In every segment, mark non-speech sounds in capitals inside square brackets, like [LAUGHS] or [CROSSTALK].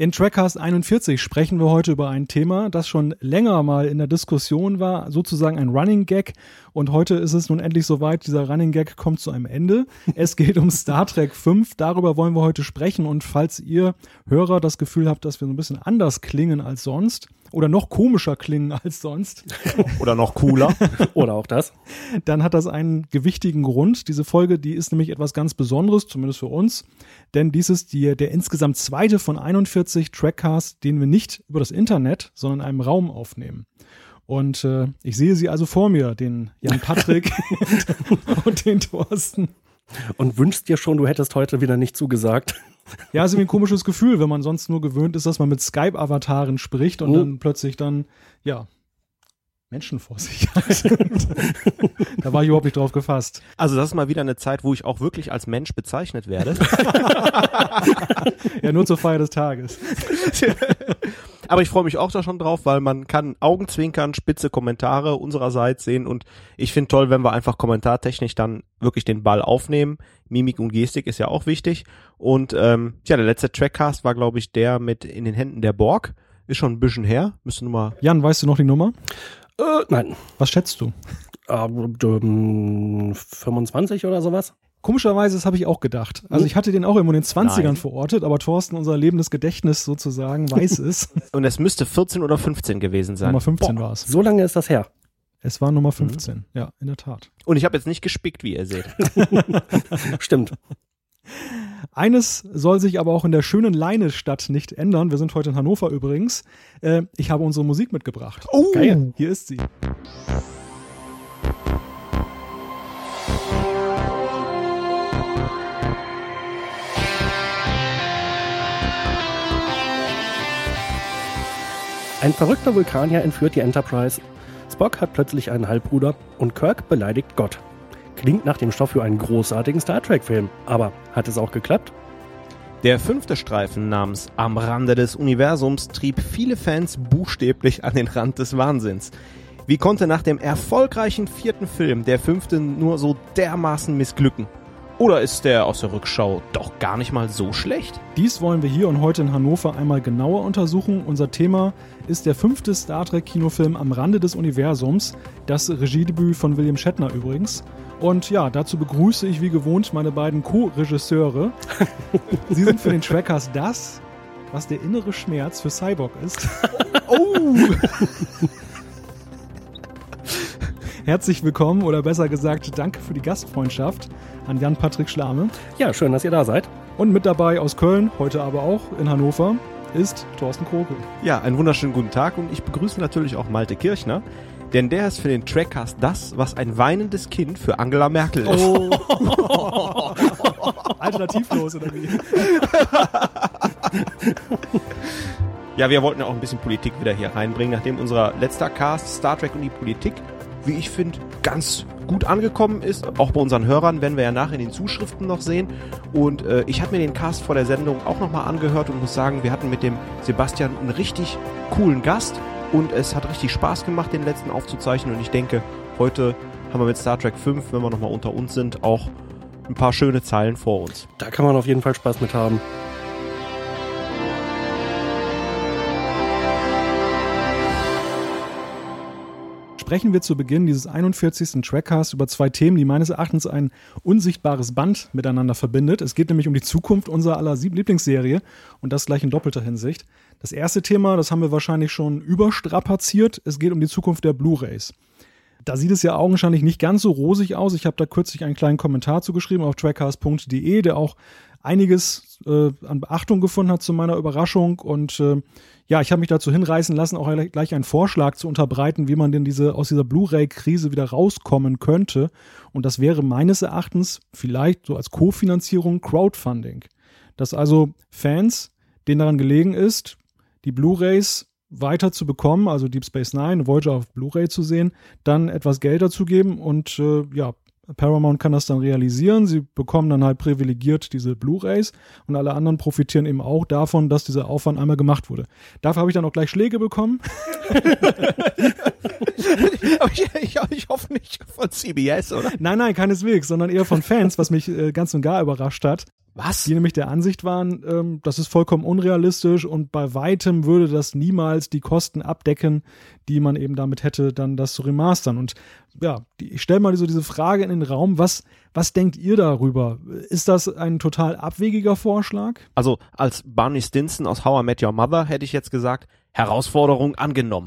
In Trackcast 41 sprechen wir heute über ein Thema, das schon länger mal in der Diskussion war, sozusagen ein Running Gag. Und heute ist es nun endlich soweit, dieser Running Gag kommt zu einem Ende. [LAUGHS] Es geht um Star Trek 5, darüber wollen wir heute sprechen. Und falls ihr Hörer das Gefühl habt, dass wir so ein bisschen anders klingen als sonst, oder noch komischer klingen als sonst. [LAUGHS] oder noch cooler. oder auch das. Dann hat das einen gewichtigen Grund. Diese Folge, die ist nämlich etwas ganz Besonderes, zumindest für uns. Denn dies ist die, der insgesamt zweite von 41 Trackcasts, den wir nicht über das Internet, sondern in einem Raum aufnehmen. Und äh, ich sehe sie also vor mir, den Jan Patrick [LAUGHS] [LAUGHS] und den Thorsten. Und wünschst dir schon, du hättest heute wieder nicht zugesagt. Ja, ist irgendwie ein komisches Gefühl, wenn man sonst nur gewöhnt ist, dass man mit Skype-Avataren spricht und oh. dann plötzlich dann, ja, Menschen vor sich [LAUGHS] hat. da war ich überhaupt nicht drauf gefasst. Also das ist mal wieder eine Zeit, wo ich auch wirklich als Mensch bezeichnet werde. [LAUGHS] ja, nur zur Feier des Tages. [LAUGHS] Aber ich freue mich auch da schon drauf, weil man kann Augenzwinkern, spitze Kommentare unsererseits sehen und ich finde toll, wenn wir einfach kommentartechnisch dann wirklich den Ball aufnehmen. Mimik und Gestik ist ja auch wichtig. Und ähm, ja, der letzte Trackcast war, glaube ich, der mit in den Händen der Borg. Ist schon ein bisschen her. Müsste Nummer. Jan, weißt du noch die Nummer? Äh, nein. Was schätzt du? Ähm, 25 oder sowas? Komischerweise, das habe ich auch gedacht. Also ich hatte den auch immer in den 20ern Nein. verortet, aber Thorsten, unser lebendes Gedächtnis sozusagen, weiß [LAUGHS] es. Und es müsste 14 oder 15 gewesen sein. Nummer 15 war es. So lange ist das her. Es war Nummer 15, mhm. ja, in der Tat. Und ich habe jetzt nicht gespickt, wie ihr seht. [LAUGHS] [LAUGHS] Stimmt. Eines soll sich aber auch in der schönen Leine-Stadt nicht ändern. Wir sind heute in Hannover übrigens. Äh, ich habe unsere Musik mitgebracht. Oh, geil. Hier ist sie. Ein verrückter Vulkanier entführt die Enterprise. Spock hat plötzlich einen Halbbruder und Kirk beleidigt Gott. Klingt nach dem Stoff für einen großartigen Star Trek-Film. Aber hat es auch geklappt? Der fünfte Streifen namens Am Rande des Universums trieb viele Fans buchstäblich an den Rand des Wahnsinns. Wie konnte nach dem erfolgreichen vierten Film der fünfte nur so dermaßen missglücken? Oder ist der aus der Rückschau doch gar nicht mal so schlecht? Dies wollen wir hier und heute in Hannover einmal genauer untersuchen. Unser Thema ist der fünfte Star Trek Kinofilm am Rande des Universums, das Regiedebüt von William Shatner übrigens. Und ja, dazu begrüße ich wie gewohnt meine beiden Co-Regisseure. [LAUGHS] Sie sind für den Trackers das, was der innere Schmerz für Cyborg ist. [LAUGHS] oh! [LAUGHS] Herzlich willkommen oder besser gesagt, danke für die Gastfreundschaft an Jan-Patrick Schlame. Ja, schön, dass ihr da seid. Und mit dabei aus Köln, heute aber auch in Hannover, ist Thorsten Kroke. Ja, einen wunderschönen guten Tag und ich begrüße natürlich auch Malte Kirchner. Denn der ist für den Trackcast das, was ein weinendes Kind für Angela Merkel ist. Oh. [LAUGHS] Alternativlos oder wie? ja, wir wollten ja auch ein bisschen Politik wieder hier reinbringen, nachdem unser letzter Cast Star Trek und die Politik wie ich finde, ganz gut angekommen ist. Auch bei unseren Hörern werden wir ja nachher in den Zuschriften noch sehen. Und äh, ich habe mir den Cast vor der Sendung auch nochmal angehört und muss sagen, wir hatten mit dem Sebastian einen richtig coolen Gast und es hat richtig Spaß gemacht, den letzten aufzuzeichnen. Und ich denke, heute haben wir mit Star Trek 5, wenn wir nochmal unter uns sind, auch ein paar schöne Zeilen vor uns. Da kann man auf jeden Fall Spaß mit haben. Sprechen wir zu Beginn dieses 41. Trackcasts über zwei Themen, die meines Erachtens ein unsichtbares Band miteinander verbindet. Es geht nämlich um die Zukunft unserer aller Lieblingsserie und das gleich in doppelter Hinsicht. Das erste Thema, das haben wir wahrscheinlich schon überstrapaziert. Es geht um die Zukunft der Blu-rays. Da sieht es ja augenscheinlich nicht ganz so rosig aus. Ich habe da kürzlich einen kleinen Kommentar zugeschrieben auf trackcast.de, der auch einiges äh, an Beachtung gefunden hat zu meiner Überraschung. Und äh, ja, ich habe mich dazu hinreißen lassen, auch gleich einen Vorschlag zu unterbreiten, wie man denn diese aus dieser Blu-ray-Krise wieder rauskommen könnte. Und das wäre meines Erachtens vielleicht so als Kofinanzierung Crowdfunding. Dass also Fans, denen daran gelegen ist, die Blu-rays weiter zu bekommen, also Deep Space Nine, Voyager auf Blu-ray zu sehen, dann etwas Geld dazu geben und äh, ja, Paramount kann das dann realisieren. Sie bekommen dann halt privilegiert diese Blu-rays und alle anderen profitieren eben auch davon, dass dieser Aufwand einmal gemacht wurde. Dafür habe ich dann auch gleich Schläge bekommen. [LAUGHS] [LAUGHS] Aber ich, ich, ich, hoffe nicht von CBS, oder? Nein, nein, keineswegs, sondern eher von Fans, was mich äh, ganz und gar überrascht hat. Was? Die nämlich der Ansicht waren, ähm, das ist vollkommen unrealistisch und bei weitem würde das niemals die Kosten abdecken, die man eben damit hätte, dann das zu remastern. Und ja, ich stelle mal so diese Frage in den Raum, was, was denkt ihr darüber? Ist das ein total abwegiger Vorschlag? Also als Barney Stinson aus How I Met Your Mother hätte ich jetzt gesagt, Herausforderung angenommen.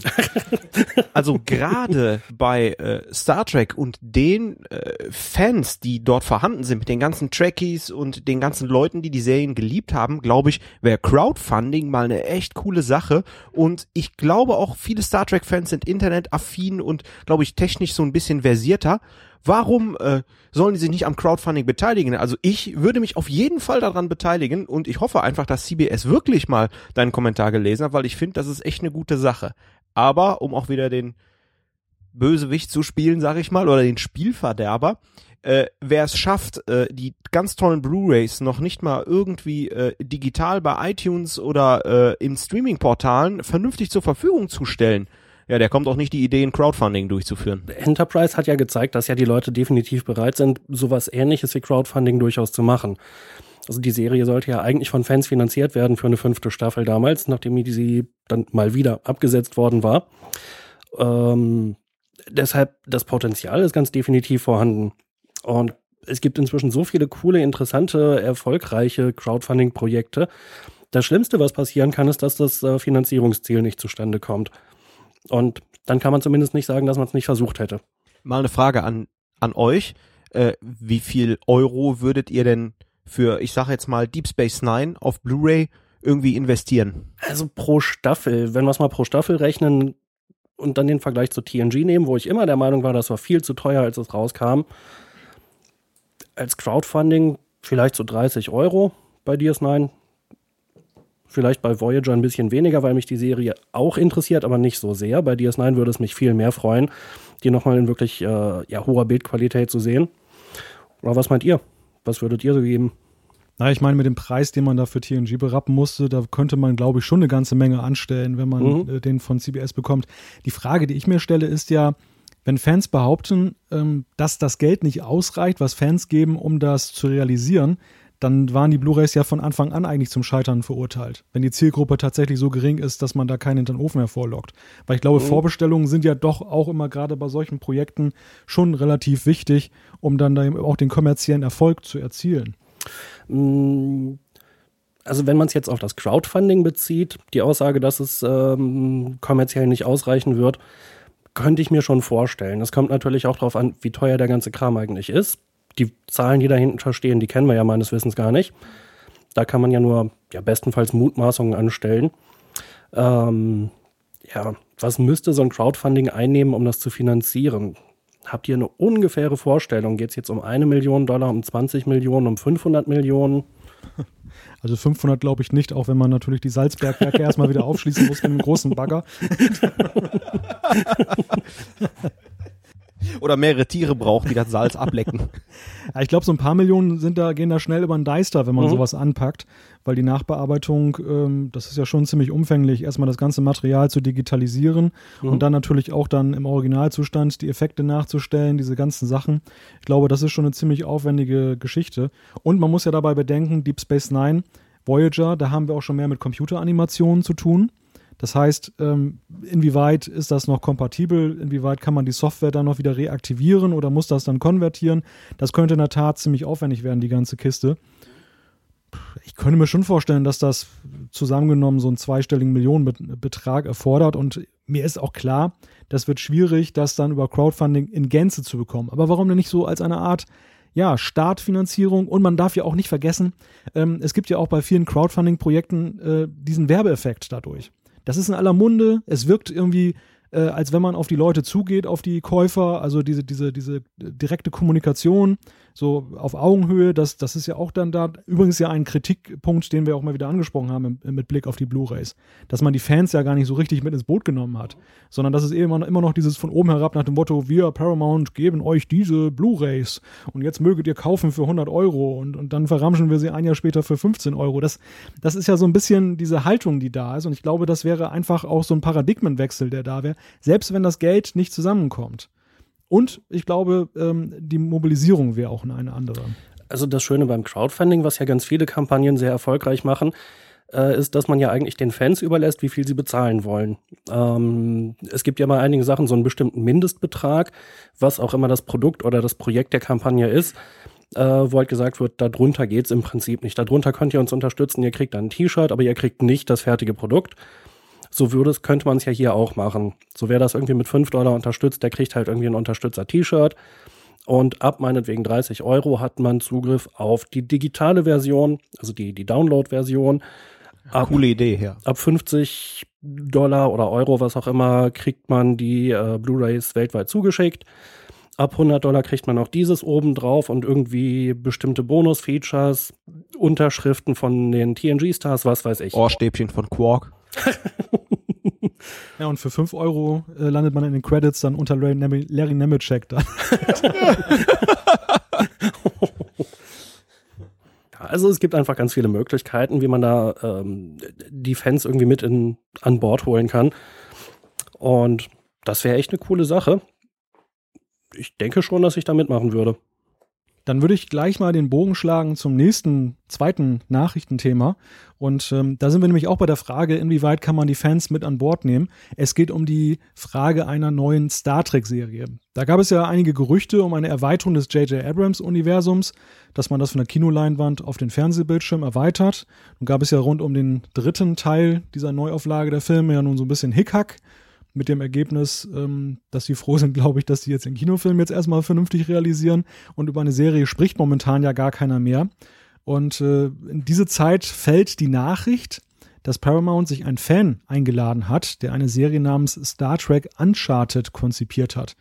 [LAUGHS] also gerade bei äh, Star Trek und den äh, Fans, die dort vorhanden sind, mit den ganzen Trekkies und den ganzen Leuten, die die Serien geliebt haben, glaube ich, wäre Crowdfunding mal eine echt coole Sache. Und ich glaube auch, viele Star Trek-Fans sind internetaffin und, glaube ich, technisch so ein bisschen versierter. Warum äh, sollen die sich nicht am Crowdfunding beteiligen? Also ich würde mich auf jeden Fall daran beteiligen und ich hoffe einfach, dass CBS wirklich mal deinen Kommentar gelesen hat, weil ich finde, das ist echt eine gute Sache. Aber um auch wieder den Bösewicht zu spielen, sag ich mal, oder den Spielverderber, äh, wer es schafft, äh, die ganz tollen Blu-rays noch nicht mal irgendwie äh, digital bei iTunes oder äh, in Streaming-Portalen vernünftig zur Verfügung zu stellen, ja, der kommt auch nicht die Idee, ein Crowdfunding durchzuführen. Enterprise hat ja gezeigt, dass ja die Leute definitiv bereit sind, sowas ähnliches wie Crowdfunding durchaus zu machen. Also die Serie sollte ja eigentlich von Fans finanziert werden für eine fünfte Staffel damals, nachdem sie dann mal wieder abgesetzt worden war. Ähm, deshalb, das Potenzial ist ganz definitiv vorhanden. Und es gibt inzwischen so viele coole, interessante, erfolgreiche Crowdfunding-Projekte. Das Schlimmste, was passieren kann, ist, dass das äh, Finanzierungsziel nicht zustande kommt. Und dann kann man zumindest nicht sagen, dass man es nicht versucht hätte. Mal eine Frage an, an euch. Äh, wie viel Euro würdet ihr denn für, ich sage jetzt mal, Deep Space Nine auf Blu-ray irgendwie investieren? Also pro Staffel, wenn wir es mal pro Staffel rechnen und dann den Vergleich zu TNG nehmen, wo ich immer der Meinung war, das war viel zu teuer, als es rauskam. Als Crowdfunding vielleicht so 30 Euro bei DS9, Vielleicht bei Voyager ein bisschen weniger, weil mich die Serie auch interessiert, aber nicht so sehr. Bei DS9 würde es mich viel mehr freuen, die nochmal in wirklich äh, ja, hoher Bildqualität zu sehen. Oder was meint ihr? Was würdet ihr so geben? Na, ich meine, mit dem Preis, den man da für TNG berappen musste, da könnte man, glaube ich, schon eine ganze Menge anstellen, wenn man mhm. äh, den von CBS bekommt. Die Frage, die ich mir stelle, ist ja, wenn Fans behaupten, ähm, dass das Geld nicht ausreicht, was Fans geben, um das zu realisieren, dann waren die Blu-rays ja von Anfang an eigentlich zum Scheitern verurteilt. Wenn die Zielgruppe tatsächlich so gering ist, dass man da keinen hinter den Ofen hervorlockt. Weil ich glaube, mhm. Vorbestellungen sind ja doch auch immer gerade bei solchen Projekten schon relativ wichtig, um dann da auch den kommerziellen Erfolg zu erzielen. Mm, also wenn man es jetzt auf das Crowdfunding bezieht, die Aussage, dass es ähm, kommerziell nicht ausreichen wird, könnte ich mir schon vorstellen. Es kommt natürlich auch darauf an, wie teuer der ganze Kram eigentlich ist die Zahlen, die dahinter stehen, die kennen wir ja meines Wissens gar nicht. Da kann man ja nur ja, bestenfalls Mutmaßungen anstellen. Ähm, ja, was müsste so ein Crowdfunding einnehmen, um das zu finanzieren? Habt ihr eine ungefähre Vorstellung? Geht es jetzt um eine Million Dollar, um 20 Millionen, um 500 Millionen? [LAUGHS] Also 500 glaube ich nicht, auch wenn man natürlich die Salzbergwerke erstmal wieder aufschließen muss mit einem großen Bagger. [LAUGHS] Oder mehrere Tiere braucht, die das Salz ablecken. [LAUGHS] Ja, ich glaube, so ein paar Millionen sind da, gehen da schnell über den Deister, wenn man mhm. sowas anpackt, weil die Nachbearbeitung, ähm, das ist ja schon ziemlich umfänglich, erstmal das ganze Material zu digitalisieren mhm. und dann natürlich auch dann im Originalzustand die Effekte nachzustellen, diese ganzen Sachen. Ich glaube, das ist schon eine ziemlich aufwendige Geschichte. Und man muss ja dabei bedenken, Deep Space Nine, Voyager, da haben wir auch schon mehr mit Computeranimationen zu tun. Das heißt, ähm, inwieweit ist das noch kompatibel? Inwieweit kann man die Software dann noch wieder reaktivieren oder muss das dann konvertieren? Das könnte in der Tat ziemlich aufwendig werden, die ganze Kiste. Ich könnte mir schon vorstellen, dass das zusammengenommen so einen zweistelligen Millionenbetrag erfordert und mir ist auch klar, das wird schwierig, das dann über Crowdfunding in Gänze zu bekommen. Aber warum denn nicht so als eine Art ja, Startfinanzierung und man darf ja auch nicht vergessen, ähm, es gibt ja auch bei vielen Crowdfunding-Projekten äh, diesen Werbeeffekt dadurch. Das ist in aller Munde. Es wirkt irgendwie äh, als wenn man auf die Leute zugeht, auf die Käufer, also diese, diese, diese direkte Kommunikation, so auf Augenhöhe, das, das ist ja auch dann da, übrigens ja ein Kritikpunkt, den wir auch mal wieder angesprochen haben im, mit Blick auf die Blu-Rays, dass man die Fans ja gar nicht so richtig mit ins Boot genommen hat, sondern dass es eben immer noch dieses von oben herab nach dem Motto, wir Paramount geben euch diese Blu-Rays und jetzt möget ihr kaufen für 100 Euro und, und dann verramschen wir sie ein Jahr später für 15 Euro. Das, das ist ja so ein bisschen diese Haltung, die da ist und ich glaube, das wäre einfach auch so ein Paradigmenwechsel, der da wäre selbst wenn das Geld nicht zusammenkommt. Und ich glaube, ähm, die Mobilisierung wäre auch eine andere. Also das Schöne beim Crowdfunding, was ja ganz viele Kampagnen sehr erfolgreich machen, äh, ist, dass man ja eigentlich den Fans überlässt, wie viel sie bezahlen wollen. Ähm, es gibt ja bei einigen Sachen so einen bestimmten Mindestbetrag, was auch immer das Produkt oder das Projekt der Kampagne ist, äh, wo halt gesagt wird, darunter geht's im Prinzip nicht. Darunter könnt ihr uns unterstützen, ihr kriegt dann ein T-Shirt, aber ihr kriegt nicht das fertige Produkt. So würde es, könnte man es ja hier auch machen. So wer das irgendwie mit 5 Dollar unterstützt, der kriegt halt irgendwie ein Unterstützer-T-Shirt. Und ab meinetwegen 30 Euro hat man Zugriff auf die digitale Version, also die, die Download-Version. Ab, Coole Idee, ja. Ab 50 Dollar oder Euro, was auch immer, kriegt man die äh, Blu-rays weltweit zugeschickt. Ab 100 Dollar kriegt man auch dieses oben drauf und irgendwie bestimmte Bonus-Features, Unterschriften von den TNG-Stars, was weiß ich. Ohrstäbchen von Quark. [LAUGHS] ja, und für 5 Euro äh, landet man in den Credits dann unter Larry, Nem Larry Nemeczek dann. [LAUGHS] also es gibt einfach ganz viele Möglichkeiten, wie man da ähm, die Fans irgendwie mit in, an Bord holen kann. Und das wäre echt eine coole Sache. Ich denke schon, dass ich da mitmachen würde. Dann würde ich gleich mal den Bogen schlagen zum nächsten, zweiten Nachrichtenthema. Und ähm, da sind wir nämlich auch bei der Frage, inwieweit kann man die Fans mit an Bord nehmen. Es geht um die Frage einer neuen Star Trek-Serie. Da gab es ja einige Gerüchte um eine Erweiterung des J.J. Abrams-Universums, dass man das von der Kinoleinwand auf den Fernsehbildschirm erweitert. Nun gab es ja rund um den dritten Teil dieser Neuauflage der Filme ja nun so ein bisschen Hickhack mit dem Ergebnis, ähm, dass sie froh sind, glaube ich, dass sie jetzt den Kinofilm jetzt erstmal vernünftig realisieren und über eine Serie spricht momentan ja gar keiner mehr. Und äh, in diese Zeit fällt die Nachricht, dass Paramount sich einen Fan eingeladen hat, der eine Serie namens Star Trek Uncharted konzipiert hat.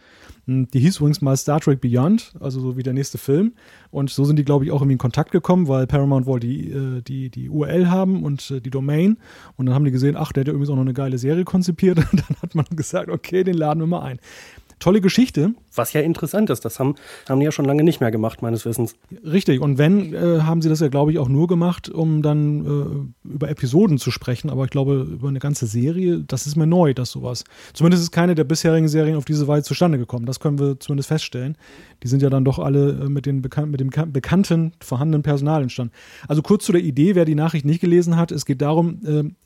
Hm, die hieß übrigens mal Star Trek Beyond, also so wie der nächste Film. Und so sind die, glaube ich, auch irgendwie in Kontakt gekommen, weil Paramount wollte die, äh, die, die URL haben und äh, die Domain. Und dann haben die gesehen, ach, der hat ja übrigens auch noch eine geile Serie konzipiert. [LAUGHS] Und dann hat man gesagt, okay, den laden wir mal ein tolle Geschichte. Was ja interessant ist, das haben, haben die ja schon lange nicht mehr gemacht, meines Wissens. Richtig, und wenn, äh, haben sie das ja, glaube ich, auch nur gemacht, um dann äh, über Episoden zu sprechen, aber ich glaube, über eine ganze Serie, das ist mir neu, dass sowas. Zumindest ist keine der bisherigen Serien auf diese Weise zustande gekommen, das können wir zumindest feststellen. Die sind ja dann doch alle äh, mit, den bekan mit dem bekannten, vorhandenen Personal entstanden. Also kurz zu der Idee, wer die Nachricht nicht gelesen hat, es geht darum,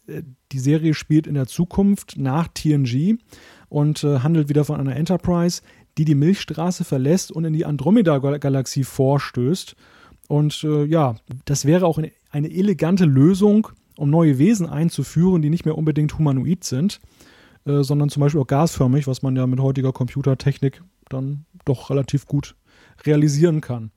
äh, die Serie spielt in der Zukunft nach TNG und äh, handelt wieder von einer Enterprise, die die Milchstraße verlässt und in die Andromeda-Galaxie vorstößt. Und äh, ja, das wäre auch eine, elegante Lösung, um neue Wesen einzuführen, die nicht mehr unbedingt humanoid sind, äh, sondern zum Beispiel auch gasförmig, was man ja mit heutiger Computertechnik dann doch relativ gut realisieren kann.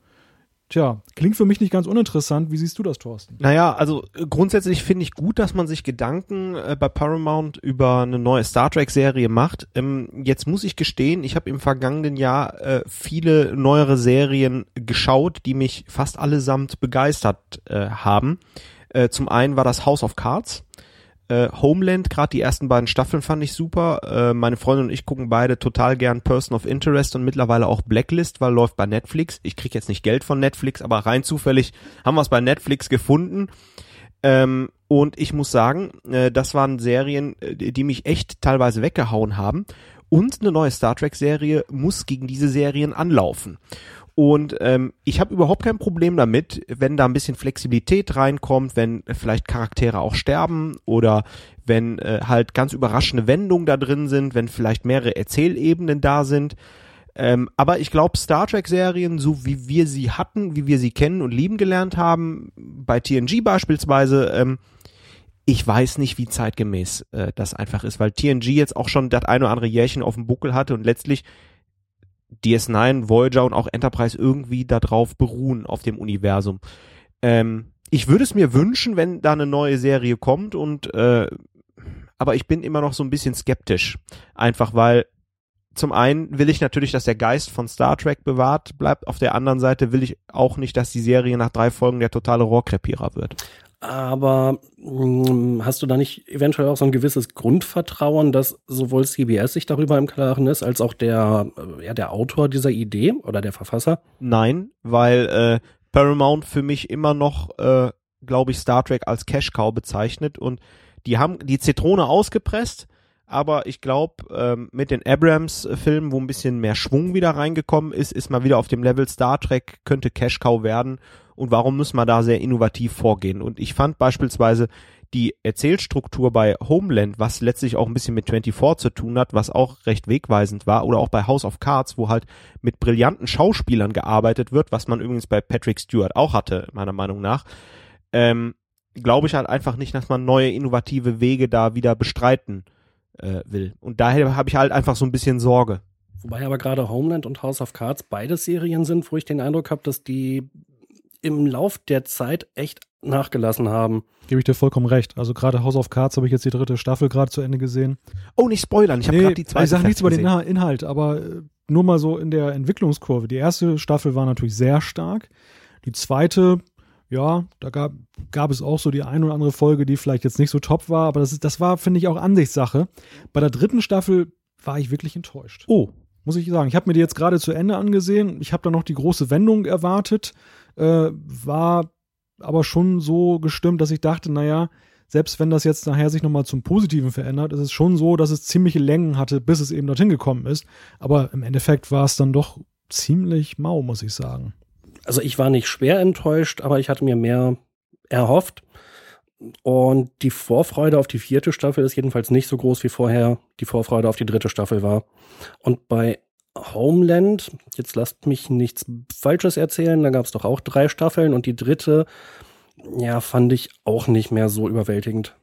Tja, klingt für mich nicht ganz uninteressant. Wie siehst du das, Thorsten? Naja, also äh, grundsätzlich finde ich gut, dass man sich Gedanken äh, bei Paramount über eine neue Star Trek-Serie macht. Ähm, jetzt muss ich gestehen, ich habe im vergangenen Jahr äh, viele neuere Serien geschaut, die mich fast allesamt begeistert äh, haben. Äh, zum einen war das House of Cards äh, Homeland, gerade die ersten beiden Staffeln fand ich super. Äh, meine Freundin und ich gucken beide total gern Person of Interest und mittlerweile auch Blacklist, weil läuft bei Netflix. Ich krieg jetzt nicht Geld von Netflix, aber rein zufällig haben wir es bei Netflix gefunden. Ähm, und ich muss sagen, äh, das waren Serien, äh, die mich echt teilweise weggehauen haben. Und eine neue Star Trek-Serie muss gegen diese Serien anlaufen. Und ähm, ich habe überhaupt kein Problem damit, wenn da ein bisschen Flexibilität reinkommt, wenn vielleicht Charaktere auch sterben oder wenn äh, halt ganz überraschende Wendungen da drin sind, wenn vielleicht mehrere Erzählebenen da sind. Ähm, aber ich glaube, Star Trek-Serien, so wie wir sie hatten, wie wir sie kennen und lieben gelernt haben, bei TNG beispielsweise, ähm, ich weiß nicht, wie zeitgemäß äh, das einfach ist, weil TNG jetzt auch schon das eine oder andere Jährchen auf dem Buckel hatte und letztlich DS9, Voyager und auch Enterprise irgendwie darauf beruhen, auf dem Universum. Ähm, ich würde es mir wünschen, wenn da eine neue Serie kommt und äh, aber ich bin immer noch so ein bisschen skeptisch. Einfach weil zum einen will ich natürlich, dass der Geist von Star Trek bewahrt bleibt. Auf der anderen Seite will ich auch nicht, dass die Serie nach drei Folgen der totale Rohrkrepierer wird. Aber mh, hm, hast du da nicht eventuell auch so ein gewisses Grundvertrauen, dass sowohl CBS sich darüber im Klaren ist, als auch der, äh, ja, der Autor dieser Idee oder der Verfasser? Nein, weil äh, Paramount für mich immer noch, äh, glaube ich, Star Trek als Cash Cow bezeichnet und die haben die Zitrone ausgepresst, aber ich glaube, ähm, mit den Abrams-Filmen, wo ein bisschen mehr Schwung wieder reingekommen ist, ist man wieder auf dem Level Star Trek, könnte Cash Cow werden. Und warum muss man da sehr innovativ vorgehen? Und ich fand beispielsweise die Erzählstruktur bei Homeland, was letztlich auch ein bisschen mit 24 zu tun hat, was auch recht wegweisend war, oder auch bei House of Cards, wo halt mit brillanten Schauspielern gearbeitet wird, was man übrigens bei Patrick Stewart auch hatte, meiner Meinung nach, ähm, glaube ich halt einfach nicht, dass man neue innovative Wege da wieder bestreiten äh, will. Und daher habe ich halt einfach so ein bisschen Sorge. Wobei aber gerade Homeland und House of Cards beide Serien sind, wo ich den Eindruck habe, dass die im Lauf der Zeit echt nachgelassen haben. Gebe ich dir vollkommen recht. Also gerade House of Cards habe ich jetzt die dritte Staffel gerade zu Ende gesehen. Oh, nicht spoilern, ich habe nee, gerade die zweite Ich sage nichts über den Inhalt, aber äh, nur mal so in der Entwicklungskurve. Die erste Staffel war natürlich sehr stark. Die zweite, ja, da gab, gab es auch so die ein oder andere Folge, die vielleicht jetzt nicht so top war, aber das, ist, das war, finde ich, auch Ansichtssache. Bei der dritten Staffel war ich wirklich enttäuscht. Oh. Muss ich sagen. Ich habe mir die jetzt gerade zu Ende angesehen. Ich habe da noch die große Wendung erwartet äh, war aber schon so gestimmt, dass ich dachte, naja, selbst wenn das jetzt nachher sich nochmal zum Positiven verändert, ist es schon so, dass es ziemliche Längen hatte, bis es eben dorthin gekommen ist. Aber im Endeffekt war es dann doch ziemlich mau, muss ich sagen. Also ich war nicht schwer enttäuscht, aber ich hatte mir mehr erhofft. Und die Vorfreude auf die vierte Staffel ist jedenfalls nicht so groß wie vorher die Vorfreude auf die dritte Staffel war. Und bei Homeland, jetzt lasst mich nichts Falsches erzählen, da gab es doch auch drei Staffeln und die dritte, ja, fand ich auch nicht mehr so überwältigend.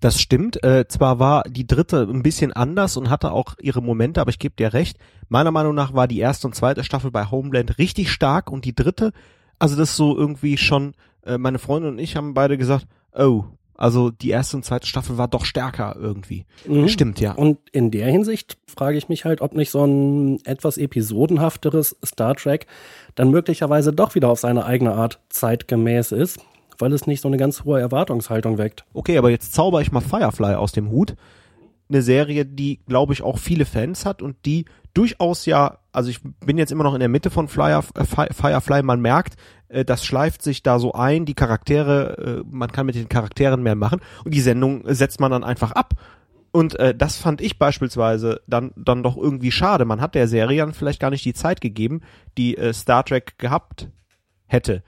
Das stimmt. Äh, zwar war die dritte ein bisschen anders und hatte auch ihre Momente, aber ich gebe dir recht. Meiner Meinung nach war die erste und zweite Staffel bei Homeland richtig stark und die dritte, also das ist so irgendwie schon, äh, meine Freundin und ich haben beide gesagt, oh, also die erste und zweite Staffel war doch stärker irgendwie. Mhm. Stimmt, ja. Und in der Hinsicht frage ich mich halt, ob nicht so ein etwas episodenhafteres Star Trek dann möglicherweise doch wieder auf seine eigene Art zeitgemäß ist, weil es nicht so eine ganz hohe Erwartungshaltung weckt. Okay, aber jetzt zauber ich mal Firefly aus dem Hut. Eine Serie, die, glaube ich, auch viele Fans hat und die durchaus ja, also ich bin jetzt immer noch in der Mitte von Flyer, äh, Firefly, man merkt, äh, das schleift sich da so ein, die Charaktere, äh, man kann mit den Charakteren mehr machen und die Sendung setzt man dann einfach ab. Und äh, das fand ich beispielsweise dann, dann doch irgendwie schade. Man hat der Serie dann vielleicht gar nicht die Zeit gegeben, die äh, Star Trek gehabt hätte.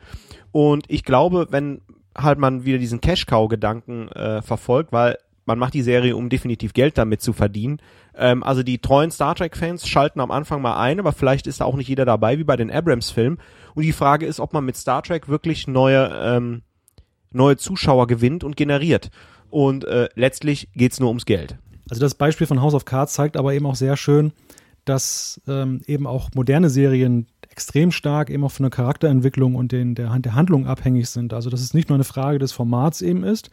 Und ich glaube, wenn halt man wieder diesen Cash-Cow-Gedanken äh, verfolgt, weil man macht die Serie, um definitiv Geld damit zu verdienen. Ähm, also die treuen Star Trek-Fans schalten am Anfang mal ein, aber vielleicht ist da auch nicht jeder dabei, wie bei den Abrams-Filmen. Und die Frage ist, ob man mit Star Trek wirklich neue, ähm, neue Zuschauer gewinnt und generiert. Und äh, letztlich geht's nur ums Geld. Also das Beispiel von House of Cards zeigt aber eben auch sehr schön, dass ähm, eben auch moderne Serien extrem stark eben auch von der Charakterentwicklung und den, der, der Handlung abhängig sind. Also dass es nicht nur eine Frage des Formats eben ist.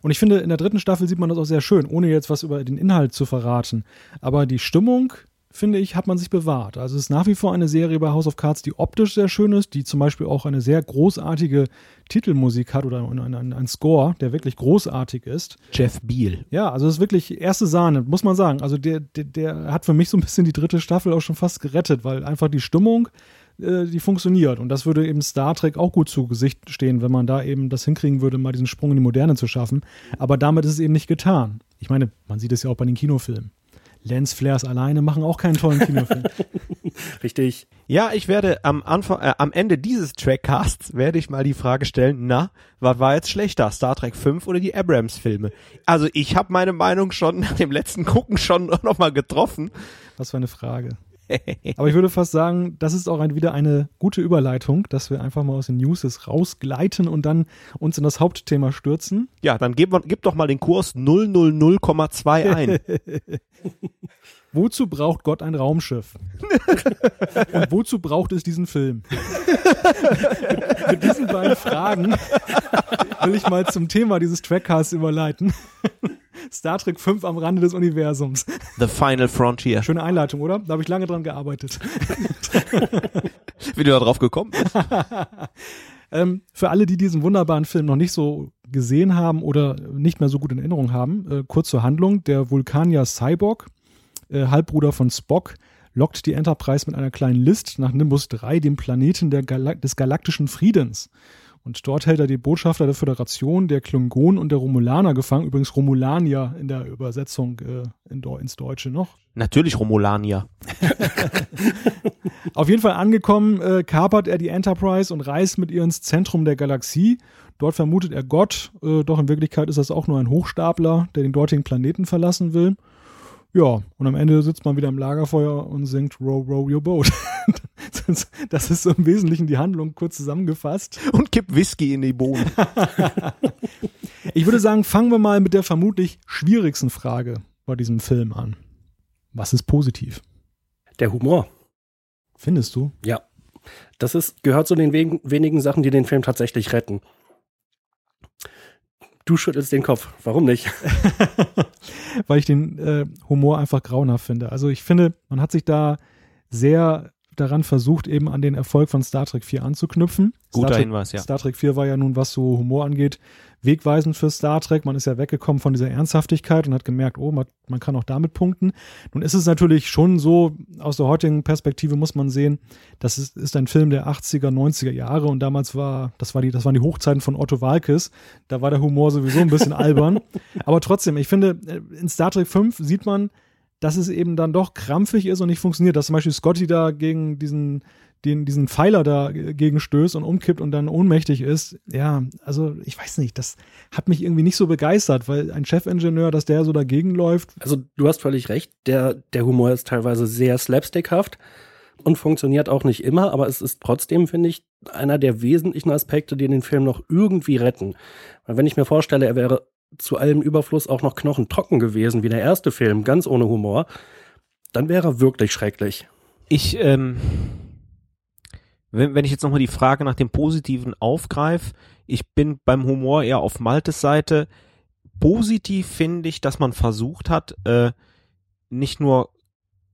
Und ich finde, in der dritten Staffel sieht man das auch sehr schön, ohne jetzt was über den Inhalt zu verraten. Aber die Stimmung finde ich, hat man sich bewahrt. Also es ist nach wie vor eine Serie bei House of Cards, die optisch sehr schön ist, die zum Beispiel auch eine sehr großartige Titelmusik hat oder ein, ein, ein Score, der wirklich großartig ist. Jeff Beal. Ja, also es ist wirklich erste Sahne, muss man sagen. Also der, der, der hat für mich so ein bisschen die dritte Staffel auch schon fast gerettet, weil einfach die Stimmung, äh, die funktioniert. Und das würde eben Star Trek auch gut zu Gesicht stehen, wenn man da eben das hinkriegen würde, mal diesen Sprung in die Moderne zu schaffen. Aber damit ist es eben nicht getan. Ich meine, man sieht es ja auch bei den Kinofilmen. Lens Flares alleine machen auch keinen tollen Kinofilm. [LAUGHS] Richtig. Ja, ich werde am Anfang, äh, am Ende dieses Trackcasts werde ich mal die Frage stellen, na, was war jetzt schlechter, Star Trek 5 oder die Abrams-Filme? Also ich habe meine Meinung schon nach dem letzten Gucken schon [LAUGHS] noch mal getroffen. Was für eine Frage. Aber ich würde fast sagen, das ist auch ein, wieder eine gute Überleitung, dass wir einfach mal aus den News rausgleiten und dann uns in das Hauptthema stürzen. Ja, dann gib, gib doch mal den Kurs 000,2 ein. [LAUGHS] Wozu braucht Gott ein Raumschiff? [LAUGHS] Und wozu braucht es diesen Film? [LAUGHS] mit, diesen beiden Fragen will ich mal zum Thema dieses Trackcasts überleiten. Star Trek 5 am Rande des Universums. The Final Frontier. Schöne Einleitung, oder? Da habe ich lange dran gearbeitet. [LAUGHS] Wie du da drauf gekommen bist. [LAUGHS] ähm, für alle, die diesen wunderbaren Film noch nicht so gesehen haben oder nicht mehr so gut in Erinnerung haben, äh, kurz zur Handlung. Der Vulkanier Cyborg, äh, Halbbruder von Spock, lockt die Enterprise mit einer kleinen List nach Nimbus 3, dem Planeten Gal des galaktischen Friedens. Und dort hält er die Botschafter der Föderation, der Klingonen und der Romulaner gefangen. Übrigens Romulanier in der Übersetzung äh, in, ins Deutsche noch. Natürlich Romulanier. [LAUGHS] Auf jeden Fall angekommen, äh, kapert er die Enterprise und reist mit ihr ins Zentrum der Galaxie. Dort vermutet er Gott, äh, doch in Wirklichkeit ist das auch nur ein Hochstapler, der den dortigen Planeten verlassen will. Ja, und am Ende sitzt man wieder im Lagerfeuer und singt Row, row your boat. [LAUGHS] das ist so im Wesentlichen die Handlung kurz zusammengefasst. Und kippt Whisky in die Bohnen. [LAUGHS] ich würde sagen, fangen wir mal mit der vermutlich schwierigsten Frage bei diesem Film an. Was ist positiv? Der Humor. Findest du? Ja. Das ist, gehört zu den wenigen Sachen, die den Film tatsächlich retten. Du schüttelst den Kopf. Warum nicht? [LAUGHS] Weil ich den äh, Humor einfach grauenhaft finde. Also ich finde, man hat sich da sehr daran versucht, eben an den Erfolg von Star Trek 4 anzuknüpfen. Guter Star Trek, Hinweis, ja. Star Trek 4 war ja nun, was so Humor angeht, wegweisend für Star Trek. Man ist ja weggekommen von dieser Ernsthaftigkeit und hat gemerkt, oh, man, man kann auch damit punkten. Nun ist es natürlich schon so, aus der heutigen Perspektive muss man sehen, das ist, ist ein Film der 80er, 90er Jahre und damals war, das war die, das waren die Hochzeiten von Otto Walkes. Da war der Humor sowieso ein bisschen albern. [LAUGHS] Aber trotzdem, ich finde, in Star Trek 5 sieht man, dass es eben dann doch krampfig ist und nicht funktioniert. Dass zum Beispiel Scotty da gegen diesen, den, diesen Pfeiler da gegen stößt und umkippt und dann ohnmächtig ist. Ja, also ich weiß nicht, das hat mich irgendwie nicht so begeistert, weil ein Chefingenieur, dass der so dagegen läuft. Also du hast völlig recht, der, der Humor ist teilweise sehr slapstickhaft und funktioniert auch nicht immer, aber es ist trotzdem, finde ich, einer der wesentlichen Aspekte, die den Film noch irgendwie retten. Weil wenn ich mir vorstelle, er wäre zu allem Überfluss auch noch knochentrocken gewesen, wie der erste Film, ganz ohne Humor, dann wäre er wirklich schrecklich. Ich, ähm, wenn, wenn ich jetzt nochmal die Frage nach dem Positiven aufgreife, ich bin beim Humor eher auf Maltes Seite. Positiv finde ich, dass man versucht hat, äh, nicht nur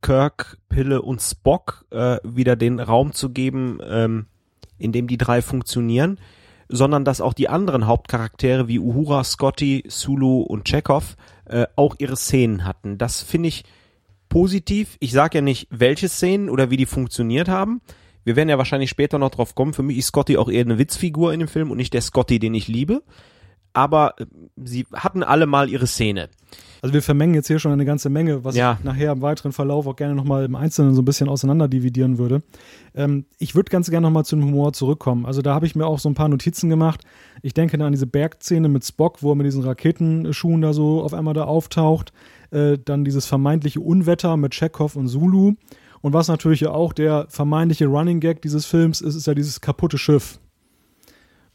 Kirk, Pille und Spock äh, wieder den Raum zu geben, ähm, in dem die drei funktionieren, sondern dass auch die anderen Hauptcharaktere wie Uhura, Scotty, Sulu und Chekhov äh, auch ihre Szenen hatten. Das finde ich positiv. Ich sage ja nicht, welche Szenen oder wie die funktioniert haben. Wir werden ja wahrscheinlich später noch drauf kommen. Für mich ist Scotty auch eher eine Witzfigur in dem Film und nicht der Scotty, den ich liebe. Aber äh, sie hatten alle mal ihre Szene. Also wir vermengen jetzt hier schon eine ganze Menge, was Ja. ich nachher im weiteren Verlauf auch gerne nochmal im Einzelnen so ein bisschen auseinander dividieren würde. Ähm, ich würde ganz gerne nochmal zum Humor zurückkommen. Also da habe ich mir auch so ein paar Notizen gemacht. Ich denke da an diese Bergszene mit Spock, wo er mit diesen Raketenschuhen da so auf einmal da auftaucht. Äh, dann dieses vermeintliche Unwetter mit Chekhov und Zulu. Und was natürlich ja auch der vermeintliche Running Gag dieses Films ist, ist ja dieses kaputte Schiff.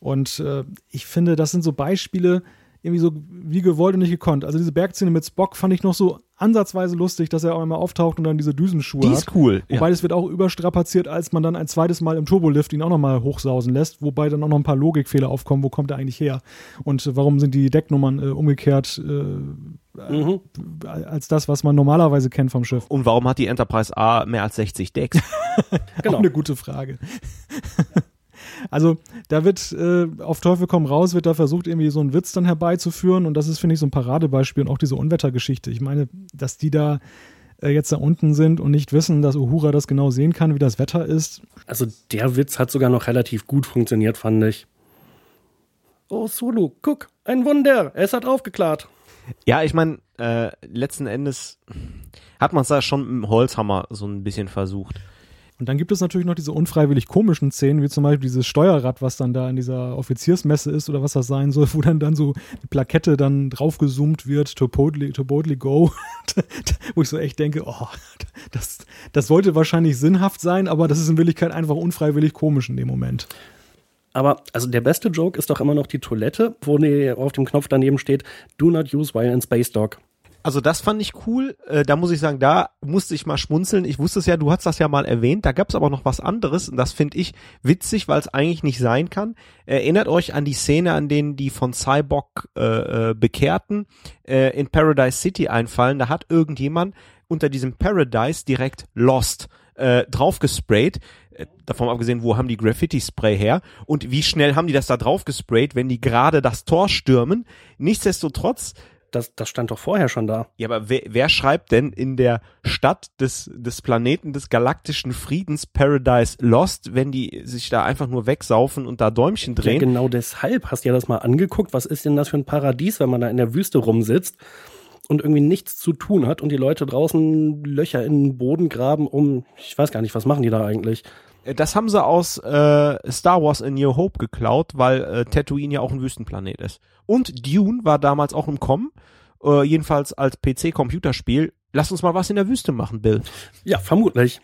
Und äh, ich finde, das sind so Beispiele, irgendwie so wie gewollt und nicht gekonnt. Also diese Bergszene mit Spock fand ich noch so ansatzweise lustig, dass er auch einmal auftaucht und dann diese Düsenschuhe Die hat. ist cool. Wobei das wird auch überstrapaziert, als man dann ein zweites Mal im Turbolift ihn auch nochmal hochsausen lässt, wobei dann auch noch ein paar Logikfehler aufkommen, wo kommt er eigentlich her? Und äh, warum sind die Decknummern äh, umgekehrt äh, Mhm. als das, was man normalerweise kennt vom Schiff? Und warum hat die Enterprise A mehr als 60 Decks? [LAUGHS] Genau. Auch eine gute Frage. Also da wird äh, auf Teufel komm raus, wird da versucht, irgendwie so einen Witz dann herbeizuführen und das ist, finde ich, so ein Paradebeispiel und auch diese Unwettergeschichte. Ich meine, dass die da äh, jetzt da unten sind und nicht wissen, dass Uhura das genau sehen kann, wie das Wetter ist. Also der Witz hat sogar noch relativ gut funktioniert, fand ich. Oh, Sulu, guck, ein Wunder, es hat aufgeklärt. ja, ich meine, äh, letzten Endes hat man es da schon mit dem Holzhammer so ein bisschen versucht. Und dann gibt es natürlich noch diese unfreiwillig komischen Szenen, wie zum Beispiel dieses Steuerrad, was dann da in dieser Offiziersmesse ist oder was das sein soll, wo dann dann so die Plakette dann draufgezoomt wird, to boldly, to boldly go. [LAUGHS] wo ich so echt denke, oh, das, das sollte wahrscheinlich sinnhaft sein, aber das ist in Wirklichkeit einfach unfreiwillig komisch in dem Moment. Aber also der beste Joke ist doch immer noch die Toilette, wo auf dem Knopf daneben steht, do not use while in Space Dog. Also das fand ich cool. Äh, da muss ich sagen, da musste ich mal schmunzeln. Ich wusste es ja, du hast das ja mal erwähnt. Da gab es aber noch was anderes und das finde ich witzig, weil es eigentlich nicht sein kann. Erinnert euch an die Szene, an denen die von Cyborg äh, äh, Bekehrten äh, in Paradise City einfallen. Da hat irgendjemand unter diesem Paradise direkt Lost äh, draufgesprayt. Äh, Davon abgesehen, wo haben die Graffiti-Spray her? Und wie schnell haben die das da draufgesprayt, wenn die gerade das Tor stürmen? Nichtsdestotrotz das, das stand doch vorher schon da. Ja, aber wer, wer schreibt denn in der Stadt des, des Planeten des galaktischen Friedens Paradise Lost, wenn die sich da einfach nur wegsaufen und da Däumchen Ja, drehen? genau deshalb hast du ja das mal angeguckt. Was ist denn das für ein Paradies, wenn man da in der Wüste rumsitzt und irgendwie nichts zu tun hat und die Leute draußen Löcher in den Boden graben, um, ich weiß gar nicht, was machen die da eigentlich? Äh, Das haben sie aus äh, Star Wars in New Hope geklaut, weil äh, Tatooine ja auch ein Wüstenplanet ist. Und Dune war damals auch im Kommen, äh, jedenfalls als PC-Computerspiel. Lass uns mal was in der Wüste machen, Bill. Ja, vermutlich.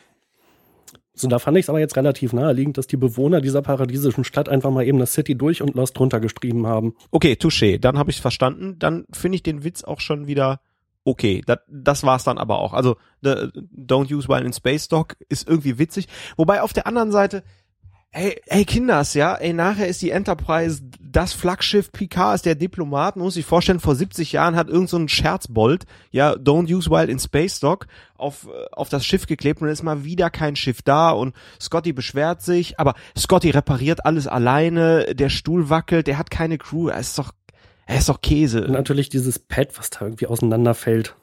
So, da fand ich es aber jetzt relativ naheliegend, dass die Bewohner dieser paradiesischen Stadt einfach mal eben das City durch und Lost drunter geschrieben haben. Okay, touché, dann habe ich verstanden. Dann finde ich den Witz auch schon wieder okay. Das, das war's dann aber auch. Also the, Don't use while in space dog ist irgendwie witzig. Wobei auf der anderen Seite, ey, ey Kinders, ja, ey, nachher ist die Enterprise das Flaggschiff, Picard ist der Diplomat, muss sich vorstellen, vor 70 Jahren hat irgend so ein Scherzbold, ja, Don't use while in space dog auf, auf das Schiff geklebt und dann ist mal wieder kein Schiff da und Scotty beschwert sich, aber Scotty repariert alles alleine, der Stuhl wackelt, der hat keine Crew, er ist doch, er ist doch Und Käse. natürlich dieses Pad, was da irgendwie auseinanderfällt.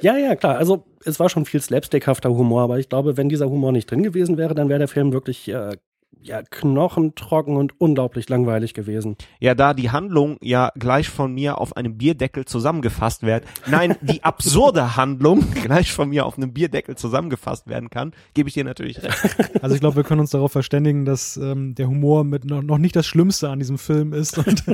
Ja, ja, klar. Also es war schon viel slapstickhafter Humor, aber ich glaube, wenn dieser Humor nicht drin gewesen wäre, dann wäre der Film wirklich äh, ja, knochentrocken und unglaublich langweilig gewesen. Ja, da die Handlung ja gleich von mir auf einem Bierdeckel zusammengefasst wird, nein, die [LAUGHS] absurde Handlung gleich von mir auf einem Bierdeckel zusammengefasst werden kann, gebe ich dir natürlich recht. [LAUGHS] Also ich glaube, wir können uns darauf verständigen, dass ähm, der Humor mit noch, noch nicht das Schlimmste an diesem Film ist und,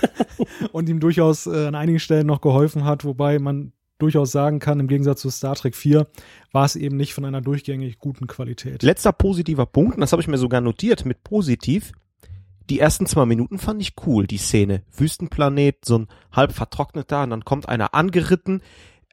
[LAUGHS] und ihm durchaus äh, an einigen Stellen noch geholfen hat, wobei man durchaus sagen kann, im Gegensatz zu Star Trek 4 war es eben nicht von einer durchgängig guten Qualität. Letzter positiver Punkt, und das habe ich mir sogar notiert mit positiv. Die ersten zwei Minuten fand ich cool, die Szene. Wüstenplanet, so ein halb vertrockneter, und dann kommt einer angeritten.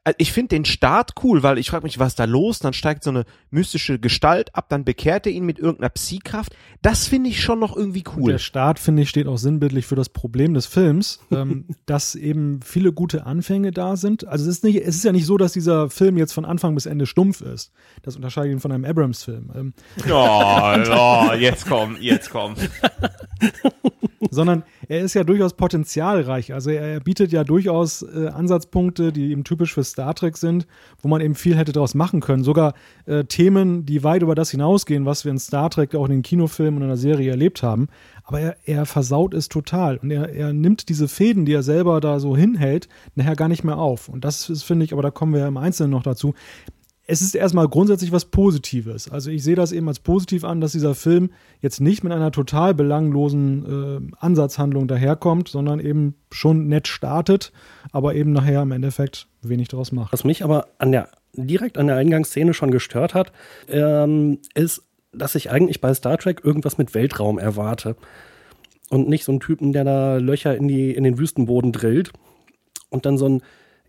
Äh, Ich finde den Start cool, weil ich frage mich, was ist da los? Dann steigt so eine mystische Gestalt ab, dann bekehrt er ihn mit irgendeiner Psykraft. Das finde ich schon noch irgendwie Und cool. Der Start, finde ich, steht auch sinnbildlich für das Problem des Films, ähm, [LAUGHS] dass eben viele gute Anfänge da sind. Also es ist, nicht, es ist ja nicht so, dass dieser Film jetzt von Anfang bis Ende stumpf ist. Das unterscheidet ihn von einem Abrams-Film. Ähm, Oh, [LAUGHS] oh, jetzt komm, jetzt komm. [LAUGHS] [LAUGHS] sondern er ist ja durchaus potenzialreich. Also er, bietet ja durchaus äh, Ansatzpunkte, die eben typisch für Star Trek sind, wo man eben viel hätte daraus machen können. Sogar äh, Themen, die weit über das hinausgehen, was wir in Star Trek auch in den Kinofilmen und in der Serie erlebt haben. Aber er, er versaut es total und er, er nimmt diese Fäden, die er selber da so hinhält, nachher gar nicht mehr auf. Und das ist, finde ich, aber da kommen wir ja im Einzelnen noch dazu, es ist erstmal grundsätzlich was Positives. Also ich sehe das eben als positiv an, dass dieser Film jetzt nicht mit einer total belanglosen äh, Ansatzhandlung daherkommt, sondern eben schon nett startet, aber eben nachher im Endeffekt wenig draus macht. Was mich aber an der, direkt an der Eingangsszene schon gestört hat, ähm, ist, dass ich eigentlich bei Star Trek irgendwas mit Weltraum erwarte. Und nicht so einen Typen, der da Löcher in, die, in den Wüstenboden drillt. Und dann so einen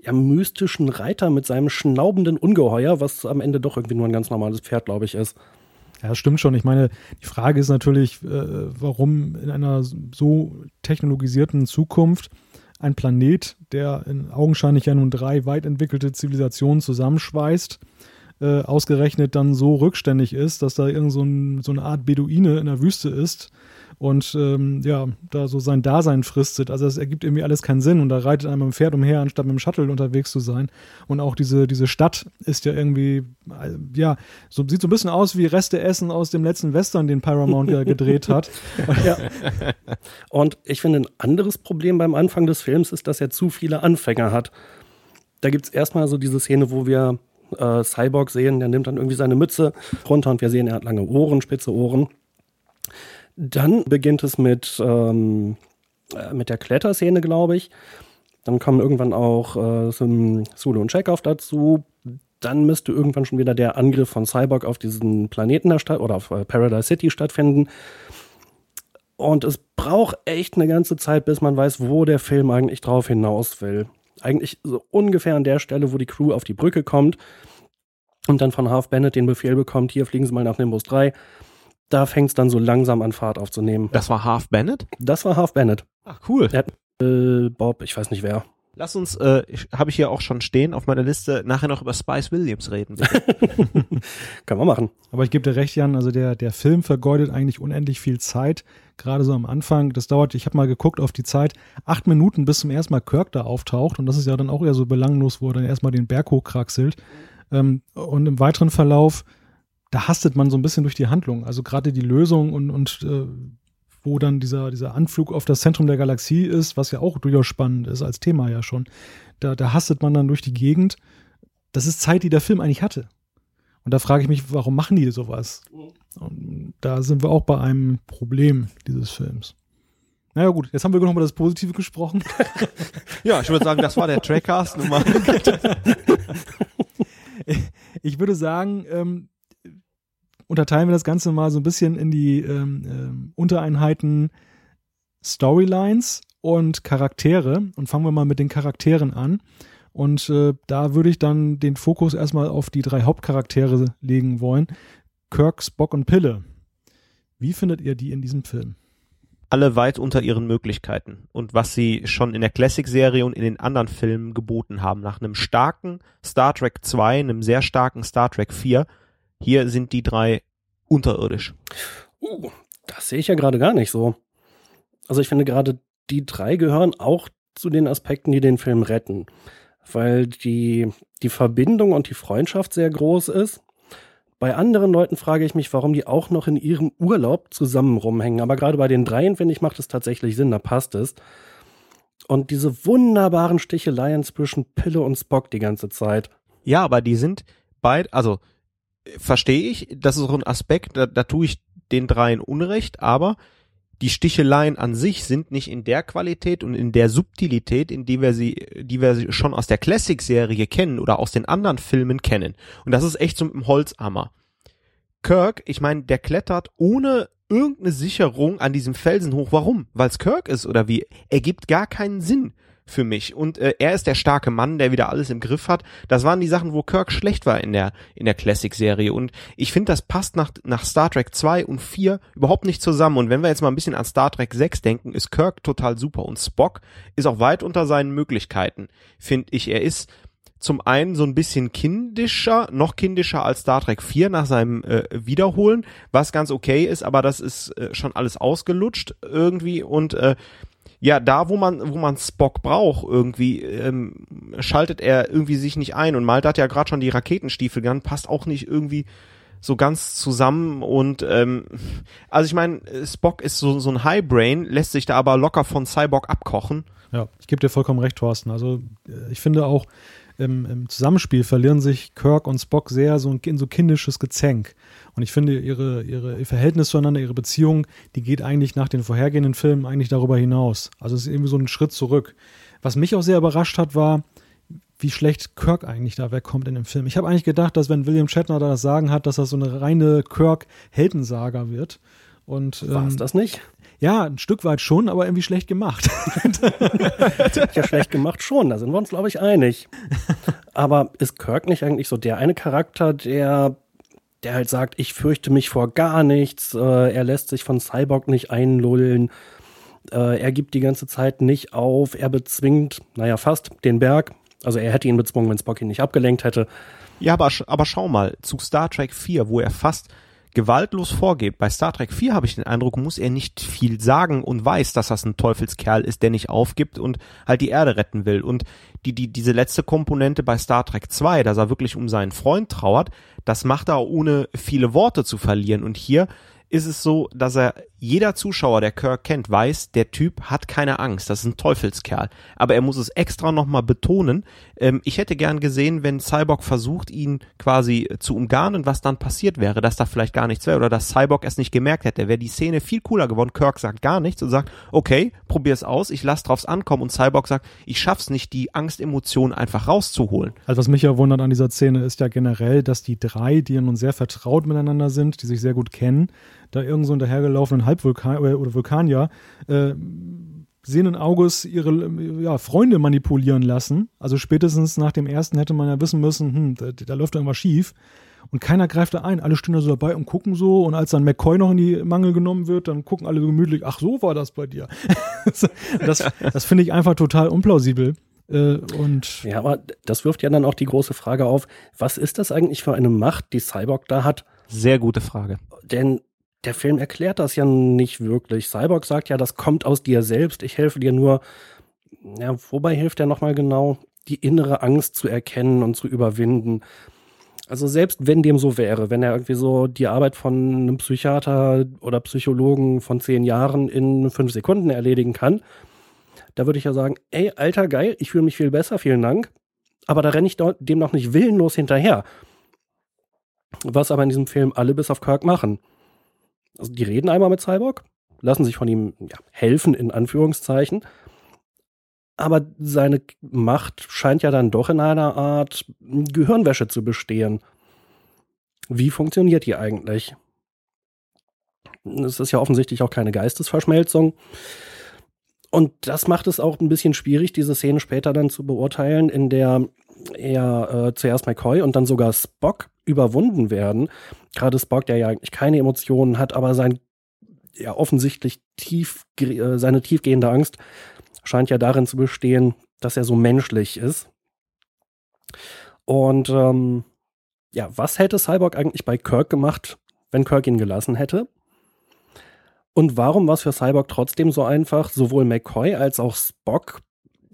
ja, mystischen Reiter mit seinem schnaubenden Ungeheuer, was am Ende doch irgendwie nur ein ganz normales Pferd, glaube ich, ist. Ja, das stimmt schon. Ich meine, die Frage ist natürlich, äh, warum in einer so technologisierten Zukunft ein Planet, der in augenscheinlich ja nun drei weit entwickelte Zivilisationen zusammenschweißt, äh, ausgerechnet dann so rückständig ist, dass da irgend so, ein, so eine Art Beduine in der Wüste ist und ähm, ja, da so sein Dasein fristet. Also es ergibt irgendwie alles keinen Sinn und da reitet einem ein Pferd umher, anstatt mit dem Shuttle unterwegs zu sein. Und auch diese, diese Stadt ist ja irgendwie, äh, ja, so, sieht so ein bisschen aus wie Reste Essen aus dem letzten Western, den Paramount ja gedreht hat. [LAUGHS] Ja. Und ich finde, ein anderes Problem beim Anfang des Films ist, dass er zu viele Anfänger hat. Da gibt es erstmal so diese Szene, wo wir äh, Cyborg sehen, der nimmt dann irgendwie seine Mütze runter und wir sehen, er hat lange Ohren, spitze Ohren. Dann beginnt es mit, ähm, äh, mit der Kletterszene, glaube ich. Dann kommen irgendwann auch äh, Sulu und Chekhov dazu. Dann müsste irgendwann schon wieder der Angriff von Cyborg auf diesen Planeten da statt oder auf äh, Paradise City stattfinden. Und es braucht echt eine ganze Zeit, bis man weiß, wo der Film eigentlich drauf hinaus will. Eigentlich so ungefähr an der Stelle, wo die Crew auf die Brücke kommt und dann von Half Bennett den Befehl bekommt, hier fliegen Sie mal nach Nimbus 3. Da fängt es dann so langsam an Fahrt aufzunehmen. Das war Half Bennett? Das war Half Bennett. Ach, cool. Der hat, äh, Bob, ich weiß nicht wer. Lass uns, äh, habe ich hier auch schon stehen auf meiner Liste, nachher noch über Spice Williams reden. [LAUGHS] Kann man machen. Aber ich gebe dir recht, Jan, also der, der Film vergeudet eigentlich unendlich viel Zeit, gerade so am Anfang. Das dauert, ich habe mal geguckt auf die Zeit, acht Minuten, bis zum ersten Mal Kirk da auftaucht. Und das ist ja dann auch eher so belanglos, wo er dann erstmal den Berg hochkraxelt. Ähm, und im weiteren Verlauf, da hastet man so ein bisschen durch die Handlung. Also gerade die Lösung und, und äh, wo dann dieser, dieser Anflug auf das Zentrum der Galaxie ist, was ja auch durchaus spannend ist, als Thema ja schon. Da, da hastet man dann durch die Gegend. Das ist Zeit, die der Film eigentlich hatte. Und da frage ich mich, warum machen die sowas? Und da sind wir auch bei einem Problem dieses Films. Naja gut, jetzt haben wir noch mal das Positive gesprochen. [LAUGHS] ja, ich würde sagen, das war der Trackcast [LAUGHS] ich würde sagen, ähm, unterteilen wir das Ganze mal so ein bisschen in die ähm, ähm, Untereinheiten Storylines und Charaktere und fangen wir mal mit den Charakteren an. Und äh, da würde ich dann den Fokus erstmal auf die drei Hauptcharaktere legen wollen. Kirk, Spock und Pille. Wie findet ihr die in diesem Film? Alle weit unter ihren Möglichkeiten und was sie schon in der Classic-Serie und in den anderen Filmen geboten haben. Nach einem starken Star Trek 2, einem sehr starken Star Trek 4 hier sind die drei unterirdisch. Uh, das sehe ich ja gerade gar nicht so. Also ich finde gerade die drei gehören auch zu den Aspekten, die den Film retten, weil die, die Verbindung und die Freundschaft sehr groß ist. Bei anderen Leuten frage ich mich, warum die auch noch in ihrem Urlaub zusammen rumhängen. Aber gerade bei den dreien, finde ich, macht es tatsächlich Sinn, da passt es. Und diese wunderbaren Sticheleien zwischen Pille und Spock die ganze Zeit. Ja, aber die sind beide, also verstehe ich, das ist so ein Aspekt, da, da tue ich den dreien Unrecht, aber die Sticheleien an sich sind nicht in der Qualität und in der Subtilität, in die wir sie, die wir schon aus der Classic-Serie kennen oder aus den anderen Filmen kennen. Und das ist echt so ein Holzhammer. Kirk, ich meine, der klettert ohne irgendeine Sicherung an diesem Felsen hoch. Warum? Weil es Kirk ist oder wie? Ergibt gar keinen Sinn für mich. Und äh, er ist der starke Mann, der wieder alles im Griff hat. Das waren die Sachen, wo Kirk schlecht war in der in der Classic-Serie. Und ich finde, das passt nach, nach Star Trek 2 und 4 überhaupt nicht zusammen. Und wenn wir jetzt mal ein bisschen an Star Trek 6 denken, ist Kirk total super. Und Spock ist auch weit unter seinen Möglichkeiten, finde ich. Er ist zum einen so ein bisschen kindischer, noch kindischer als Star Trek 4 nach seinem äh, Wiederholen, was ganz okay ist, aber das ist äh, schon alles ausgelutscht irgendwie und äh, ja, da, wo man, wo man Spock braucht, irgendwie, ähm, schaltet er irgendwie sich nicht ein. Und Malte hat ja gerade schon die Raketenstiefel genannt, passt auch nicht irgendwie so ganz zusammen und ähm, also ich meine, Spock ist so, so ein Highbrain, lässt sich da aber locker von Cyborg abkochen. Ja, ich gebe dir vollkommen recht, Thorsten. Also äh, ich finde auch, im, im Zusammenspiel verlieren sich Kirk und Spock sehr so in so kindisches Gezänk. Und ich finde, ihre, ihre ihr Verhältnis zueinander, ihre Beziehung, die geht eigentlich nach den vorhergehenden Filmen eigentlich darüber hinaus. Also es ist irgendwie so ein Schritt zurück. Was mich auch sehr überrascht hat, war, wie schlecht Kirk eigentlich da wegkommt in dem Film. Ich habe eigentlich gedacht, dass wenn William Shatner da das Sagen hat, dass das so eine reine Kirk-Heldensaga wird. Und, ähm, War es das nicht? Ja, ein Stück weit schon, aber irgendwie schlecht gemacht. [LAUGHS] ja, schlecht gemacht schon, da sind wir uns, glaube ich, einig. Aber ist Kirk nicht eigentlich so der eine Charakter, der, der halt sagt, ich fürchte mich vor gar nichts, äh, er lässt sich von Cyborg nicht einlullen, äh, er gibt die ganze Zeit nicht auf, er bezwingt, naja, fast den Berg. Also er hätte ihn bezwungen, wenn Spock ihn nicht abgelenkt hätte. Ja, aber, aber schau mal, zu Star Trek 4, wo er fast gewaltlos vorgeht. Bei Star Trek 4 habe ich den Eindruck, muss er nicht viel sagen und weiß, dass das ein Teufelskerl ist, der nicht aufgibt und halt die Erde retten will. Und die, die, diese letzte Komponente bei Star Trek 2, dass er wirklich um seinen Freund trauert, das macht er ohne viele Worte zu verlieren. Und hier ist es so, dass er jeder Zuschauer, der Kirk kennt, weiß, der Typ hat keine Angst, das ist ein Teufelskerl. Aber er muss es extra nochmal betonen. Ähm, ich hätte gern gesehen, wenn Cyborg versucht, ihn quasi zu umgarnen, was dann passiert wäre, dass da vielleicht gar nichts wäre oder dass Cyborg es nicht gemerkt hätte, wäre die Szene viel cooler geworden. Kirk sagt gar nichts und sagt, okay, probier's aus, ich lass drauf's ankommen und Cyborg sagt, ich schaff's nicht, die Angstemotion einfach rauszuholen. Also was mich ja wundert an dieser Szene ist ja generell, dass die drei, die ja nun sehr vertraut miteinander sind, die sich sehr gut kennen, da irgend so einen dahergelaufenen Halbvulkan äh, oder Vulkanier äh, sehenden Auges ihre ja, Freunde manipulieren lassen. Also spätestens nach dem ersten hätte man ja wissen müssen, hm, da, da läuft irgendwas schief. Und keiner greift da ein. Alle stehen da so dabei und gucken so. Und als dann McCoy noch in die Mangel genommen wird, dann gucken alle so gemütlich, ach, so war das bei dir. [LAUGHS] das das finde ich einfach total unplausibel. Äh, und ja, aber das wirft ja dann auch die große Frage auf, was ist das eigentlich für eine Macht, die Cyborg da hat? Sehr gute Frage. Denn der Film erklärt das ja nicht wirklich. Cyborg sagt ja, das kommt aus dir selbst, ich helfe dir nur. Ja, wobei hilft er nochmal genau, die innere Angst zu erkennen und zu überwinden. Also selbst wenn dem so wäre, wenn er irgendwie so die Arbeit von einem Psychiater oder Psychologen von zehn Jahren in fünf Sekunden erledigen kann, da würde ich ja sagen, ey, alter geil, ich fühle mich viel besser, vielen Dank. Aber da renne ich dem noch nicht willenlos hinterher. Was aber in diesem Film alle bis auf Kirk machen. Also die reden einmal mit Cyborg, lassen sich von ihm ja, helfen, in Anführungszeichen. Aber seine Macht scheint ja dann doch in einer Art Gehirnwäsche zu bestehen. Wie funktioniert die eigentlich? Es ist ja offensichtlich auch keine Geistesverschmelzung. Und das macht es auch ein bisschen schwierig, diese Szene später dann zu beurteilen, in der er äh, zuerst McCoy und dann sogar Spock überwunden werden. Gerade Spock, der ja eigentlich keine Emotionen hat, aber sein ja offensichtlich tief äh, seine tiefgehende Angst scheint ja darin zu bestehen, dass er so menschlich ist. Und ähm, ja, was hätte Cyborg eigentlich bei Kirk gemacht, wenn Kirk ihn gelassen hätte? Und warum war es für Cyborg trotzdem so einfach, sowohl McCoy als auch Spock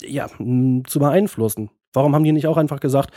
ja, zu beeinflussen? Warum haben die nicht auch einfach gesagt,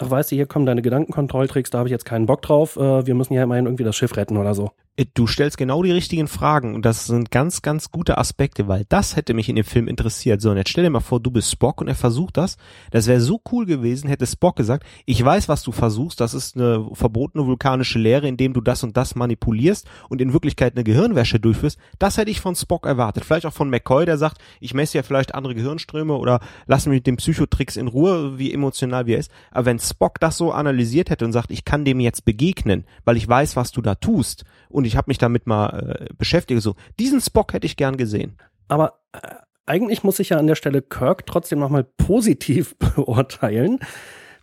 ach weißt du, hier kommen deine Gedankenkontrolltricks, da habe ich jetzt keinen Bock drauf, äh, wir müssen ja immerhin irgendwie das Schiff retten oder so. Äh, du stellst genau die richtigen Fragen und das sind ganz, ganz gute Aspekte, weil das hätte mich in dem Film interessiert. So, und jetzt stell dir mal vor, du bist Spock und er versucht das. Das wäre so cool gewesen, hätte Spock gesagt, ich weiß, was du versuchst, das ist eine verbotene vulkanische Lehre, indem du das und das manipulierst und in Wirklichkeit eine Gehirnwäsche durchführst. Das hätte ich von Spock erwartet. Vielleicht auch von McCoy, der sagt, ich messe ja vielleicht andere Gehirnströme oder lass mich mit dem Psychotricks in Ruhe, wie emotional wie er ist. Aber wenn Spock das so analysiert hätte und sagt, ich kann dem jetzt begegnen, weil ich weiß, was du da tust und ich habe mich damit mal äh, beschäftigt, so diesen Spock hätte ich gern gesehen. Aber äh, eigentlich muss ich ja an der Stelle Kirk trotzdem nochmal positiv [LAUGHS] beurteilen.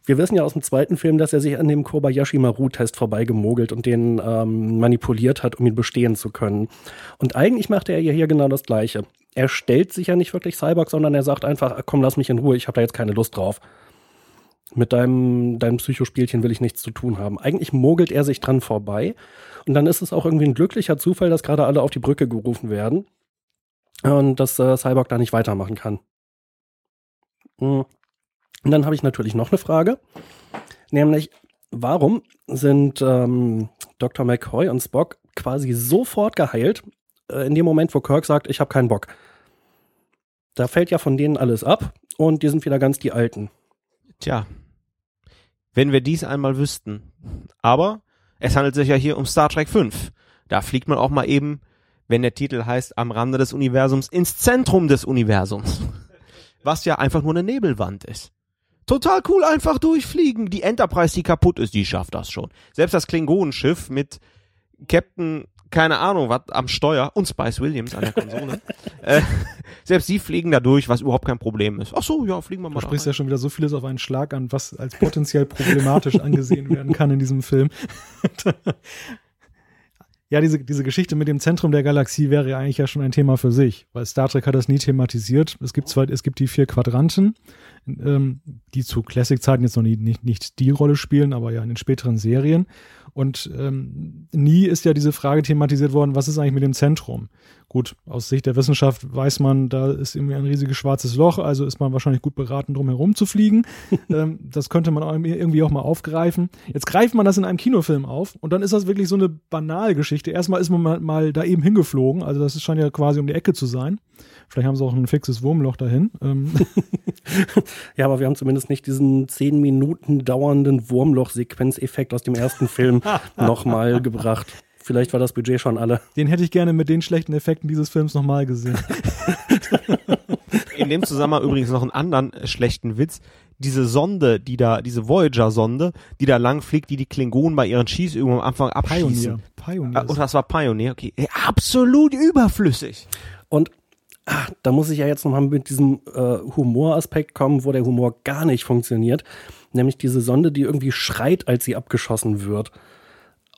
Wir wissen ja aus dem zweiten Film, dass er sich an dem Kobayashi Maru-Test vorbeigemogelt und den ähm, manipuliert hat, um ihn bestehen zu können. Und eigentlich macht er ja hier genau das Gleiche. Er stellt sich ja nicht wirklich Cyborg, sondern er sagt einfach, komm, lass mich in Ruhe, ich habe da jetzt keine Lust drauf. Mit deinem, deinem Psychospielchen will ich nichts zu tun haben. Eigentlich mogelt er sich dran vorbei. Und dann ist es auch irgendwie ein glücklicher Zufall, dass gerade alle auf die Brücke gerufen werden. Und dass äh, Cyborg da nicht weitermachen kann. Hm. Und dann habe ich natürlich noch eine Frage. Nämlich, warum sind ähm, Dr. McCoy und Spock quasi sofort geheilt, äh, in dem Moment, wo Kirk sagt, ich habe keinen Bock? Da fällt ja von denen alles ab und die sind wieder ganz die Alten. Tja, wenn wir dies einmal wüssten. Aber es handelt sich ja hier um Star Trek 5. Da fliegt man auch mal eben, wenn der Titel heißt, am Rande des Universums ins Zentrum des Universums. Was ja einfach nur eine Nebelwand ist. Total cool, einfach durchfliegen. Die Enterprise, die kaputt ist, die schafft das schon. Selbst das Klingonenschiff mit Captain keine Ahnung, was am Steuer und Spice Williams an der Konsole. [LAUGHS] äh, selbst sie fliegen da durch, was überhaupt kein Problem ist. Ach so, ja, fliegen wir mal. Du sprichst ja schon wieder so vieles auf einen Schlag an, was als potenziell problematisch angesehen werden kann in diesem Film. [LAUGHS] ja, diese, diese Geschichte mit dem Zentrum der Galaxie wäre ja eigentlich ja schon ein Thema für sich, weil Star Trek hat das nie thematisiert. Es gibt zwar, es gibt die vier Quadranten, ähm, die zu Classic-Zeiten jetzt noch nie, nicht, nicht die Rolle spielen, aber ja in den späteren Serien. Und ähm, nie ist ja diese Frage thematisiert worden, was ist eigentlich mit dem Zentrum? Gut, aus Sicht der Wissenschaft weiß man, da ist irgendwie ein riesiges schwarzes Loch, also ist man wahrscheinlich gut beraten, drum herum zu fliegen. [LAUGHS] ähm, das könnte man irgendwie auch mal aufgreifen. Jetzt greift man das in einem Kinofilm auf und dann ist das wirklich so eine Banalgeschichte. Erstmal ist man mal, mal da eben hingeflogen, also das scheint ja quasi um die Ecke zu sein. Vielleicht haben sie auch ein fixes Wurmloch dahin. Ähm. [LAUGHS] ja, aber wir haben zumindest nicht diesen zehn Minuten dauernden Wurmloch-Sequenzeffekt aus dem ersten Film [LAUGHS] nochmal gebracht. Vielleicht war das Budget schon alle. Den hätte ich gerne mit den schlechten Effekten dieses Films nochmal gesehen. [LAUGHS] In dem Zusammenhang übrigens noch einen anderen äh, schlechten Witz. Diese Sonde, die da, diese Voyager-Sonde, die da lang fliegt, die die Klingonen bei ihren Schießübungen am Anfang abschießen. Pioneer. Pioneer. Äh, oh, das war Pioneer, okay. Absolut überflüssig. Und ach, da muss ich ja jetzt nochmal mit diesem äh, Humoraspekt kommen, wo der Humor gar nicht funktioniert. Nämlich diese Sonde, die irgendwie schreit, als sie abgeschossen wird.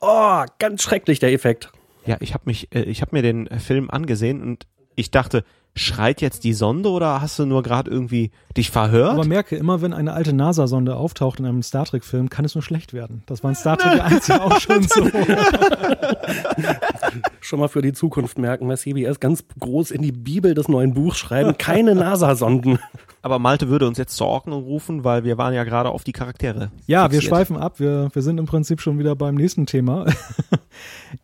Oh, ganz schrecklich der Effekt. Ja, ich habe mich, äh, ich habe mir den Film angesehen und Ich dachte, schreit jetzt die Sonde oder hast du nur gerade irgendwie dich verhört? Aber merke, immer wenn eine alte NASA-Sonde auftaucht in einem Star Trek-Film, kann es nur schlecht werden. Das war in Star Trek 1 ja auch schon so. [LAUGHS] schon mal für die Zukunft merken, bei CBS ganz groß in die Bibel des neuen Buchs schreiben, keine NASA-Sonden. Aber Malte würde uns jetzt sorgen und rufen, weil wir waren ja gerade auf die Charaktere. Ja, fixiert. wir schweifen ab. Wir, wir sind im Prinzip schon wieder beim nächsten Thema.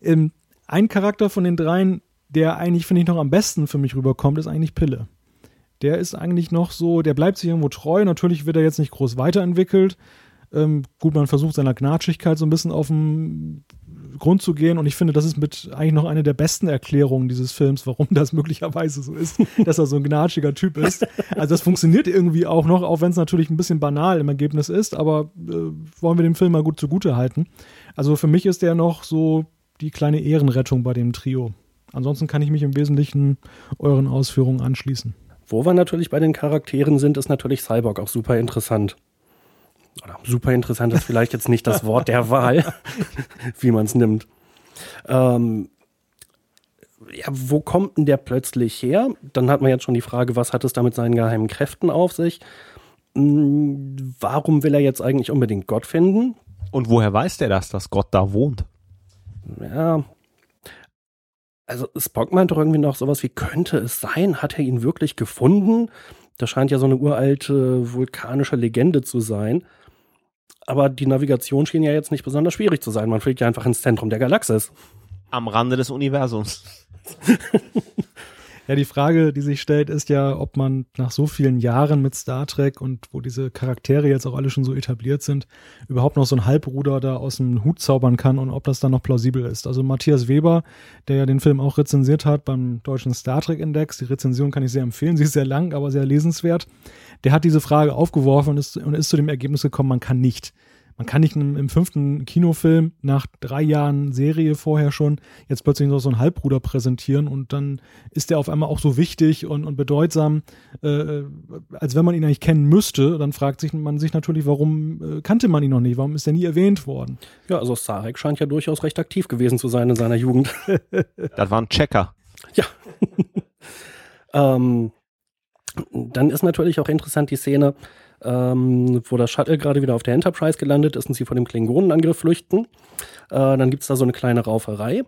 [LAUGHS] Ein Charakter von den dreien, der eigentlich, finde ich, noch am besten für mich rüberkommt, ist eigentlich Pille. Der ist eigentlich noch so, der bleibt sich irgendwo treu. Natürlich wird er jetzt nicht groß weiterentwickelt. Ähm, gut, man versucht seiner Gnatschigkeit so ein bisschen auf den Grund zu gehen und ich finde, das ist mit eigentlich noch eine der besten Erklärungen dieses Films, warum das [LAUGHS] möglicherweise so ist, dass er so ein gnatschiger Typ ist. Also das funktioniert irgendwie auch noch, auch wenn es natürlich ein bisschen banal im Ergebnis ist, aber äh, wollen wir dem Film mal gut zugute halten. Also für mich ist der noch so die kleine Ehrenrettung bei dem Trio. Ansonsten kann ich mich im Wesentlichen euren Ausführungen anschließen. Wo wir natürlich bei den Charakteren sind, ist natürlich Cyborg auch super interessant. Oder super interessant ist vielleicht jetzt nicht das Wort der Wahl, [LAUGHS] wie man es nimmt. Ähm, ja, wo kommt denn der plötzlich her? Dann hat man jetzt schon die Frage, was hat es da mit seinen geheimen Kräften auf sich? Hm, warum will er jetzt eigentlich unbedingt Gott finden? Und woher weiß der das, dass Gott da wohnt? Ja, also Spock meint doch irgendwie noch sowas wie, könnte es sein? Hat er ihn wirklich gefunden? Das scheint ja so eine uralte vulkanische Legende zu sein. Aber die Navigation schien ja jetzt nicht besonders schwierig zu sein. Man fliegt ja einfach ins Zentrum der Galaxis. Am Rande des Universums. [LAUGHS] Ja, die Frage, die sich stellt, ist ja, ob man nach so vielen Jahren mit Star Trek und wo diese Charaktere jetzt auch alle schon so etabliert sind, überhaupt noch so ein Halbbruder da aus dem Hut zaubern kann und ob das dann noch plausibel ist. Also Matthias Weber, der ja den Film auch rezensiert hat beim deutschen Star Trek Index, die Rezension kann ich sehr empfehlen, [LAUGHS] sie ist sehr lang, aber sehr lesenswert, der hat diese Frage aufgeworfen und ist, und ist zu dem Ergebnis gekommen, man kann nicht man kann nicht im, im, fünften Kinofilm nach drei Jahren Serie vorher schon jetzt plötzlich noch so einen Halbbruder präsentieren und dann ist der auf einmal auch so wichtig und, und bedeutsam, äh, als wenn man ihn eigentlich kennen müsste. Dann fragt sich man sich natürlich, warum äh, kannte man ihn noch nicht? Warum ist er nie erwähnt worden? Ja, also Sarek scheint ja durchaus recht aktiv gewesen zu sein in seiner Jugend. [LAUGHS] das war ein Checker. Ja. [LAUGHS] ähm, dann ist natürlich auch interessant die Szene, ähm, wo das Shuttle gerade wieder auf der Enterprise gelandet ist und sie vor dem Klingonenangriff flüchten. Äh, dann gibt es da so eine kleine Rauferei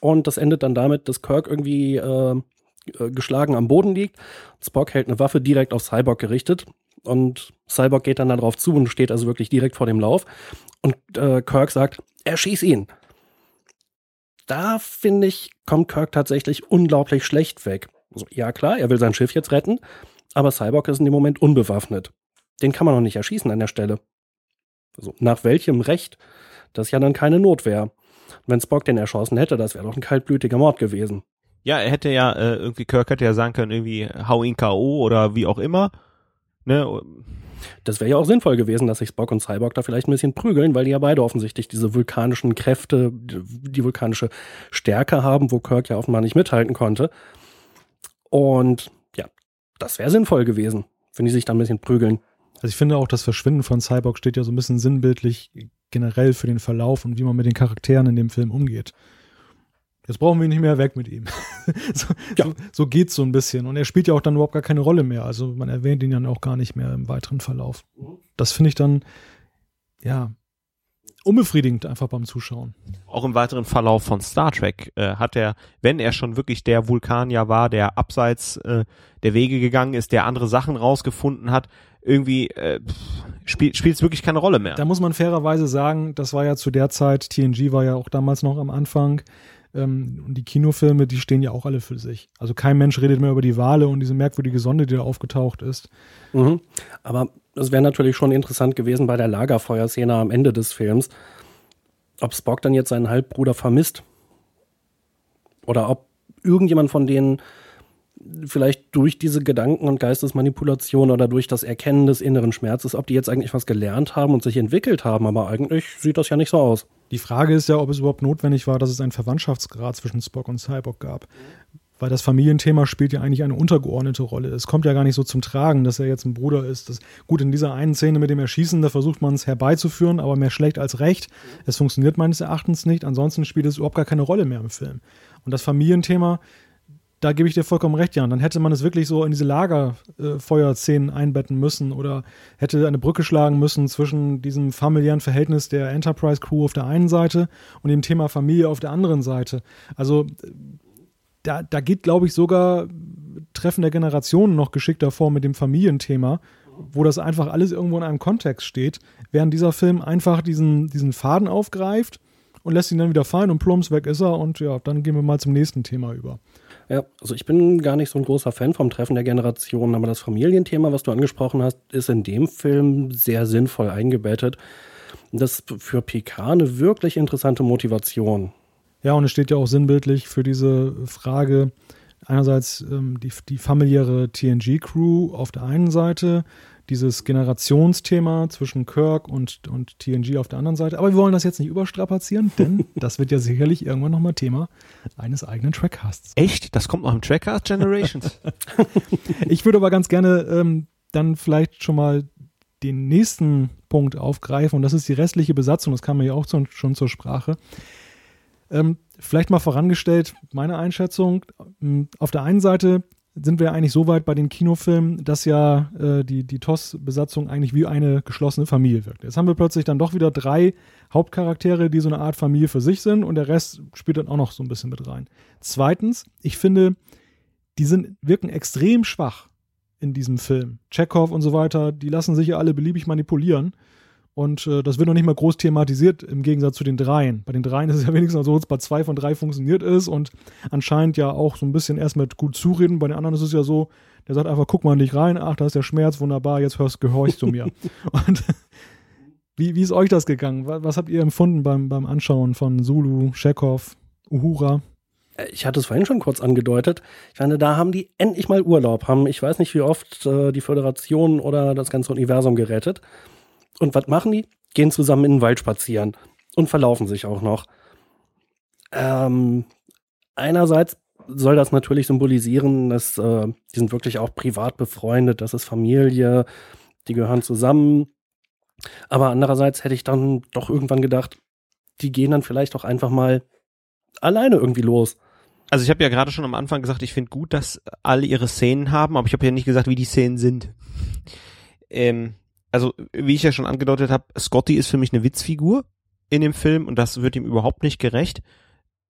und das endet dann damit, dass Kirk irgendwie äh, äh, geschlagen am Boden liegt. Spock hält eine Waffe direkt auf Cyborg gerichtet und Cyborg geht dann darauf zu und steht also wirklich direkt vor dem Lauf. Und äh, Kirk sagt, erschieß ihn. Da finde ich, kommt Kirk tatsächlich unglaublich schlecht weg. Also, ja klar, er will sein Schiff jetzt retten, aber Cyborg ist in dem Moment unbewaffnet den kann man noch nicht erschießen an der Stelle. Also, nach welchem Recht? Das ist ja dann keine Notwehr. Wenn Spock den erschossen hätte, das wäre doch ein kaltblütiger Mord gewesen. Ja, er hätte ja äh, irgendwie, Kirk hätte ja sagen können, irgendwie hau ihn K.O. oder wie auch immer. Ne? Das wäre ja auch sinnvoll gewesen, dass sich Spock und Cyborg da vielleicht ein bisschen prügeln, weil die ja beide offensichtlich diese vulkanischen Kräfte, die vulkanische Stärke haben, wo Kirk ja offenbar nicht mithalten konnte. Und ja, das wäre sinnvoll gewesen, wenn die sich da ein bisschen prügeln. Also ich finde auch, das Verschwinden von Cyborg steht ja so ein bisschen sinnbildlich generell für den Verlauf und wie man mit den Charakteren in dem Film umgeht. Jetzt brauchen wir ihn nicht mehr weg mit ihm. [LAUGHS] so, ja. so, so geht's so ein bisschen. Und er spielt ja auch dann überhaupt gar keine Rolle mehr. Also man erwähnt ihn dann auch gar nicht mehr im weiteren Verlauf. Das finde ich dann, ja, unbefriedigend einfach beim Zuschauen. Auch im weiteren Verlauf von Star Trek äh, hat er, wenn er schon wirklich der Vulkanier war, der abseits äh, der Wege gegangen ist, der andere Sachen rausgefunden hat, irgendwie äh, spielt es wirklich keine Rolle mehr. Da muss man fairerweise sagen, das war ja zu der Zeit, TNG war ja auch damals noch am Anfang. Ähm, und die Kinofilme, die stehen ja auch alle für sich. Also kein Mensch redet mehr über die Wale und diese merkwürdige Sonde, die da aufgetaucht ist. Mhm. Aber es wäre natürlich schon interessant gewesen bei der Lagerfeuerszene am Ende des Films, ob Spock dann jetzt seinen Halbbruder vermisst. Oder ob irgendjemand von denen vielleicht durch diese Gedanken- und Geistesmanipulation oder durch das Erkennen des inneren Schmerzes, ob die jetzt eigentlich was gelernt haben und sich entwickelt haben, aber eigentlich sieht das ja nicht so aus. Die Frage ist ja, ob es überhaupt notwendig war, dass es einen Verwandtschaftsgrad zwischen Spock und Cyborg gab. Weil das Familienthema spielt ja eigentlich eine untergeordnete Rolle. Es kommt ja gar nicht so zum Tragen, dass er jetzt ein Bruder ist. Das, gut, in dieser einen Szene mit dem Erschießen, da versucht man es herbeizuführen, aber mehr schlecht als recht. Es funktioniert meines Erachtens nicht. Ansonsten spielt es überhaupt gar keine Rolle mehr im Film. Und das Familienthema, da gebe ich dir vollkommen recht, Jan. Dann hätte man es wirklich so in diese Lagerfeuerszenen einbetten müssen oder hätte eine Brücke schlagen müssen zwischen diesem familiären Verhältnis der Enterprise Crew auf der einen Seite und dem Thema Familie auf der anderen Seite. Also da, da geht, glaube ich, sogar Treffen der Generationen noch geschickter vor mit dem Familienthema, wo das einfach alles irgendwo in einem Kontext steht, während dieser Film einfach diesen, diesen Faden aufgreift und lässt ihn dann wieder fallen und plumps weg ist er und ja, dann gehen wir mal zum nächsten Thema über. Ja, also ich bin gar nicht so ein großer Fan vom Treffen der Generationen, aber das Familienthema, was du angesprochen hast, ist in dem Film sehr sinnvoll eingebettet. Das ist für PK eine wirklich interessante Motivation. Ja, und es steht ja auch sinnbildlich für diese Frage, einerseits ähm, die, die familiäre TNG-Crew auf der einen Seite, dieses Generationsthema zwischen Kirk und, und TNG auf der anderen Seite. Aber wir wollen das jetzt nicht überstrapazieren, denn [LAUGHS] das wird ja sicherlich irgendwann nochmal Thema eines eigenen Trackcasts. Echt? Das kommt noch im Trackcast Generations? [LAUGHS] ich würde aber ganz gerne ähm, dann vielleicht schon mal den nächsten Punkt aufgreifen und das ist die restliche Besatzung. Das kam mir ja auch zu, schon zur Sprache. Ähm, vielleicht mal vorangestellt, meine Einschätzung. Auf der einen Seite sind wir eigentlich so weit bei den Kinofilmen, dass ja äh, die, die TOS-Besatzung eigentlich wie eine geschlossene Familie wirkt. Jetzt haben wir plötzlich dann doch wieder drei Hauptcharaktere, die so eine Art Familie für sich sind und der Rest spielt dann auch noch so ein bisschen mit rein. Zweitens, ich finde, die sind, wirken extrem schwach in diesem Film. Chekhov und so weiter, die lassen sich ja alle beliebig manipulieren. Und äh, das wird noch nicht mal groß thematisiert im Gegensatz zu den dreien. Bei den dreien ist es ja [LAUGHS] wenigstens so, dass bei zwei von drei funktioniert ist und anscheinend ja auch so ein bisschen erst mit gut zureden. Bei den anderen ist es ja so, der sagt einfach, guck mal nicht rein, ach, da ist der Schmerz, wunderbar, jetzt hörst, gehorchst du mir. [LAUGHS] und [LAUGHS] wie, wie ist euch das gegangen? Was, was habt ihr empfunden beim, beim Anschauen von Zulu, Chekhov, Uhura? Äh, ich hatte es vorhin schon kurz angedeutet. Ich meine, da haben die endlich mal Urlaub, haben, ich weiß nicht wie oft, äh, die Föderation oder das ganze Universum gerettet. Und was machen die? Gehen zusammen in den Wald spazieren und verlaufen sich auch noch. Ähm, einerseits soll das natürlich symbolisieren, dass äh, die sind wirklich auch privat befreundet, das ist Familie, die gehören zusammen. Aber andererseits hätte ich dann doch irgendwann gedacht, die gehen dann vielleicht auch einfach mal alleine irgendwie los. Also ich habe ja gerade schon am Anfang gesagt, ich finde gut, dass alle ihre Szenen haben, aber ich habe ja nicht gesagt, wie die Szenen sind. Ähm, also wie ich ja schon angedeutet habe, Scotty ist für mich eine Witzfigur in dem Film und das wird ihm überhaupt nicht gerecht.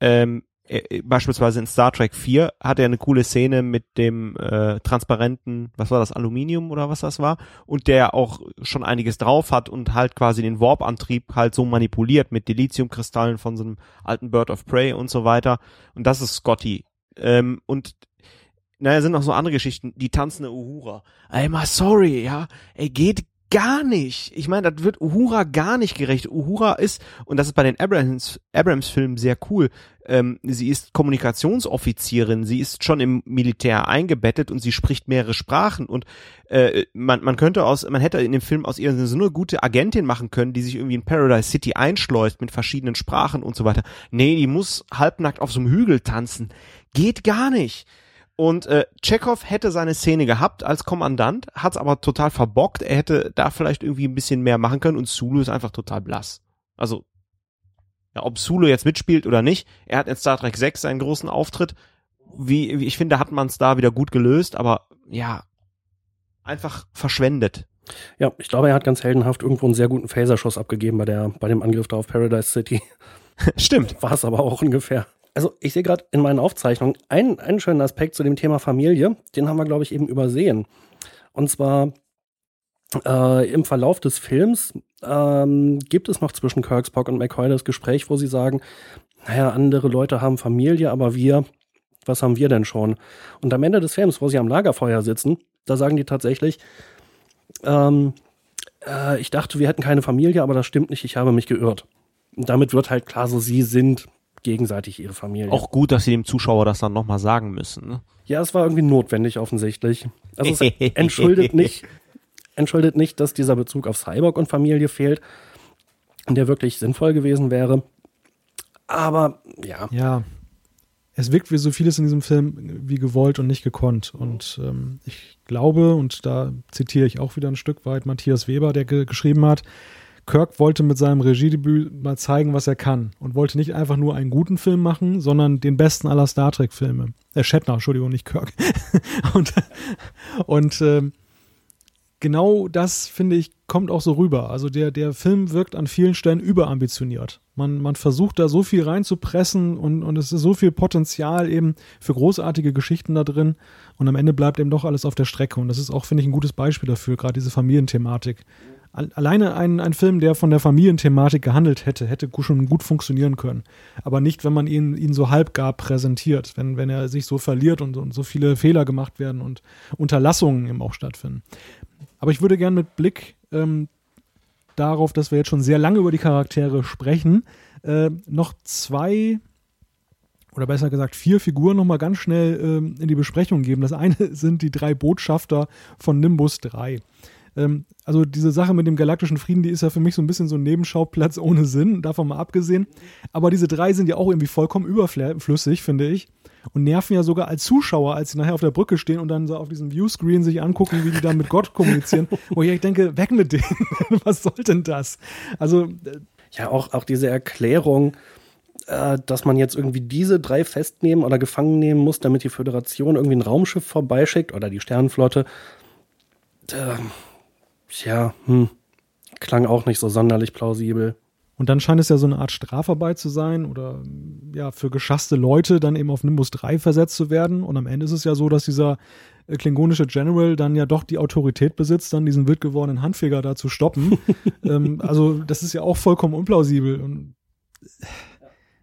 Ähm, äh, beispielsweise in Star Trek 4 hat er eine coole Szene mit dem äh, transparenten, was war das, Aluminium oder was das war, und der auch schon einiges drauf hat und halt quasi den Warp-Antrieb halt so manipuliert mit Dilithiumkristallen von so einem alten Bird of Prey und so weiter. Und das ist Scotty. Ähm, und naja, sind noch so andere Geschichten. Die tanzende Uhura. Mal sorry, ja. Ey, geht gar nicht. Ich meine, das wird Uhura gar nicht gerecht. Uhura ist, und das ist bei den Abrams, Abrams Filmen sehr cool, ähm, sie ist Kommunikationsoffizierin, sie ist schon im Militär eingebettet und sie spricht mehrere Sprachen und äh, man, man könnte aus, man hätte in dem Film aus ihr so eine gute Agentin machen können, die sich irgendwie in Paradise City einschleust mit verschiedenen Sprachen und so weiter. Nee, die muss halbnackt auf so einem Hügel tanzen. Geht gar nicht. Und äh, Chekhov hätte seine Szene gehabt als Kommandant, hat's aber total verbockt. Er hätte da vielleicht irgendwie ein bisschen mehr machen können und Sulu ist einfach total blass. Also, ja, ob Sulu jetzt mitspielt oder nicht, er hat in Star Trek 6 seinen großen Auftritt. Wie, wie ich finde, hat man es da wieder gut gelöst, aber ja, einfach verschwendet. Ja, ich glaube, er hat ganz heldenhaft irgendwo einen sehr guten Phaserschuss abgegeben bei der, bei dem Angriff da auf Paradise City. [LAUGHS] Stimmt. War es aber auch ungefähr. Also ich sehe gerade in meinen Aufzeichnungen einen, einen schönen Aspekt zu dem Thema Familie, den haben wir, glaube ich, eben übersehen. Und zwar äh, im Verlauf des Films ähm, gibt es noch zwischen Kirk, Spock und McCoy das Gespräch, wo sie sagen, naja, andere Leute haben Familie, aber wir, was haben wir denn schon? Und am Ende des Films, wo sie am Lagerfeuer sitzen, da sagen die tatsächlich, ähm, äh, ich dachte, wir hätten keine Familie, aber das stimmt nicht, ich habe mich geirrt. Und damit wird halt klar, so sie sind gegenseitig ihre Familie. Auch gut, dass sie dem Zuschauer das dann nochmal sagen müssen. Ne? Ja, es war irgendwie notwendig offensichtlich. Also es entschuldet [LAUGHS] nicht, entschuldet nicht, dass dieser Bezug auf Cyborg und Familie fehlt, der wirklich sinnvoll gewesen wäre. Aber ja. Ja. Es wirkt wie so vieles in diesem Film wie gewollt und nicht gekonnt. Und ähm, ich glaube, und da zitiere ich auch wieder ein Stück weit Matthias Weber, der ge geschrieben hat, Kirk wollte mit seinem Regiedebüt mal zeigen, was er kann und wollte nicht einfach nur einen guten Film machen, sondern den besten aller Star Trek-Filme. Äh, Shatner, Entschuldigung, nicht Kirk. [LAUGHS] und und äh, genau das, finde ich, kommt auch so rüber. Also der, der Film wirkt an vielen Stellen überambitioniert. Man, man versucht da so viel reinzupressen und, und es ist so viel Potenzial eben für großartige Geschichten da drin und am Ende bleibt eben doch alles auf der Strecke. Und das ist auch, finde ich, ein gutes Beispiel dafür, gerade diese Familienthematik. Alleine ein, ein Film, der von der Familienthematik gehandelt hätte, hätte schon gut funktionieren können. Aber nicht, wenn man ihn, ihn so halbgar präsentiert, wenn, wenn er sich so verliert und, und so viele Fehler gemacht werden und Unterlassungen eben auch stattfinden. Aber ich würde gerne mit Blick ähm, darauf, dass wir jetzt schon sehr lange über die Charaktere sprechen, äh, noch zwei oder besser gesagt vier Figuren nochmal ganz schnell ähm, in die Besprechung geben. Das eine [LAUGHS] sind die drei Botschafter von Nimbus 3. Ähm, also diese Sache mit dem galaktischen Frieden, die ist ja für mich so ein bisschen so ein Nebenschauplatz ohne Sinn, davon mal abgesehen. Aber diese drei sind ja auch irgendwie vollkommen überflüssig, finde ich. Und nerven ja sogar als Zuschauer, als sie nachher auf der Brücke stehen und dann so auf diesem Viewscreen sich angucken, wie die da mit Gott kommunizieren. [LAUGHS] Wo ich denke, weg mit denen. [LAUGHS] Was soll denn das? Also. Äh, ja, auch, auch diese Erklärung, äh, dass man jetzt irgendwie diese drei festnehmen oder gefangen nehmen muss, damit die Föderation irgendwie ein Raumschiff vorbeischickt oder die Sternenflotte. Äh, Tja, hm, klang auch nicht so sonderlich plausibel. Und dann scheint es ja so eine Art Strafarbeit zu sein oder ja, für geschasste Leute dann eben auf Nimbus 3 versetzt zu werden. Und am Ende ist es ja so, dass dieser äh, klingonische General dann ja doch die Autorität besitzt, dann diesen wild gewordenen Handfeger da zu stoppen. [LAUGHS] ähm, also, das ist ja auch vollkommen unplausibel. Und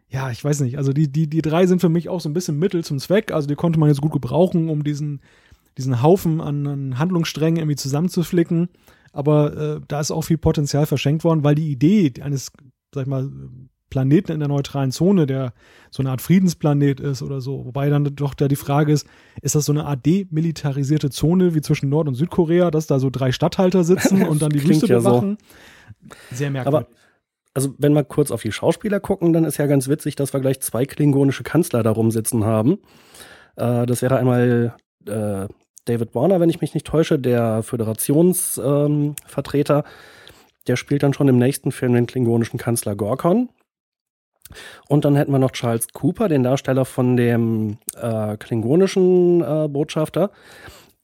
ja, ich weiß nicht. Also, die, die, die drei sind für mich auch so ein bisschen Mittel zum Zweck. Also, die konnte man jetzt gut gebrauchen, um diesen, diesen Haufen an, an Handlungssträngen irgendwie zusammenzuflicken aber äh, da ist auch viel Potenzial verschenkt worden, weil die Idee eines, sag ich mal, Planeten in der neutralen Zone, der so eine Art Friedensplanet ist oder so, wobei dann doch da die Frage ist, ist das so eine Art demilitarisierte Zone wie zwischen Nord- und Südkorea, dass da so drei Stadthalter sitzen [LAUGHS] und dann die Wüste ja bewachen? So. Sehr merkwürdig. Aber also wenn wir kurz auf die Schauspieler gucken, dann ist ja ganz witzig, dass wir gleich zwei klingonische Kanzler da rumsitzen haben. Äh, das wäre einmal äh, David Warner, wenn ich mich nicht täusche, der Föderationsvertreter, ähm, der spielt dann schon im nächsten Film den klingonischen Kanzler Gorkon. Und dann hätten wir noch Charles Cooper, den Darsteller von dem äh, klingonischen äh, Botschafter.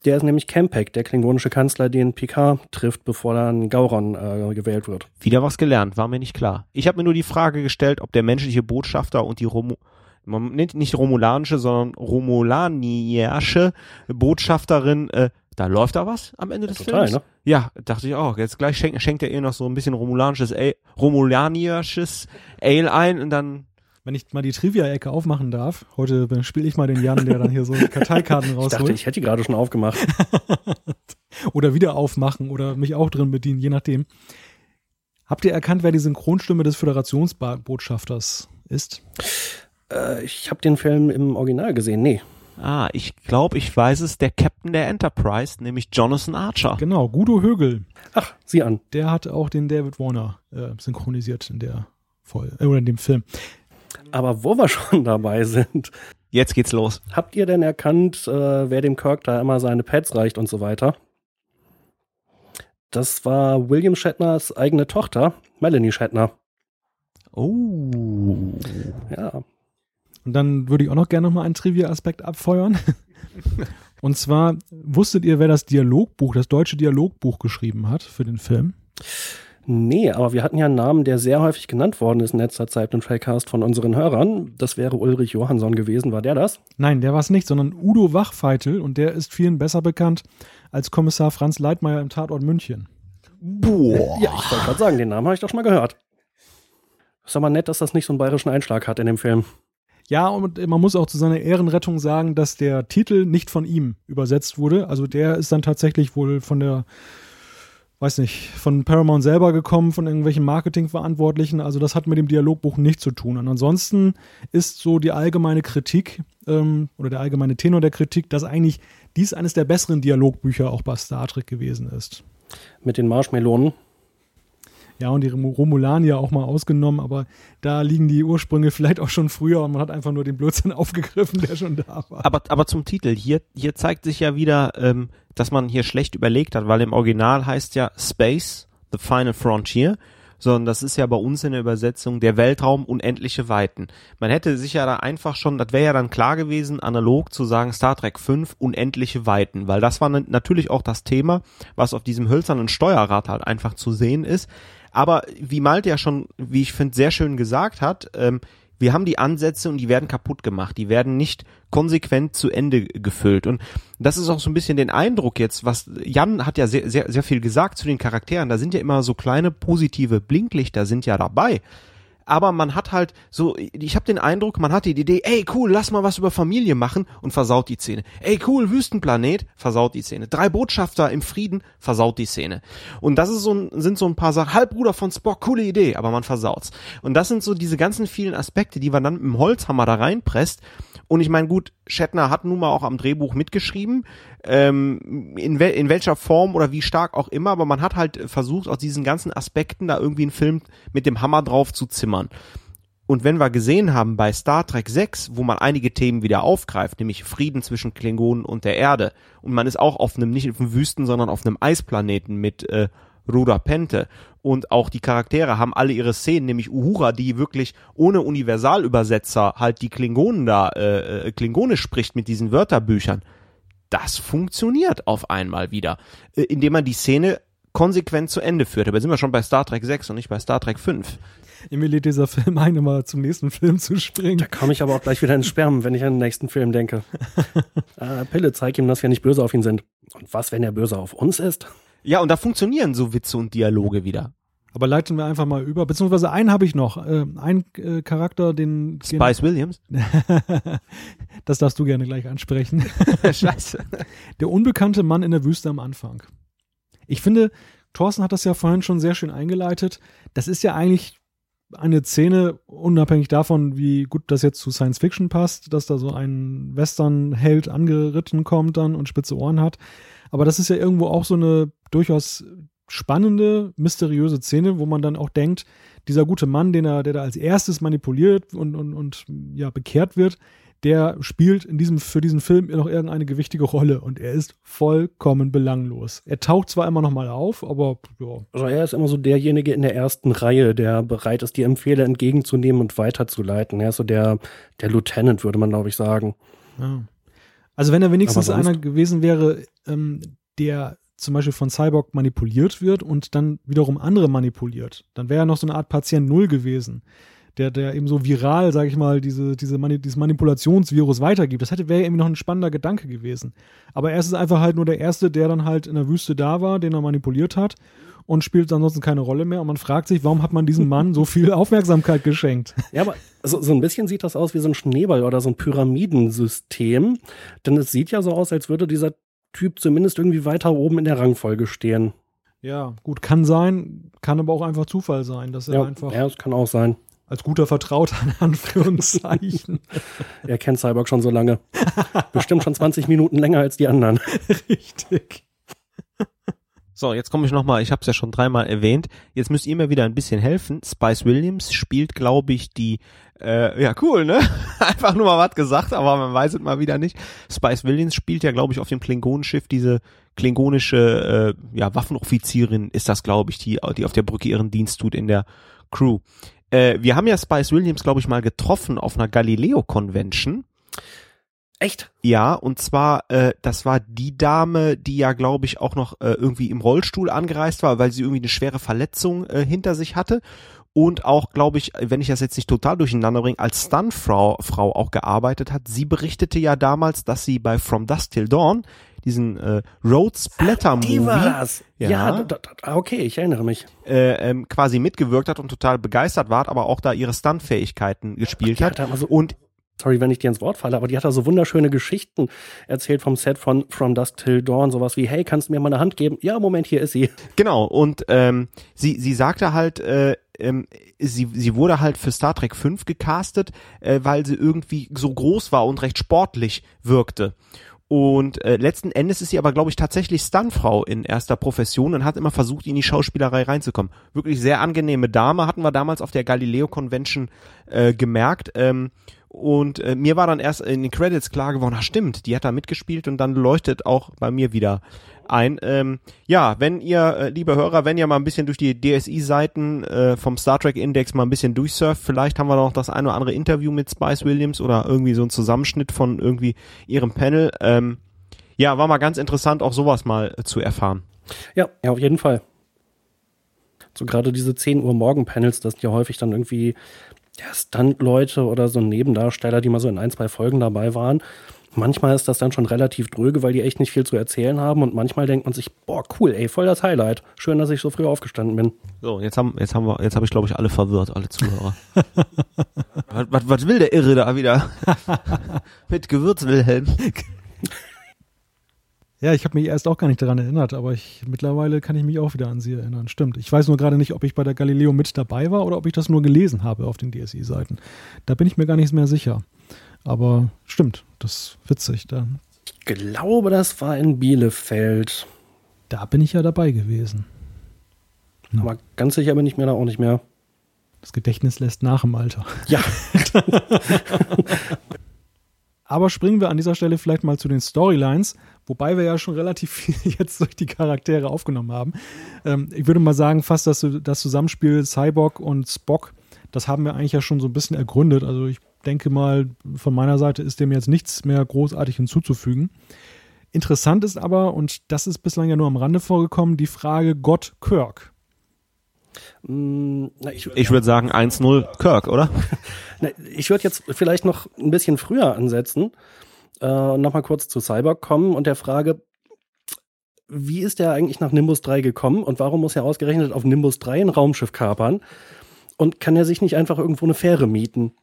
Der ist nämlich Kempek, der klingonische Kanzler, den Picard trifft, bevor dann Gauron äh, gewählt wird. Wieder was gelernt, war mir nicht klar. Ich habe mir nur die Frage gestellt, ob der menschliche Botschafter und die Romu man nennt nicht romulanische, sondern romulaniasche Botschafterin, äh, da läuft da was am Ende ja, des total, Films. Ne? Ja, dachte ich auch. Jetzt gleich schenkt, schenkt er ihr noch so ein bisschen romulanisches, Ale, romulanisches Ale ein und dann wenn ich mal die Trivia-Ecke aufmachen darf, heute spiele ich mal den Jan, der dann hier so Karteikarten rausholt. [LAUGHS] Ich dachte, ich hätte die gerade schon aufgemacht. [LAUGHS] oder wieder aufmachen oder mich auch drin bedienen, je nachdem. Habt ihr erkannt, wer die Synchronstimme des Föderationsbotschafters ist? Äh, ich habe den Film im Original gesehen. Nee. Ah, ich glaube, ich weiß es, der Captain der Enterprise, nämlich Jonathan Archer. Genau, Gudo Högel. Ach, sieh an. Der hat auch den David Warner äh, synchronisiert in der Voll äh, oder in dem Film. Aber wo wir [LAUGHS] schon dabei sind. Jetzt geht's los. Habt ihr denn erkannt, äh, wer dem Kirk da immer seine Pads reicht und so weiter? Das war William Shatners eigene Tochter, Melanie Shatner. Oh. Ja, und dann würde ich auch noch gerne nochmal einen Trivia-Aspekt abfeuern. [LAUGHS] Und zwar, wusstet ihr, wer das Dialogbuch, das deutsche Dialogbuch geschrieben hat für den Film? Nee, aber wir hatten ja einen Namen, der sehr häufig genannt worden ist in letzter Zeit im Trailcast von unseren Hörern. Das wäre Ulrich Johansson gewesen. War der das? Nein, der war es nicht, sondern Udo Wachfeitel und der ist vielen besser bekannt als Kommissar Franz Leitmeier im Tatort München. Boah. Ja, ich wollte gerade sagen, den Namen habe ich doch schon mal gehört. Ist aber nett, dass das nicht so einen bayerischen Einschlag hat in dem Film. Ja, und man muss auch zu seiner Ehrenrettung sagen, dass der Titel nicht von ihm übersetzt wurde. Also der ist dann tatsächlich wohl von der, weiß nicht, von Paramount selber gekommen, von irgendwelchen Marketingverantwortlichen. Also das hat mit dem Dialogbuch nichts zu tun. Und ansonsten ist so die allgemeine Kritik ähm, oder der allgemeine Tenor der Kritik, dass eigentlich dies eines der besseren Dialogbücher auch bei Star Trek gewesen ist. Mit den Marshmelonen? Ja, und die Romulanier auch mal ausgenommen, aber da liegen die Ursprünge [LAUGHS] vielleicht auch schon früher und man hat einfach nur den Blödsinn [LAUGHS] aufgegriffen, der schon da war. Aber, aber zum Titel, hier, hier zeigt sich ja wieder, ähm, dass man hier schlecht überlegt hat, weil im Original heißt ja Space, The Final Frontier. sondern das ist ja bei uns in der Übersetzung der Weltraum unendliche Weiten. Man hätte sich ja da einfach schon, das wäre ja dann klar gewesen, analog zu sagen Star Trek 5 unendliche Weiten, weil das war natürlich auch das Thema, was auf diesem hölzernen Steuerrad halt einfach zu sehen ist. Aber wie Malte ja schon, wie ich finde, sehr schön gesagt hat, ähm, wir haben die Ansätze und die werden kaputt gemacht. Die werden nicht konsequent zu Ende gefüllt. Und das ist auch so ein bisschen den Eindruck jetzt, was Jan hat ja sehr, sehr, sehr viel gesagt zu den Charakteren. Da sind ja immer so kleine positive Blinklichter sind ja dabei aber man hat halt so, ich habe den Eindruck, man hat die Idee, ey cool, lass mal was über Familie machen und versaut die Szene. Ey cool, Wüstenplanet, versaut die Szene. Drei Botschafter im Frieden, versaut die Szene. Und das ist so ein, sind so ein paar Sachen, Halbbruder von Spock, coole Idee, aber man versaut's. Und das sind so diese ganzen vielen Aspekte, die man dann mit dem Holzhammer da reinpresst und ich meine, gut, Shatner hat nun mal auch am Drehbuch mitgeschrieben, ähm, in, wel in welcher Form oder wie stark auch immer, aber man hat halt versucht, aus diesen ganzen Aspekten da irgendwie einen Film mit dem Hammer drauf zu zimmern. Und wenn wir gesehen haben bei Star Trek 6, wo man einige Themen wieder aufgreift, nämlich Frieden zwischen Klingonen und der Erde, und man ist auch auf einem, nicht auf einem Wüsten, sondern auf einem Eisplaneten mit äh, Ruda Pente. Und auch die Charaktere haben alle ihre Szenen, nämlich Uhura, die wirklich ohne Universalübersetzer halt die Klingonen da, äh, äh, Klingonisch spricht mit diesen Wörterbüchern. Das funktioniert auf einmal wieder, äh, indem man die Szene konsequent zu Ende führt. Aber sind wir schon bei Star Trek 6 und nicht bei Star Trek 5. Mir lädt dieser Film ein, immer zum nächsten Film zu springen. Da komme ich aber auch gleich wieder ins Sperren, wenn ich an den nächsten Film denke. [LAUGHS] äh, Pille, zeig ihm, dass wir nicht böse auf ihn sind. Und was, wenn er böse auf uns ist? Ja, und da funktionieren so Witze und Dialoge wieder. Aber leiten wir einfach mal über, beziehungsweise einen habe ich noch, äh, ein äh, Charakter, den Spice Williams. [LAUGHS] das darfst du gerne gleich ansprechen. [LAUGHS] Scheiße. Der unbekannte Mann in der Wüste am Anfang. Ich finde, Thorsten hat das ja vorhin schon sehr schön eingeleitet. Das ist ja eigentlich eine Szene, unabhängig davon, wie gut das jetzt zu Science Fiction passt, dass da so ein Western-Held angeritten kommt dann und spitze Ohren hat. Aber das ist ja irgendwo auch so eine durchaus spannende, mysteriöse Szene, wo man dann auch denkt, dieser gute Mann, den er, der da als erstes manipuliert und, und, und ja, bekehrt wird, der spielt in diesem, für diesen Film noch irgendeine gewichtige Rolle und er ist vollkommen belanglos. Er taucht zwar immer noch mal auf, aber ja. Also er ist immer so derjenige in der ersten Reihe, der bereit ist, die Empfehle entgegenzunehmen und weiterzuleiten. Er ist so der, der Lieutenant, würde man glaube ich sagen. Ja. Also wenn er wenigstens einer gewesen wäre, ähm, der zum Beispiel von Cyborg manipuliert wird und dann wiederum andere manipuliert, dann wäre er noch so eine Art Patient Null gewesen, der, der eben so viral, sage ich mal, diese, diese Mani dieses Manipulationsvirus weitergibt. Das hätte wäre irgendwie noch ein spannender Gedanke gewesen. Aber er ist einfach halt nur der Erste, der dann halt in der Wüste da war, den er manipuliert hat und spielt ansonsten keine Rolle mehr. Und man fragt sich, warum hat man diesem Mann so [LAUGHS] viel Aufmerksamkeit geschenkt? Ja, aber so, so ein bisschen sieht das aus wie so ein Schneeball oder so ein Pyramidensystem. Denn es sieht ja so aus, als würde dieser Typ zumindest irgendwie weiter oben in der Rangfolge stehen. Ja, gut, kann sein, kann aber auch einfach Zufall sein, dass er ja, einfach. Ja, das kann auch sein. Als guter Vertrauter in Anführungszeichen. [LAUGHS] er kennt Cyborg schon so lange. Bestimmt schon 20 Minuten länger als die anderen. Richtig. So, jetzt komme ich nochmal, ich habe es ja schon dreimal erwähnt. Jetzt müsst ihr mir wieder ein bisschen helfen. Spice Williams spielt, glaube ich, die, äh, ja cool, ne? [LAUGHS] Einfach nur mal was gesagt, aber man weiß es mal wieder nicht. Spice Williams spielt ja, glaube ich, auf dem Klingonenschiff diese klingonische äh, ja, Waffenoffizierin ist das, glaube ich, die, die auf der Brücke ihren Dienst tut in der Crew. Äh, wir haben ja Spice Williams, glaube ich, mal getroffen auf einer Galileo Convention. Echt? Ja, und zwar, äh, das war die Dame, die ja, glaube ich, auch noch äh, irgendwie im Rollstuhl angereist war, weil sie irgendwie eine schwere Verletzung äh, hinter sich hatte. Und auch, glaube ich, wenn ich das jetzt nicht total durcheinander bringe, als Stuntfrau Frau auch gearbeitet hat. Sie berichtete ja damals, dass sie bei From Dust Till Dawn diesen äh, Road Splatter Movie. Die war's. Ja, ja da, da, okay, ich erinnere mich. Äh, ähm, quasi mitgewirkt hat und total begeistert war, aber auch da ihre Stuntfähigkeiten gespielt hat. hat so und sorry, wenn ich dir ins Wort falle, aber die hat da so wunderschöne Geschichten erzählt vom Set von From Dusk Till Dawn, sowas wie, hey, kannst du mir mal eine Hand geben? Ja, Moment, hier ist sie. [LAUGHS] Genau, und ähm, sie, sie sagte halt, äh, ähm, sie, sie wurde halt für Star Trek 5 gecastet, äh, weil sie irgendwie so groß war und recht sportlich wirkte. Und äh, letzten Endes ist sie aber, glaube ich, tatsächlich Stuntfrau in erster Profession und hat immer versucht, in die Schauspielerei reinzukommen. Wirklich sehr angenehme Dame, hatten wir damals auf der Galileo Convention äh, gemerkt. Ähm, Und äh, mir war dann erst in den Credits klar geworden, ach stimmt, die hat da mitgespielt und dann leuchtet auch bei mir wieder ein. Ähm, ja, wenn ihr, äh, liebe Hörer, wenn ihr mal ein bisschen durch die DSI-Seiten äh, vom Star Trek Index mal ein bisschen durchsurft, vielleicht haben wir noch das ein oder andere Interview mit Spice Williams oder irgendwie so ein Zusammenschnitt von irgendwie ihrem Panel. Ähm, ja, war mal ganz interessant, auch sowas mal äh, zu erfahren. Ja, ja, auf jeden Fall. So gerade diese 10 Uhr Morgen-Panels, das sind ja häufig dann irgendwie ja, Stunt-Leute oder so Nebendarsteller, die mal so in ein, zwei Folgen dabei waren. Manchmal ist das dann schon relativ dröge, weil die echt nicht viel zu erzählen haben und manchmal denkt man sich, boah, cool, ey, voll das Highlight. Schön, dass ich so früh aufgestanden bin. So, jetzt haben, jetzt haben wir, jetzt habe ich glaube ich alle verwirrt, alle Zuhörer. [LAUGHS] was, was, was will der Irre da wieder? [LAUGHS] Mit Gewürzwilhelm. Ja, ich habe mich erst auch gar nicht daran erinnert, aber ich, mittlerweile kann ich mich auch wieder an sie erinnern. Stimmt. Ich weiß nur gerade nicht, ob ich bei der Galileo mit dabei war oder ob ich das nur gelesen habe auf den DSI-Seiten. Da bin ich mir gar nicht mehr sicher. Aber stimmt, das ist witzig. Da, Ich glaube, das war in Bielefeld. da bin ich ja dabei gewesen. Ja. Aber ganz sicher bin ich mir da auch nicht mehr. Das Gedächtnis lässt nach im Alter. Ja, [LAUGHS] [LAUGHS] Aber springen wir an dieser Stelle vielleicht mal zu den Storylines, wobei wir ja schon relativ viel [LAUGHS] jetzt durch die Charaktere aufgenommen haben. Ähm, ich würde mal sagen, fast das, das Zusammenspiel Cyborg und Spock, das haben wir eigentlich ja schon so ein bisschen ergründet. Also ich denke mal, von meiner Seite ist dem jetzt nichts mehr großartig hinzuzufügen. Interessant ist aber, und das ist bislang ja nur am Rande vorgekommen, die Frage Gott Kirk. Mm, na, ich, Ich würde sagen 1-0 Kirk, oder? [LAUGHS] na, ich würde jetzt vielleicht noch ein bisschen früher ansetzen äh, und nochmal kurz zu Cyborg kommen und der Frage, wie ist der eigentlich nach Nimbus 3 gekommen und warum muss er ausgerechnet auf Nimbus 3 ein Raumschiff kapern? Und kann er sich nicht einfach irgendwo eine Fähre mieten?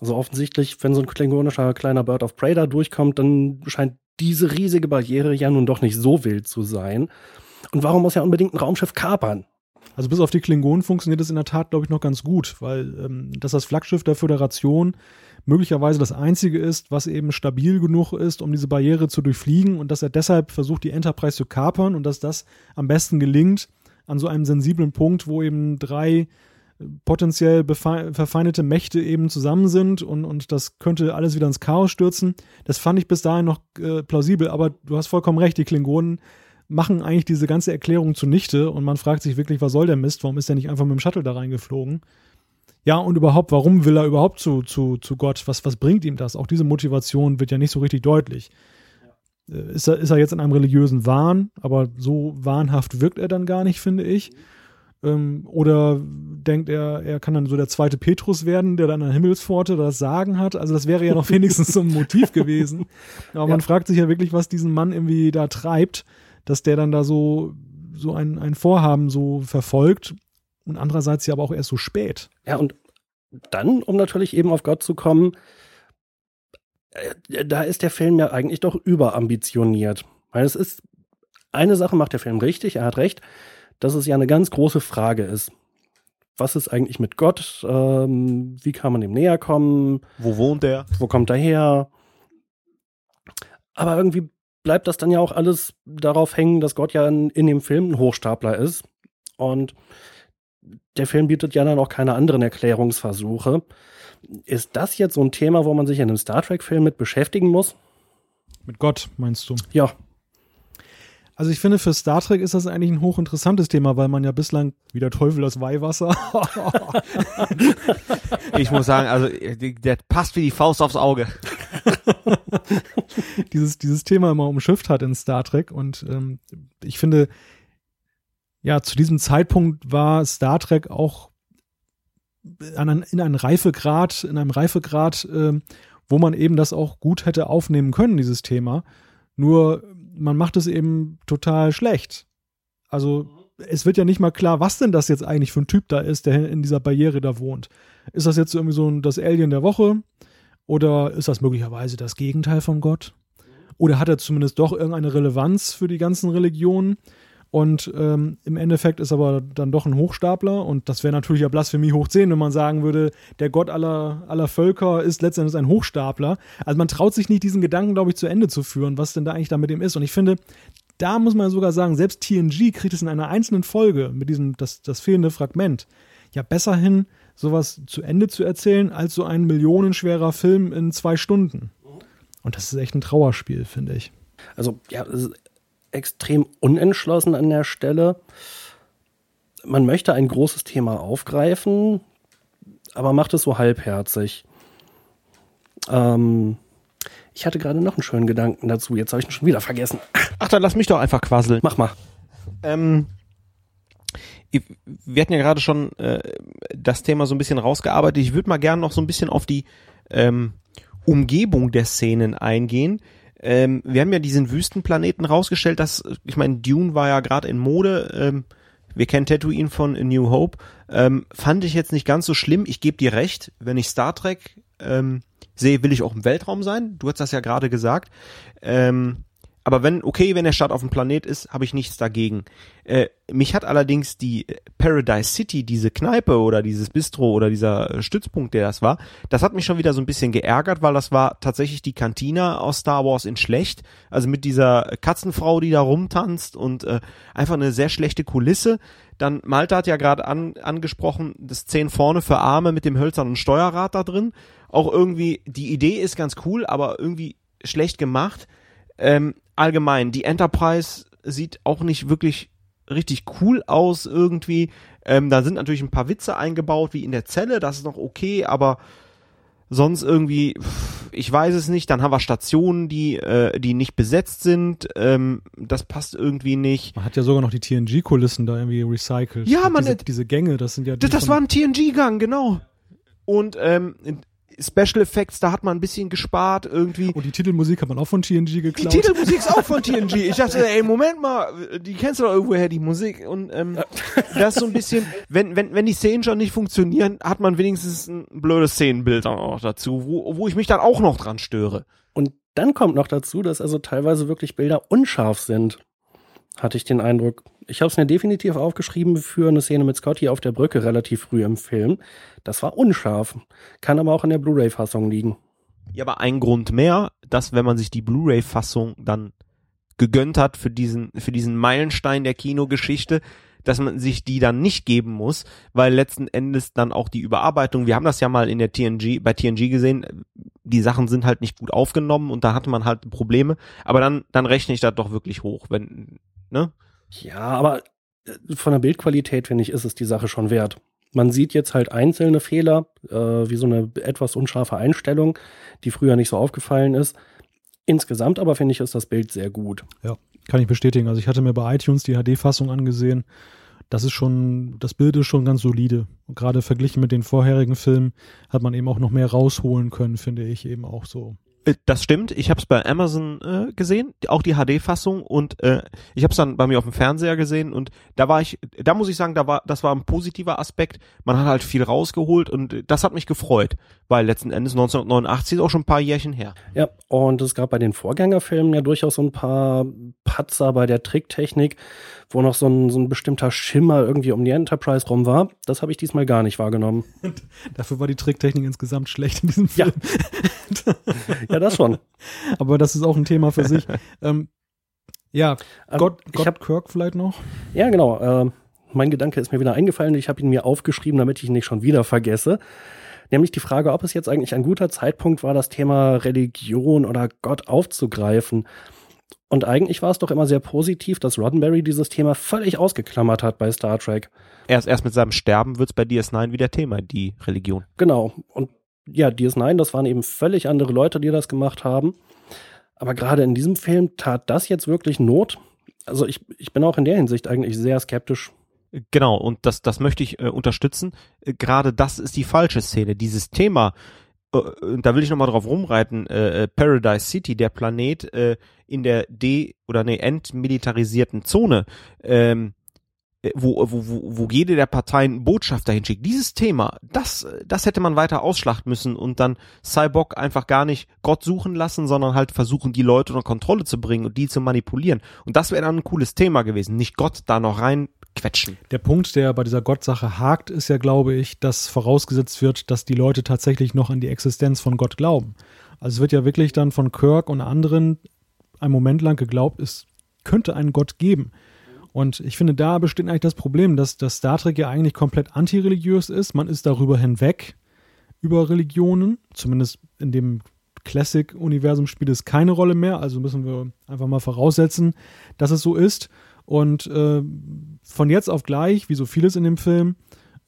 Also offensichtlich, wenn so ein klingonischer kleiner Bird of Prey da durchkommt, dann scheint diese riesige Barriere ja nun doch nicht so wild zu sein. Und warum muss er unbedingt ein Raumschiff kapern? Also bis auf die Klingonen funktioniert es in der Tat, glaube ich, noch ganz gut, weil ähm, dass das Flaggschiff der Föderation möglicherweise das einzige ist, was eben stabil genug ist, um diese Barriere zu durchfliegen und dass er deshalb versucht, die Enterprise zu kapern und dass das am besten gelingt an so einem sensiblen Punkt, wo eben drei potenziell verfeindete Mächte eben zusammen sind und, und das könnte alles wieder ins Chaos stürzen. Das fand ich bis dahin noch äh, plausibel, aber du hast vollkommen recht, die Klingonen machen eigentlich diese ganze Erklärung zunichte und man fragt sich wirklich, was soll der Mist? Warum ist er nicht einfach mit dem Shuttle da reingeflogen? Ja, und überhaupt, warum will er überhaupt zu, zu, zu Gott? Was, was bringt ihm das? Auch diese Motivation wird ja nicht so richtig deutlich. Äh, Ist er, ist er jetzt in einem religiösen Wahn, aber so wahnhaft wirkt er dann gar nicht, finde ich. Ähm, oder denkt er, er kann dann so der zweite Petrus werden, der dann an Himmelspforte das Sagen hat. Also das wäre ja noch [LAUGHS] wenigstens so ein Motiv gewesen. Aber man fragt sich ja wirklich, was diesen Mann irgendwie da treibt, dass der dann da so, so ein, ein Vorhaben so verfolgt und andererseits ja aber auch erst so spät. Ja, und dann, um natürlich eben auf Gott zu kommen, äh, da ist der Film ja eigentlich doch überambitioniert. Weil es ist, eine Sache macht der Film richtig, er hat recht, dass es ja eine ganz große Frage ist. Was ist eigentlich mit Gott? Ähm, wie kann man dem näher kommen? Wo wohnt der? Wo kommt er her? Aber irgendwie bleibt das dann ja auch alles darauf hängen, dass Gott ja in, in dem Film ein Hochstapler ist. Und der Film bietet ja dann auch keine anderen Erklärungsversuche. Ist das jetzt so ein Thema, wo man sich in einem Star Trek-Film mit beschäftigen muss? Mit Gott, meinst du? Ja, Also ich finde, für Star Trek ist das eigentlich ein hochinteressantes Thema, weil man ja bislang, wie der Teufel das Weihwasser, [LAUGHS] Ich muss sagen, also die- der passt wie die Faust aufs Auge. [LAUGHS] dieses, dieses Thema immer umschifft hat in Star Trek. Und ähm, ich finde, ja, zu diesem Zeitpunkt war Star Trek auch an, in einem Reifegrad, in einem Reifegrad, ähm, wo man eben das auch gut hätte aufnehmen können, dieses Thema. Nur man macht es eben total schlecht. Also es wird ja nicht mal klar, was denn das jetzt eigentlich für ein Typ da ist, der in dieser Barriere da wohnt. Ist das jetzt irgendwie so ein, das Alien der Woche? Oder ist das möglicherweise das Gegenteil von Gott? Oder hat er zumindest doch irgendeine Relevanz für die ganzen Religionen? Und ähm, im Endeffekt ist aber dann doch ein Hochstapler. Und das wäre natürlich ja Blasphemie hoch 10, wenn man sagen würde, der Gott aller, aller Völker ist letztendlich ein Hochstapler. Also man traut sich nicht, diesen Gedanken, glaube ich, zu Ende zu führen, was denn da eigentlich da mit ihm ist. Und ich finde, da muss man sogar sagen, selbst TNG kriegt es in einer einzelnen Folge mit diesem, das, das fehlende Fragment, ja besser hin, sowas zu Ende zu erzählen, als so ein millionenschwerer Film in zwei Stunden. Und das ist echt ein Trauerspiel, finde ich. Also, ja, extrem unentschlossen an der Stelle. Man möchte ein großes Thema aufgreifen, aber macht es so halbherzig. Ähm, ich hatte gerade noch einen schönen Gedanken dazu. Jetzt habe ich ihn schon wieder vergessen. Ach, dann lass mich doch einfach quasseln. Mach mal. Ähm, wir hatten ja gerade schon äh, das Thema so ein bisschen rausgearbeitet. Ich würde mal gerne noch so ein bisschen auf die ähm, Umgebung der Szenen eingehen. Ähm, wir haben ja diesen Wüstenplaneten rausgestellt, dass, ich meine, Dune war ja gerade in Mode. Ähm, wir kennen Tatooine von A New Hope. Ähm, fand ich jetzt nicht ganz so schlimm. Ich gebe dir recht, wenn ich Star Trek ähm, sehe, will ich auch im Weltraum sein. Du hast das ja gerade gesagt. Ähm, aber wenn, okay, wenn der Stadt auf dem Planet ist, habe ich nichts dagegen. Äh, mich hat allerdings die Paradise City, diese Kneipe oder dieses Bistro oder dieser Stützpunkt, der das war, das hat mich schon wieder so ein bisschen geärgert, weil das war tatsächlich die Kantina aus Star Wars in schlecht. Also mit dieser Katzenfrau, die da rumtanzt und äh, einfach eine sehr schlechte Kulisse. Dann Malta hat ja gerade an, angesprochen, das Zehn vorne für Arme mit dem hölzernen Steuerrad da drin. Auch irgendwie, die Idee ist ganz cool, aber irgendwie schlecht gemacht. Ähm, allgemein, die Enterprise sieht auch nicht wirklich richtig cool aus irgendwie. Ähm, da sind natürlich ein paar Witze eingebaut, wie in der Zelle, das ist noch okay, aber sonst irgendwie, ich weiß es nicht. Dann haben wir Stationen, die, äh, die nicht besetzt sind. Ähm, das passt irgendwie nicht. Man hat ja sogar noch die TNG-Kulissen da irgendwie recycelt. Ja, man, diese, diese Gänge, das sind ja. Das, das war ein TNG-Gang, genau. Und ähm, Special Effects, da hat man ein bisschen gespart irgendwie. Und die Titelmusik hat man auch von TNG geklaut. Die Titelmusik ist auch von [LAUGHS] TNG. Ich dachte, ey, Moment mal, die kennst du doch irgendwoher, die Musik. Und ähm, das ist so ein bisschen, wenn, wenn, wenn die Szenen schon nicht funktionieren, hat man wenigstens ein blödes Szenenbild auch noch dazu, wo, wo ich mich dann auch noch dran störe. Und dann kommt noch dazu, dass also teilweise wirklich Bilder unscharf sind hatte ich den Eindruck. Ich habe es mir definitiv aufgeschrieben für eine Szene mit Scotty auf der Brücke relativ früh im Film. Das war unscharf. Kann aber auch in der Blu-ray-Fassung liegen. Ja, aber ein Grund mehr, dass wenn man sich die Blu-ray-Fassung dann gegönnt hat für diesen, für diesen Meilenstein der Kinogeschichte, dass man sich die dann nicht geben muss, weil letzten Endes dann auch die Überarbeitung, wir haben das ja mal in der TNG, bei TNG gesehen, die Sachen sind halt nicht gut aufgenommen und da hatte man halt Probleme, aber dann, dann rechne ich das doch wirklich hoch, wenn, ne? Ja, aber äh, von der Bildqualität, finde ich, ist es die Sache schon wert. Man sieht jetzt halt einzelne Fehler, äh, wie so eine etwas unscharfe Einstellung, die früher nicht so aufgefallen ist. Insgesamt aber finde ich, ist das Bild sehr gut. Ja, kann ich bestätigen. Also ich hatte mir bei iTunes die HD-Fassung angesehen. Das ist schon, das Bild ist schon ganz solide. Und gerade verglichen mit den vorherigen Filmen hat man eben auch noch mehr rausholen können, finde ich eben auch so. Äh, das stimmt. Ich habe es bei Amazon äh, gesehen, auch die HD-Fassung und äh, ich habe es dann bei mir auf dem Fernseher gesehen und da war ich, da muss ich sagen, da war, das war ein positiver Aspekt. Man hat halt viel rausgeholt und das hat mich gefreut, weil letzten Endes 1989 ist auch schon ein paar Jährchen her. Ja, und es gab bei den Vorgängerfilmen ja durchaus so ein paar Patzer bei der Tricktechnik, wo noch so ein, so ein bestimmter Schimmer irgendwie um die Enterprise rum war. Das habe ich diesmal gar nicht wahrgenommen. [LAUGHS] Dafür war die Tricktechnik insgesamt schlecht in diesem Film. Ja, [LAUGHS] ja das schon. Aber das ist auch ein Thema für sich. [LAUGHS] ähm, ja, ähm, Gott, Gott ich hab, Kirk vielleicht noch. Ja, genau. Äh, mein Gedanke ist mir wieder eingefallen. Ich habe ihn mir aufgeschrieben, damit ich ihn nicht schon wieder vergesse. Nämlich die Frage, ob es jetzt eigentlich ein guter Zeitpunkt war, das Thema Religion oder Gott aufzugreifen. Und eigentlich war es doch immer sehr positiv, dass Roddenberry dieses Thema völlig ausgeklammert hat bei Star Trek. Erst, erst mit seinem Sterben wird es bei DS9 wieder Thema, die Religion. Genau. Und ja, DS9, das waren eben völlig andere Leute, die das gemacht haben. Aber gerade in diesem Film tat das jetzt wirklich Not. Also ich, ich bin auch in der Hinsicht eigentlich sehr skeptisch. Genau, und das, das möchte ich äh, unterstützen. Äh, gerade das ist die falsche Szene. Dieses Thema, da will ich nochmal drauf rumreiten, äh, äh, Paradise City, der Planet äh, in der de- oder nee, entmilitarisierten Zone, ähm, äh, wo, wo, wo, jede der Parteien Botschafter hinschickt. Dieses Thema, das, das hätte man weiter ausschlachten müssen und dann Cyborg einfach gar nicht Gott suchen lassen, sondern halt versuchen, die Leute unter Kontrolle zu bringen und die zu manipulieren. Und das wäre dann ein cooles Thema gewesen. Nicht Gott da noch rein quetschen. Der Punkt, der bei dieser Gottsache hakt, ist ja, glaube ich, dass vorausgesetzt wird, dass die Leute tatsächlich noch an die Existenz von Gott glauben. Also es wird ja wirklich dann von Kirk und anderen ein Moment lang geglaubt, es könnte einen Gott geben. Und ich finde, da besteht eigentlich das Problem, dass, dass Star Trek ja eigentlich komplett antireligiös ist. Man ist darüber hinweg, über Religionen. Zumindest in dem Classic-Universum spielt es keine Rolle mehr. Also müssen wir einfach mal voraussetzen, dass es so ist. Und äh, von jetzt auf gleich, wie so vieles in dem Film,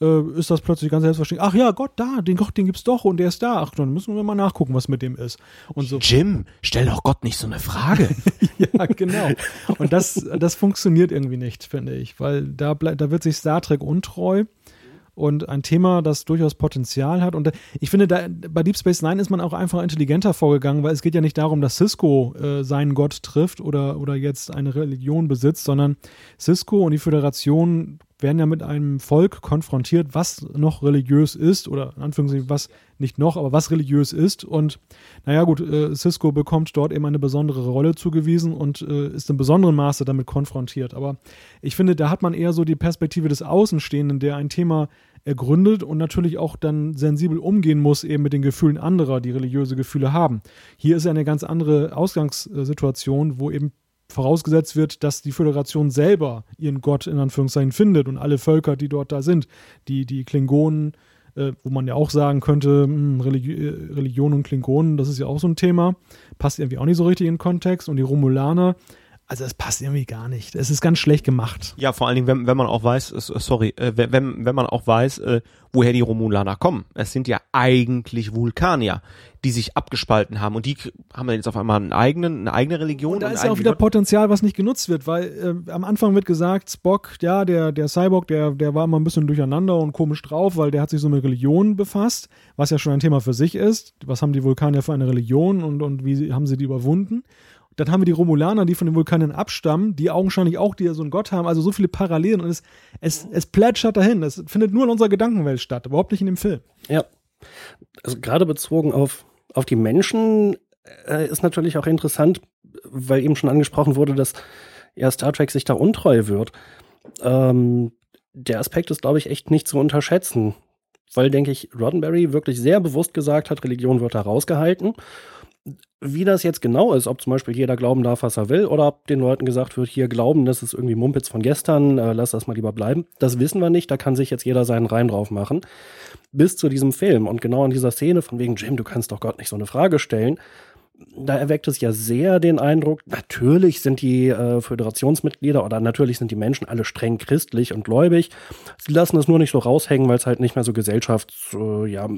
äh, ist das plötzlich ganz selbstverständlich. Ach ja, Gott, da, den Gott, den gibt's doch und der ist da. Ach, dann müssen wir mal nachgucken, was mit dem ist. Und so. Jim, stell doch Gott nicht so eine Frage. [LAUGHS] ja, genau. Und das, das funktioniert irgendwie nicht, finde ich, weil da, da wird sich Star Trek untreu und ein Thema, das durchaus Potenzial hat. Und ich finde, da, bei Deep Space Nine ist man auch einfach intelligenter vorgegangen, weil es geht ja nicht darum, dass Cisco äh, seinen Gott trifft oder, oder jetzt eine Religion besitzt, sondern Cisco und die Föderation werden ja mit einem Volk konfrontiert, was noch religiös ist oder in Anführungszeichen was nicht noch, aber was religiös ist. Und naja gut, äh, Cisco bekommt dort eben eine besondere Rolle zugewiesen und äh, ist in besonderem Maße damit konfrontiert. Aber ich finde, da hat man eher so die Perspektive des Außenstehenden, der ein Thema ergründet und natürlich auch dann sensibel umgehen muss eben mit den Gefühlen anderer, die religiöse Gefühle haben. Hier ist eine ganz andere Ausgangssituation, wo eben vorausgesetzt wird, dass die Föderation selber ihren Gott in Anführungszeichen findet und alle Völker, die dort da sind, die, die Klingonen, äh, wo man ja auch sagen könnte, mh, hm, Religi äh, Religion und Klingonen, das ist ja auch so ein Thema, passt irgendwie auch nicht so richtig in den Kontext. Und die Romulaner, also es passt irgendwie gar nicht. Es ist ganz schlecht gemacht. Ja, vor allen Dingen, wenn, wenn man auch weiß, äh, sorry, äh, wenn, wenn man auch weiß, äh, woher die Romulaner kommen. Es sind ja eigentlich Vulkanier, die sich abgespalten haben und die haben jetzt auf einmal einen eigenen, eine eigene Religion. Und da ist ja auch wieder Potenzial, was nicht genutzt wird, weil äh, am Anfang wird gesagt, Spock, ja, der, der Cyborg, der, der war immer ein bisschen durcheinander und komisch drauf, weil der hat sich so mit Religion befasst, was ja schon ein Thema für sich ist. Was haben die Vulkanier für eine Religion und, und wie haben sie die überwunden? Dann haben wir die Romulaner, die von den Vulkanen abstammen, die augenscheinlich auch die so einen Gott haben. Also so viele Parallelen und es, es, es plätschert dahin. Es findet nur in unserer Gedankenwelt statt, überhaupt nicht in dem Film. Ja. Also gerade bezogen auf, auf die Menschen äh, ist natürlich auch interessant, weil eben schon angesprochen wurde, dass ja Star Trek sich da untreu wird. Ähm, der Aspekt ist, glaube ich, echt nicht zu unterschätzen. Weil, denke ich, Roddenberry wirklich sehr bewusst gesagt hat, Religion wird da rausgehalten wie das jetzt genau ist, ob zum Beispiel jeder glauben darf, was er will, oder ob den Leuten gesagt wird, hier glauben, das ist irgendwie Mumpitz von gestern, äh, lass das mal lieber bleiben, das wissen wir nicht, da kann sich jetzt jeder seinen Reim drauf machen. Bis zu diesem Film und genau in dieser Szene von wegen, Jim, du kannst doch Gott nicht so eine Frage stellen, da erweckt es ja sehr den Eindruck, natürlich sind die äh, Föderationsmitglieder oder natürlich sind die Menschen alle streng christlich und gläubig. Sie lassen es nur nicht so raushängen, weil es halt nicht mehr so gesellschafts, äh, ja,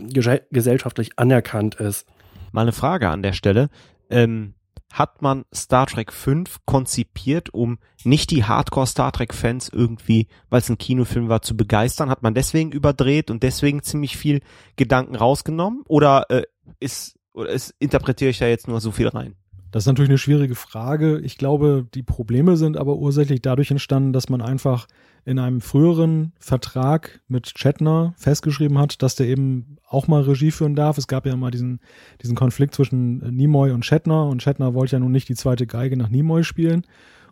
gesellschaftlich anerkannt ist. Mal eine Frage an der Stelle. Ähm, hat man Star Trek 5 konzipiert, um nicht die Hardcore Star Trek Fans irgendwie, weil es ein Kinofilm war, zu begeistern? Hat man deswegen überdreht und deswegen ziemlich viel Gedanken rausgenommen? Oder äh, ist oder ist, interpretiere ich da jetzt nur so viel rein? Das ist natürlich eine schwierige Frage. Ich glaube, die Probleme sind aber ursächlich dadurch entstanden, dass man einfach in einem früheren Vertrag mit Chetner festgeschrieben hat, dass der eben auch mal Regie führen darf. Es gab ja mal diesen, diesen Konflikt zwischen Nimoy und Chetner und Chetner wollte ja nun nicht die zweite Geige nach Nimoy spielen.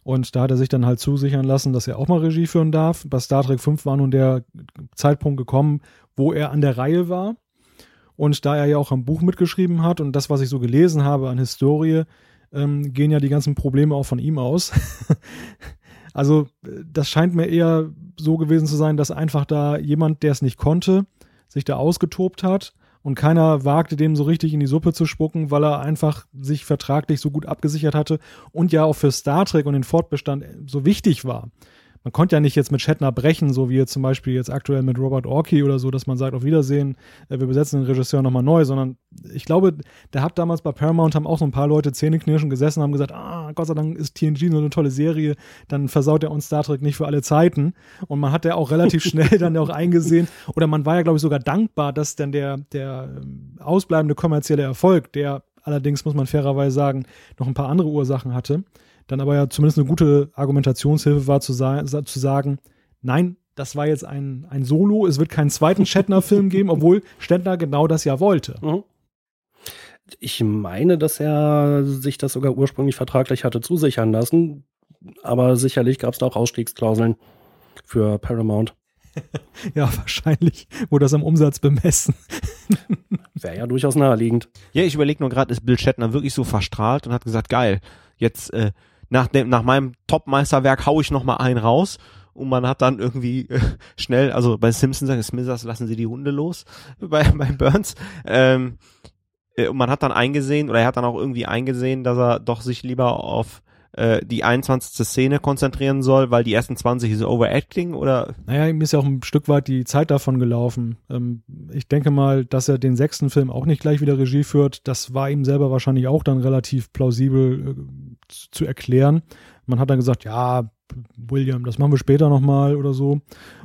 Und da hat er sich dann halt zusichern lassen, dass er auch mal Regie führen darf. Bei Star Trek 5 war nun der Zeitpunkt gekommen, wo er an der Reihe war. Und da er ja auch am Buch mitgeschrieben hat und das, was ich so gelesen habe an Historie, ähm, gehen ja die ganzen Probleme auch von ihm aus. [LAUGHS] also das scheint mir eher so gewesen zu sein, dass einfach da jemand, der es nicht konnte, sich da ausgetobt hat und keiner wagte dem so richtig in die Suppe zu spucken, weil er einfach sich vertraglich so gut abgesichert hatte und ja auch für Star Trek und den Fortbestand so wichtig war man konnte ja nicht jetzt mit Shatner brechen, so wie jetzt zum Beispiel jetzt aktuell mit Robert Orkey oder so, dass man sagt, auf Wiedersehen, äh, wir besetzen den Regisseur nochmal neu, sondern ich glaube, der hat damals bei Paramount haben auch so ein paar Leute zähneknirschen gesessen und haben gesagt, ah, Gott sei Dank ist TNG so eine tolle Serie, dann versaut er uns Star Trek nicht für alle Zeiten. Und man hat ja auch relativ [LAUGHS] schnell dann auch eingesehen, oder man war ja, glaube ich, sogar dankbar, dass dann der, der ähm, ausbleibende kommerzielle Erfolg, der allerdings, muss man fairerweise sagen, noch ein paar andere Ursachen hatte, dann aber ja zumindest eine gute Argumentationshilfe war zu, sa zu sagen, nein, das war jetzt ein, ein Solo, es wird keinen zweiten Shatner-Film [LAUGHS] geben, obwohl Shatner genau das ja wollte. Mhm. Ich meine, dass er sich das sogar ursprünglich vertraglich hatte zusichern lassen, aber sicherlich gab es da auch Ausstiegsklauseln für Paramount. [LAUGHS] ja, wahrscheinlich wurde das am Umsatz bemessen. [LAUGHS] Wäre ja durchaus naheliegend. Ja, ich überlege nur gerade, ist Bill Shatner wirklich so verstrahlt und hat gesagt, geil, jetzt äh, nach dem, nach meinem Top-Meisterwerk hau ich noch mal einen raus und man hat dann irgendwie äh, schnell, also bei Simpsons Smithers lassen sie die Hunde los [LAUGHS] bei, bei Burns. Ähm, äh, und man hat dann eingesehen, oder er hat dann auch irgendwie eingesehen, dass er doch sich lieber auf äh, die 21. Szene konzentrieren soll, weil die ersten 20 ist Overacting oder? Naja, ihm ist ja auch ein Stück weit die Zeit davon gelaufen. Ähm, ich denke mal, dass er den sechsten Film auch nicht gleich wieder Regie führt, das war ihm selber wahrscheinlich auch dann relativ plausibel äh, zu erklären. Man hat dann gesagt, ja, William, das machen wir später nochmal oder so.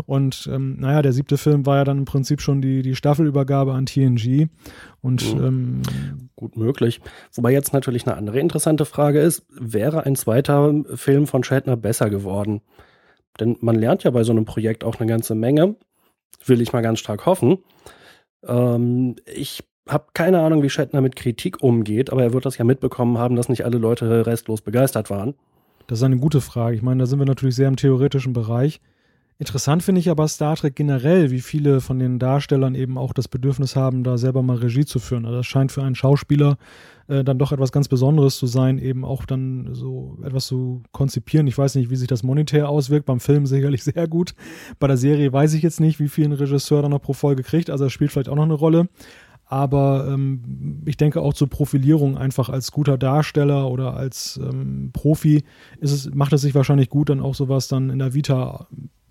Und ähm, naja, der siebte Film war ja dann im Prinzip schon die, die Staffelübergabe an TNG. Und mhm. ähm, gut möglich. Wobei jetzt natürlich eine andere interessante Frage ist, wäre ein zweiter Film von Shatner besser geworden? Denn man lernt ja bei so einem Projekt auch eine ganze Menge. Will ich mal ganz stark hoffen. Ähm, ich habe keine Ahnung, wie Shatner mit Kritik umgeht, aber er wird das ja mitbekommen haben, dass nicht alle Leute restlos begeistert waren. Das ist eine gute Frage. Ich meine, da sind wir natürlich sehr im theoretischen Bereich. Interessant finde ich aber Star Trek generell, wie viele von den Darstellern eben auch das Bedürfnis haben, da selber mal Regie zu führen. Also das scheint für einen Schauspieler äh, dann doch etwas ganz Besonderes zu sein, eben auch dann so etwas zu konzipieren. Ich weiß nicht, wie sich das monetär auswirkt. Beim Film sicherlich [LAUGHS] sehr gut. Bei der Serie weiß ich jetzt nicht, wie viel ein Regisseur dann noch pro Folge kriegt. Also das spielt vielleicht auch noch eine Rolle aber ähm, ich denke auch zur Profilierung einfach als guter Darsteller oder als ähm, Profi ist es, macht es sich wahrscheinlich gut, dann auch sowas dann in der Vita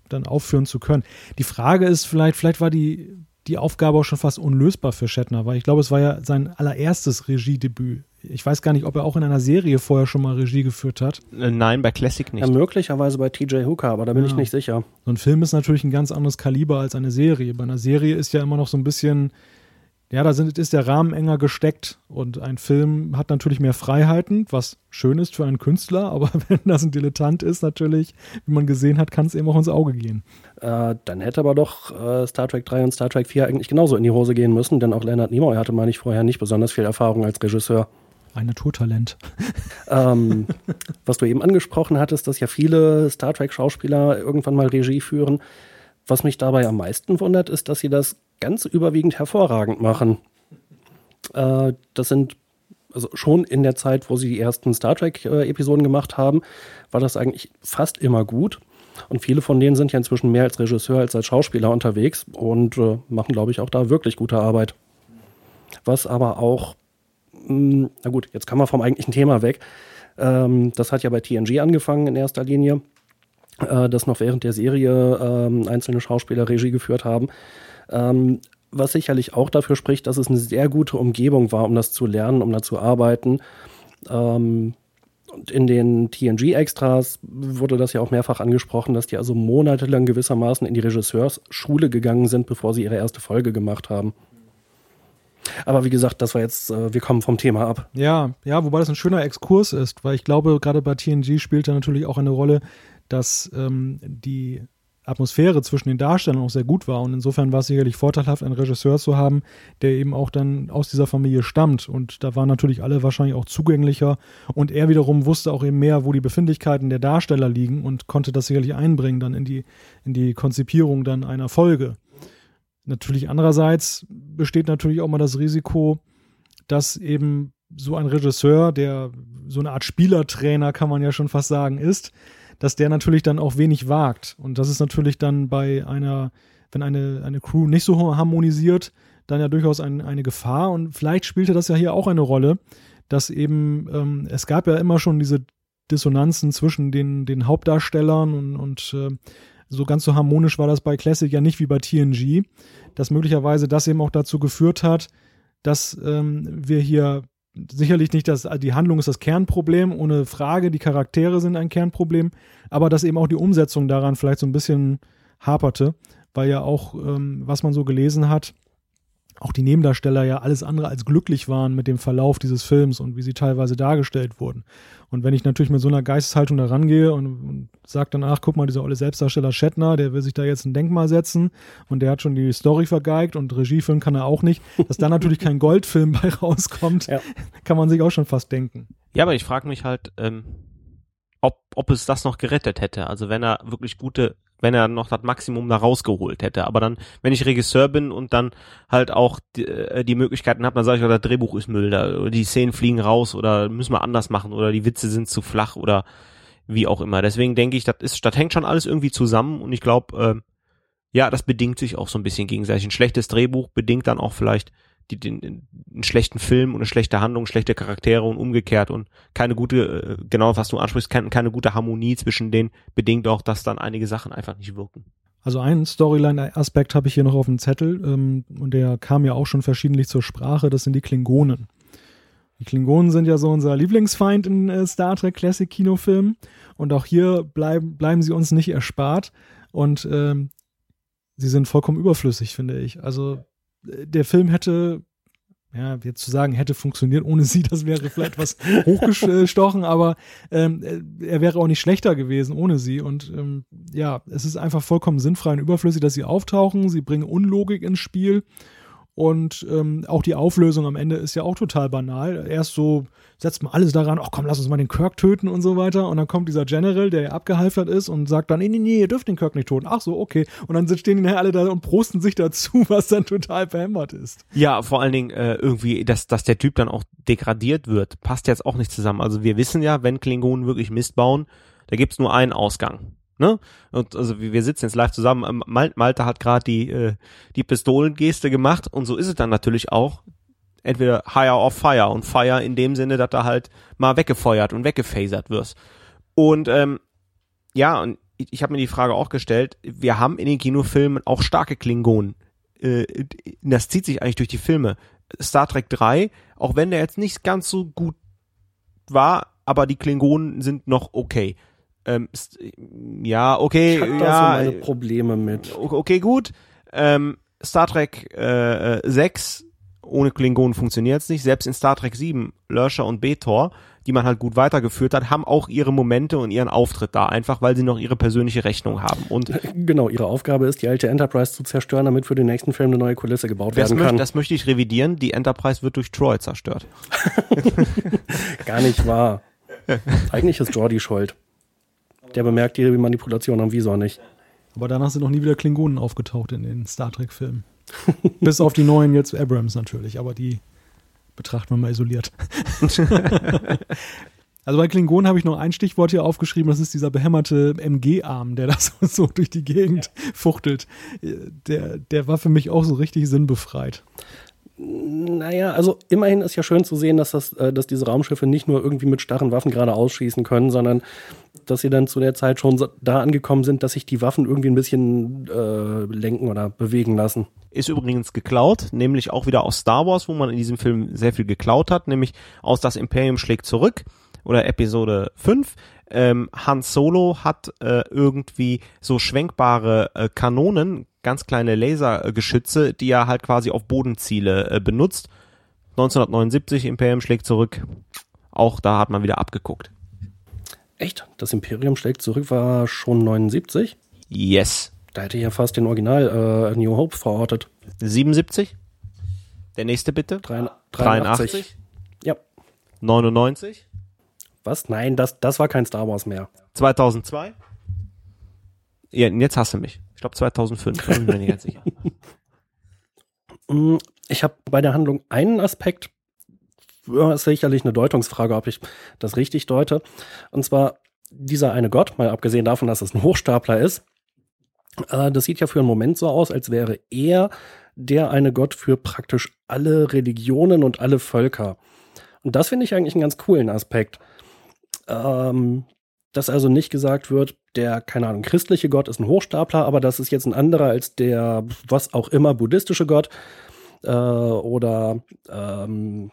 dann aufführen zu können. Die Frage ist vielleicht, vielleicht war die, die Aufgabe auch schon fast unlösbar für Shatner, weil ich glaube, es war ja sein allererstes Regiedebüt. Ich weiß gar nicht, ob er auch in einer Serie vorher schon mal Regie geführt hat. Äh, nein, bei Classic nicht. Ja, möglicherweise bei TJ Hooker, aber da bin ja. ich nicht sicher. So ein Film ist natürlich ein ganz anderes Kaliber als eine Serie. Bei einer Serie ist ja immer noch so ein bisschen ja, da sind, ist der Rahmen enger gesteckt und ein Film hat natürlich mehr Freiheiten, was schön ist für einen Künstler, aber [LAUGHS] wenn das ein Dilettant ist, natürlich, wie man gesehen hat, kann es eben auch ins Auge gehen. Äh, dann hätte aber doch äh, Star Trek 3 und Star Trek 4 eigentlich genauso in die Hose gehen müssen, denn auch Leonard Nimoy hatte, meine ich, vorher nicht besonders viel Erfahrung als Regisseur. Ein Naturtalent. [LAUGHS] ähm, was du eben angesprochen hattest, dass ja viele Star Trek-Schauspieler irgendwann mal Regie führen. Was mich dabei am meisten wundert, ist, dass sie das ganz überwiegend hervorragend machen. Äh, das sind also schon in der Zeit, wo sie die ersten Star Trek-Episoden gemacht haben, war das eigentlich fast immer gut. Und viele von denen sind ja inzwischen mehr als Regisseur als als Schauspieler unterwegs und äh, machen, glaube ich, auch da wirklich gute Arbeit. Was aber auch, mh, hm, na gut, jetzt kann man vom eigentlichen Thema weg. Ähm, das hat ja bei TNG angefangen in erster Linie, äh, dass noch während der Serie äh, einzelne Schauspieler Regie geführt haben. Ähm, was sicherlich auch dafür spricht, dass es eine sehr gute Umgebung war, um das zu lernen, um da zu arbeiten. Ähm, und in den TNG-Extras wurde das ja auch mehrfach angesprochen, dass die also monatelang gewissermaßen in die Regisseursschule gegangen sind, bevor sie ihre erste Folge gemacht haben. Aber wie gesagt, das war jetzt, äh, wir kommen vom Thema ab. Ja, ja, wobei das ein schöner Exkurs ist, weil ich glaube, gerade bei TNG spielt da natürlich auch eine Rolle, dass ähm, die Atmosphäre zwischen den Darstellern auch sehr gut war. Und insofern war es sicherlich vorteilhaft, einen Regisseur zu haben, der eben auch dann aus dieser Familie stammt. Und da waren natürlich alle wahrscheinlich auch zugänglicher. Und er wiederum wusste auch eben mehr, wo die Befindlichkeiten der Darsteller liegen und konnte das sicherlich einbringen dann in die, in die Konzipierung dann einer Folge. Natürlich andererseits besteht natürlich auch mal das Risiko, dass eben so ein Regisseur, der so eine Art Spielertrainer, kann man ja schon fast sagen, ist, dass der natürlich dann auch wenig wagt. Und das ist natürlich dann bei einer, wenn eine, eine Crew nicht so harmonisiert, dann ja durchaus ein, eine Gefahr. Und vielleicht spielte das ja hier auch eine Rolle, dass eben, ähm, es gab ja immer schon diese Dissonanzen zwischen den, den Hauptdarstellern und, und äh, so ganz so harmonisch war das bei Classic ja nicht wie bei TNG, dass möglicherweise das eben auch dazu geführt hat, dass ähm, wir hier sicherlich nicht, dass die Handlung ist das Kernproblem, ohne Frage, die Charaktere sind ein Kernproblem, aber dass eben auch die Umsetzung daran vielleicht so ein bisschen haperte, weil ja auch, ähm, was man so gelesen hat, auch die Nebendarsteller ja alles andere als glücklich waren mit dem Verlauf dieses Films und wie sie teilweise dargestellt wurden. Und wenn ich natürlich mit so einer Geisteshaltung da rangehe und, und sage dann, ach, guck mal, dieser olle Selbstdarsteller Shatner, der will sich da jetzt ein Denkmal setzen und der hat schon die Story vergeigt und Regie filmen kann er auch nicht, dass da natürlich kein Goldfilm bei rauskommt, [LAUGHS] ja. kann man sich auch schon fast denken. Ja, aber ich frage mich halt, ähm, ob, ob es das noch gerettet hätte. Also wenn er wirklich gute wenn er noch das Maximum da rausgeholt hätte. Aber dann, wenn ich Regisseur bin und dann halt auch die, äh, die Möglichkeiten habe, dann sage ich, das Drehbuch ist Müll, die Szenen fliegen raus oder müssen wir anders machen oder die Witze sind zu flach oder wie auch immer. Deswegen denke ich, das ist, das hängt schon alles irgendwie zusammen und ich glaube, äh, ja, das bedingt sich auch so ein bisschen gegenseitig. Ein schlechtes Drehbuch bedingt dann auch vielleicht die, den, einen schlechten Film und eine schlechte Handlung, schlechte Charaktere und umgekehrt und keine gute, äh, genau was du ansprichst, keine, keine gute Harmonie zwischen denen bedingt auch, dass dann einige Sachen einfach nicht wirken. Also einen Storyline-Aspekt habe ich hier noch auf dem Zettel ähm, und der kam ja auch schon verschiedentlich zur Sprache, das sind die Klingonen. Die Klingonen sind ja so unser Lieblingsfeind in äh, Star Trek Classic Kinofilmen und auch hier bleiben, bleiben sie uns nicht erspart und ähm, sie sind vollkommen überflüssig, finde ich. Also der Film hätte, ja, jetzt zu sagen, hätte funktioniert ohne sie, das wäre vielleicht was hochgestochen, aber ähm, er wäre auch nicht schlechter gewesen ohne sie. Und ähm, ja, es ist einfach vollkommen sinnfrei und überflüssig, dass sie auftauchen. Sie bringen Unlogik ins Spiel und ähm, auch die Auflösung am Ende ist ja auch total banal. Erst so setzt man alles daran, ach komm, lass uns mal den Kirk töten und so weiter. Und dann kommt dieser General, der ja abgehalftert ist und sagt dann, nee, nee, nee, ihr dürft den Kirk nicht töten. Ach so, okay. Und dann stehen die alle da und prosten sich dazu, [LAUGHS] was dann total behämmert ist. Ja, vor allen Dingen äh, irgendwie, dass, dass der Typ dann auch degradiert wird, passt jetzt auch nicht zusammen. Also wir wissen ja, wenn Klingonen wirklich Mist bauen, da gibt's nur einen Ausgang. Ne? Und also wir sitzen jetzt live zusammen. Ähm, Mal Malte hat gerade die äh, die Pistolengeste gemacht und so ist es dann natürlich auch. Entweder higher or fire und fire in dem Sinne, dass da halt mal weggefeuert und weggefasert wirst. Und ähm, ja, und ich, ich habe mir die Frage auch gestellt. Wir haben in den Kinofilmen auch starke Klingonen. Äh, das zieht sich eigentlich durch die Filme. Star Trek 3, auch wenn der jetzt nicht ganz so gut war, aber die Klingonen sind noch okay. Ähm, ja, okay. Ich hab ja, da so meine Probleme mit. Okay, gut. Ähm, Star Trek äh, 6 ohne Klingonen funktioniert's nicht. Selbst in Star Trek 7, Lurcher und Betor, die man halt gut weitergeführt hat, haben auch ihre Momente und ihren Auftritt da, einfach weil sie noch ihre persönliche Rechnung haben. Und [LAUGHS] genau, ihre Aufgabe ist, die alte Enterprise zu zerstören, damit für den nächsten Film eine neue Kulisse gebaut werden möchte, kann. das möchte ich revidieren. Die Enterprise wird durch Troy zerstört. [LAUGHS] Gar nicht wahr. [LAUGHS] Eigentlich ist Jordi schuld. Der bemerkt die Manipulation am Visor nicht. Aber danach sind noch nie wieder Klingonen aufgetaucht in den Star Trek-Filmen. [LAUGHS] Bis auf die neuen jetzt Abrams natürlich, aber die betrachten wir mal isoliert. [LAUGHS] also bei Klingonen habe ich noch ein Stichwort hier aufgeschrieben, das ist dieser behämmerte MG-Arm, der da [LAUGHS] so, so, durch die Gegend fuchtelt. Der, der war für mich auch so richtig sinnbefreit. Naja, also immerhin ist ja schön zu sehen, dass, das, äh, dass diese Raumschiffe nicht nur irgendwie mit starren Waffen gerade ausschießen können, sondern dass sie dann zu der Zeit schon da angekommen sind, dass sich die Waffen irgendwie ein bisschen äh, lenken oder bewegen lassen. Ist übrigens geklaut, nämlich auch wieder aus Star Wars, wo man in diesem Film sehr viel geklaut hat, nämlich aus Das Imperium schlägt zurück oder Episode 5. Ähm, Han Solo hat äh, irgendwie so schwenkbare äh, Kanonen, ganz kleine Lasergeschütze, die er halt quasi auf Bodenziele äh, benutzt. 1979 Imperium schlägt zurück. Auch da hat man wieder abgeguckt. Echt? Das Imperium schlägt zurück war schon 79? Yes. Da hätte ich ja fast den Original äh, New Hope verortet. 77? Der nächste bitte? 83. 83? Ja. 99? Was? Nein, das, das war kein Star Wars mehr. 2002? Ja, jetzt hast du mich. Ich glaube 2005, bin mir nicht ganz sicher. [LAUGHS] Mm, ich habe bei der Handlung einen Aspekt, ist sicherlich eine Deutungsfrage, ob ich das richtig deute. Und zwar dieser eine Gott, mal abgesehen davon, dass es ein Hochstapler ist, äh, das sieht ja für einen Moment so aus, als wäre er der eine Gott für praktisch alle Religionen und alle Völker. Und das finde ich eigentlich einen ganz coolen Aspekt. Ähm, dass also nicht gesagt wird, der, keine Ahnung, christliche Gott ist ein Hochstapler, aber das ist jetzt ein anderer als der, was auch immer, buddhistische Gott äh, oder, ähm,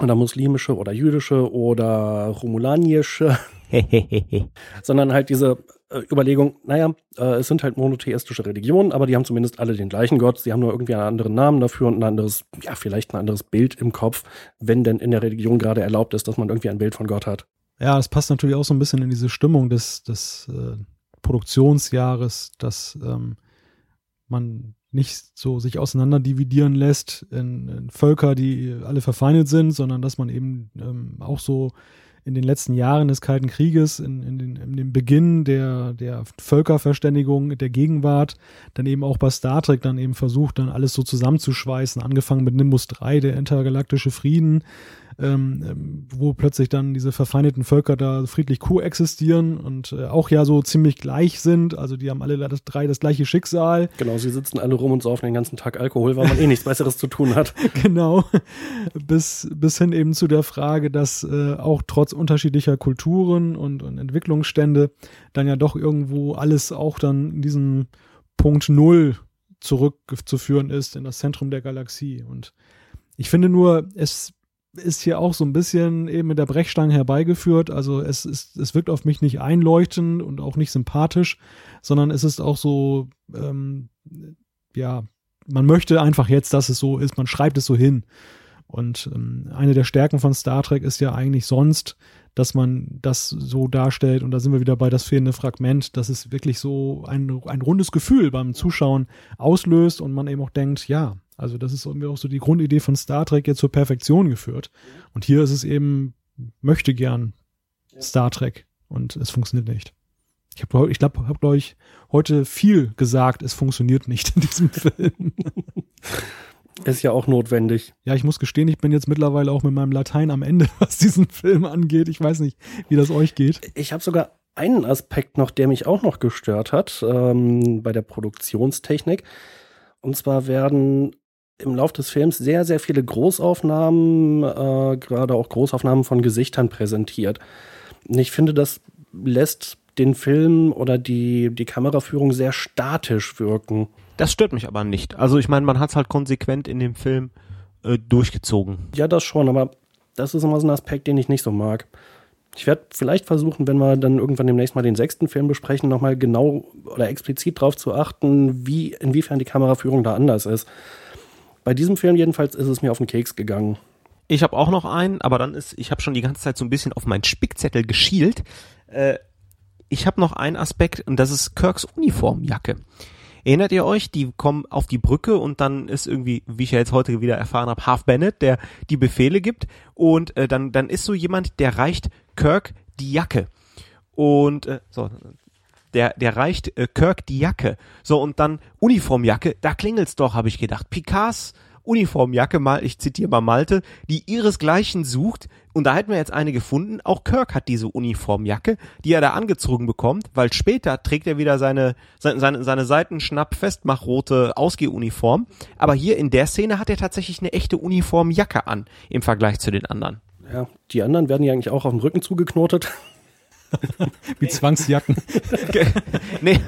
oder muslimische oder jüdische oder romulanische, [LAUGHS] sondern halt diese äh, Überlegung, naja, äh, es sind halt monotheistische Religionen, aber die haben zumindest alle den gleichen Gott, sie haben nur irgendwie einen anderen Namen dafür und ein anderes, ja, vielleicht ein anderes Bild im Kopf, wenn denn in der Religion gerade erlaubt ist, dass man irgendwie ein Bild von Gott hat. Ja, das passt natürlich auch so ein bisschen in diese Stimmung des, des äh, Produktionsjahres, dass ähm, man nicht so sich auseinander dividieren lässt in, in, Völker, die alle verfeindet sind, sondern dass man eben ähm, auch so in den letzten Jahren des Kalten Krieges, in, in, den, in dem Beginn der, der Völkerverständigung der Gegenwart, dann eben auch bei Star Trek dann eben versucht, dann alles so zusammenzuschweißen, angefangen mit Nimbus 3, der intergalaktische Frieden, ähm, ähm, wo plötzlich dann diese verfeindeten Völker da friedlich koexistieren und äh, auch ja so ziemlich gleich sind. Also die haben alle das, drei das gleiche Schicksal. Genau, sie sitzen alle rum und saufen den ganzen Tag Alkohol, weil man eh nichts Besseres zu tun hat. [LAUGHS] Genau. Bis, bis hin eben zu der Frage, dass äh, auch trotz unterschiedlicher Kulturen und, und Entwicklungsstände dann ja doch irgendwo alles auch dann in diesem Punkt Null zurückzuführen ist in das Zentrum der Galaxie. Und ich finde nur, es ist hier auch so ein bisschen eben mit der Brechstange herbeigeführt. Also es ist, es wirkt auf mich nicht einleuchtend und auch nicht sympathisch, sondern es ist auch so, ähm, ja, man möchte einfach jetzt, dass es so ist, man schreibt es so hin. Und ähm, eine der Stärken von Star Trek ist ja eigentlich sonst, dass man das so darstellt, und da sind wir wieder bei das fehlende Fragment, dass es wirklich so ein, ein rundes Gefühl beim Zuschauen auslöst und man eben auch denkt, ja, also das ist irgendwie auch so die Grundidee von Star Trek jetzt zur Perfektion geführt. Und hier ist es eben, möchte gern Star Trek und es funktioniert nicht. Ich habe, ich glaube, habe glaube ich heute viel gesagt, es funktioniert nicht in diesem [LAUGHS] Film. [LAUGHS] Ist ja auch notwendig. Ja, ich muss gestehen, ich bin jetzt mittlerweile auch mit meinem Latein am Ende, [LAUGHS] was diesen Film angeht. Ich weiß nicht, wie das euch geht. Ich habe sogar einen Aspekt noch, der mich auch noch gestört hat ähm, bei der Produktionstechnik. Und zwar werden im Laufe des Films sehr, sehr viele Großaufnahmen, äh, gerade auch Großaufnahmen von Gesichtern präsentiert. Und ich finde, das lässt den Film oder die, die Kameraführung sehr statisch wirken. Das stört mich aber nicht. Also ich meine, man hat es halt konsequent in dem Film äh, durchgezogen. Ja, das schon, aber das ist immer so ein Aspekt, den ich nicht so mag. Ich werde vielleicht versuchen, wenn wir dann irgendwann demnächst mal den sechsten Film besprechen, nochmal genau oder explizit darauf zu achten, wie, inwiefern die Kameraführung da anders ist. Bei diesem Film jedenfalls ist es mir auf den Keks gegangen. Ich habe auch noch einen, aber dann ist, ich habe schon die ganze Zeit so ein bisschen auf meinen Spickzettel geschielt. Äh, ich habe noch einen Aspekt und das ist Kirks Uniformjacke. Erinnert ihr euch, die kommen auf die Brücke und dann ist irgendwie, wie ich ja jetzt heute wieder erfahren habe, Half Bennett, der die Befehle gibt und äh, dann, dann ist so jemand, der reicht Kirk die Jacke. Und äh, so, der, der reicht äh, Kirk die Jacke. So, und dann Uniformjacke, da klingelt's doch, habe ich gedacht. Picards Uniformjacke, mal, ich zitiere mal Malte, die ihresgleichen sucht, und da hätten wir jetzt eine gefunden, auch Kirk hat diese Uniformjacke, die er da angezogen bekommt, weil später trägt er wieder seine, seine, seine, seine Seitenschnapp-Festmachrote Ausgehuniform, aber hier in der Szene hat er tatsächlich eine echte Uniformjacke an, im Vergleich zu den anderen. Ja, die anderen werden ja eigentlich auch auf dem Rücken zugeknotet. [LAUGHS] Wie Zwangsjacken. nee,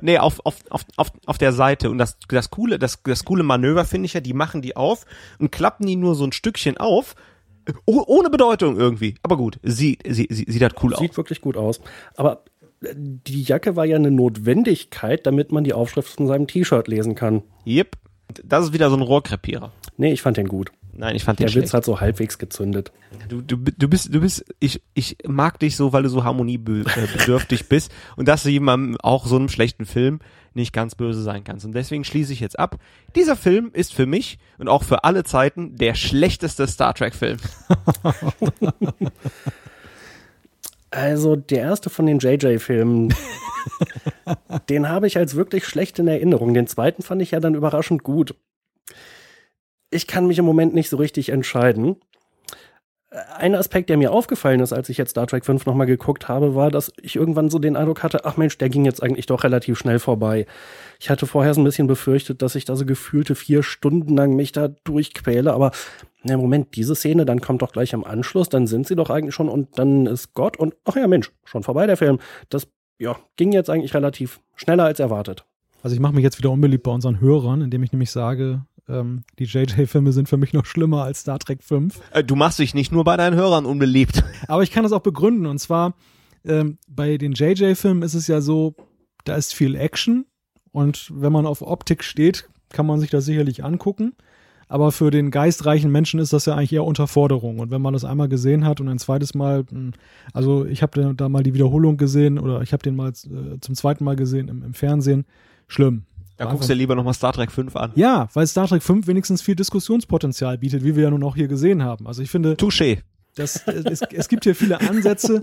nee, auf, auf, auf, auf, auf der Seite. Und das, das coole, das, das coole Manöver finde ich ja, die machen die auf und klappen die nur so ein Stückchen auf. Oh, ohne Bedeutung irgendwie. Aber gut, sieht, sieht, sieht, sieht halt cool aus. Sieht wirklich gut aus. Aber äh, die Jacke war ja eine Notwendigkeit, damit man die Aufschrift von seinem T-Shirt lesen kann. Yep. Das ist wieder so ein Rohrkrepierer. Nee, ich fand den gut. Nein, ich fand der den Witz hat so halbwegs gezündet. Du, du, du bist, du bist, ich, ich mag dich so, weil du so harmoniebedürftig [LAUGHS] bist und dass du jemandem auch so einem schlechten Film nicht ganz böse sein kannst. Und deswegen schließe ich jetzt ab. Dieser Film ist für mich und auch für alle Zeiten der schlechteste Star Trek Film. [LAUGHS] [LAUGHS] Also der erste von den JJ-Filmen, [LAUGHS] den habe ich als wirklich schlecht in Erinnerung. Den zweiten fand ich ja dann überraschend gut ich kann mich im Moment nicht so richtig entscheiden. Ein Aspekt, der mir aufgefallen ist, als ich jetzt Star Trek 5 nochmal geguckt habe, war, dass ich irgendwann so den Eindruck hatte, ach Mensch, der ging jetzt eigentlich doch relativ schnell vorbei. Ich hatte vorher so ein bisschen befürchtet, dass ich da so gefühlte vier Stunden lang mich da durchquäle, aber na Moment, diese Szene, dann kommt doch gleich am Anschluss, dann sind sie doch eigentlich schon und dann ist Gott und ach ja Mensch, schon vorbei der Film. Das ja, ging jetzt eigentlich relativ schneller als erwartet. Also ich mache mich jetzt wieder unbeliebt bei unseren Hörern, indem ich nämlich sage, ähm, die JJ-Filme sind für mich noch schlimmer als Star Trek 5. Äh, du machst dich nicht nur bei deinen Hörern unbeliebt. [LAUGHS] Aber ich kann das auch begründen. Und zwar, ähm, bei den JJ-Filmen ist es ja so, da ist viel Action. Und wenn man auf Optik steht, kann man sich das sicherlich angucken. Aber für den geistreichen Menschen ist das ja eigentlich eher Unterforderung. Und wenn man das einmal gesehen hat und ein zweites Mal, hm, also ich habe da mal die Wiederholung gesehen oder ich habe den mal äh, zum zweiten Mal gesehen im, im Fernsehen, schlimm. Da guckst du lieber nochmal Star Trek 5 an. Ja, weil Star Trek 5 wenigstens viel Diskussionspotenzial bietet, wie wir ja nun auch hier gesehen haben. Also ich finde. Touché. Das, es, es gibt hier viele Ansätze,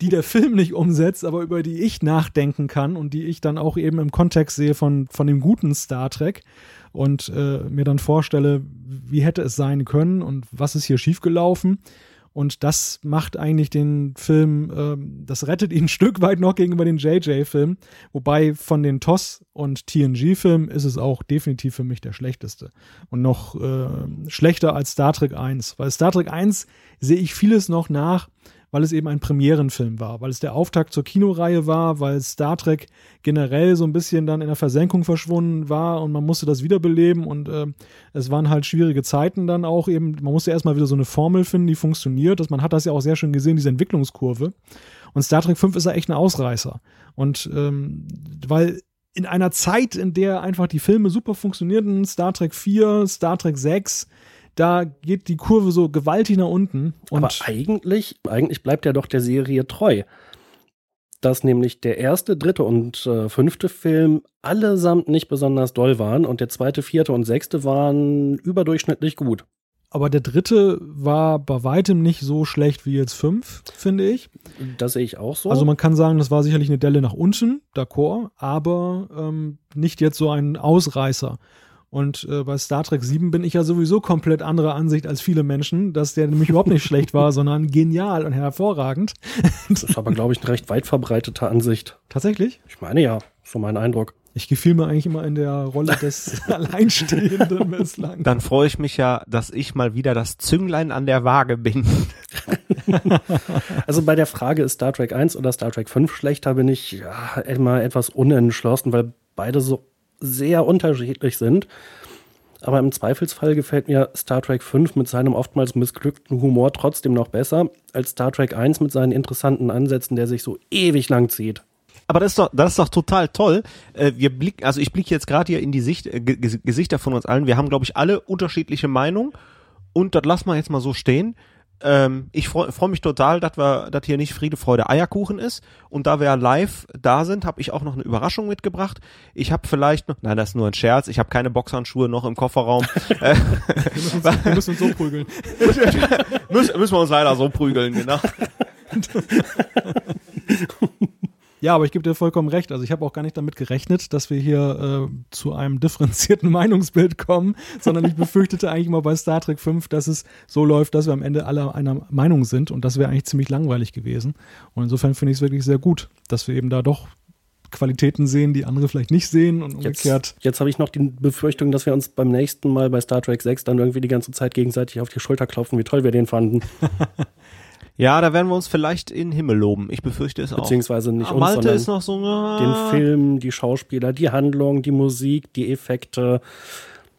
die der Film nicht umsetzt, aber über die ich nachdenken kann und die ich dann auch eben im Kontext sehe von, von dem guten Star Trek und äh, mir dann vorstelle, wie hätte es sein können und was ist hier schiefgelaufen. Und das macht eigentlich den Film, ähm, das rettet ihn [LAUGHS] ein Stück weit noch gegenüber den JJ-Filmen. Wobei von den TOS und TNG-Filmen ist es auch definitiv für mich der schlechteste. Und noch äh, schlechter als Star Trek 1. Weil Star Trek 1 sehe ich vieles noch nach, weil es eben ein Premierenfilm war, weil es der Auftakt zur Kinoreihe war, weil Star Trek generell so ein bisschen dann in der Versenkung verschwunden war und man musste das wiederbeleben und äh, es waren halt schwierige Zeiten dann auch eben, man musste erstmal wieder so eine Formel finden, die funktioniert, dass man hat das ja auch sehr schön gesehen, diese Entwicklungskurve. Und Star Trek 5 ist ja echt ein Ausreißer. Und ähm, weil in einer Zeit, in der einfach die Filme super funktionierten, Star Trek 4, Star Trek 6, da geht die Kurve so gewaltig nach unten. Und Aber eigentlich, eigentlich bleibt er doch der Serie treu. Dass nämlich der erste, dritte und äh, fünfte Film allesamt nicht besonders doll waren und der zweite, vierte und sechste waren überdurchschnittlich gut. Aber der dritte war bei weitem nicht so schlecht wie jetzt fünf, finde ich. Das sehe ich auch so. Also man kann sagen, das war sicherlich eine Delle nach unten, d'accord, aber ähm, nicht jetzt so ein Ausreißer. Und äh, bei Star Trek 7 bin ich ja sowieso komplett anderer Ansicht als viele Menschen, dass der nämlich überhaupt nicht schlecht war, [LAUGHS] sondern genial und hervorragend. [LAUGHS] das ist aber, glaube ich, eine recht weit verbreitete Ansicht. Tatsächlich? Ich meine ja, so mein Eindruck. Ich gefiel mir eigentlich immer in der Rolle des [LAUGHS] Alleinstehenden bislang. Dann freue ich mich ja, dass ich mal wieder das Zünglein an der Waage bin. also bei der Frage, ist Star Trek 1 oder Star Trek 5 schlechter, bin ich ja, immer etwas unentschlossen, weil beide so sehr unterschiedlich sind. Aber im Zweifelsfall gefällt mir Star Trek 5 mit seinem oftmals missglückten Humor trotzdem noch besser als Star Trek 1 mit seinen interessanten Ansätzen, der sich so ewig lang zieht. Aber das ist doch, das ist doch total toll. Äh, wir blicken, also ich blicke jetzt gerade hier in die Sicht, äh, Gesichter von uns allen. Wir haben, glaube ich, alle unterschiedliche Meinungen. Und das lassen wir jetzt mal so stehen. Ähm, ich freue freu mich total, dass wir, dass hier nicht Friede, Freude, Eierkuchen ist. Und da wir live da sind, habe ich auch noch eine Überraschung mitgebracht. Ich habe vielleicht noch, nein, das ist nur ein Scherz. Ich habe keine Boxhandschuhe noch im Kofferraum. [LAUGHS] wir, müssen uns, wir müssen uns so prügeln. [LAUGHS] müssen, müssen wir uns leider so prügeln, genau. [LAUGHS] Ja, aber ich gebe dir vollkommen recht. Also ich habe auch gar nicht damit gerechnet, dass wir hier äh, zu einem [LAUGHS] differenzierten Meinungsbild kommen, sondern ich befürchtete eigentlich immer bei Star Trek 5, dass es so läuft, dass wir am Ende alle einer Meinung sind und das wäre eigentlich ziemlich langweilig gewesen. Und insofern finde ich es wirklich sehr gut, dass wir eben da doch Qualitäten sehen, die andere vielleicht nicht sehen und umgekehrt. Jetzt, jetzt habe ich noch die Befürchtung, dass wir uns beim nächsten Mal bei Star Trek 6 dann irgendwie die ganze Zeit gegenseitig auf die Schulter klopfen, wie toll wir den fanden. [LAUGHS] Ja, da werden wir uns vielleicht in den Himmel loben. Ich befürchte es auch. Beziehungsweise nicht ah, uns, Malte sondern ist noch so, ah. den Film, die Schauspieler, die Handlung, die Musik, die Effekte.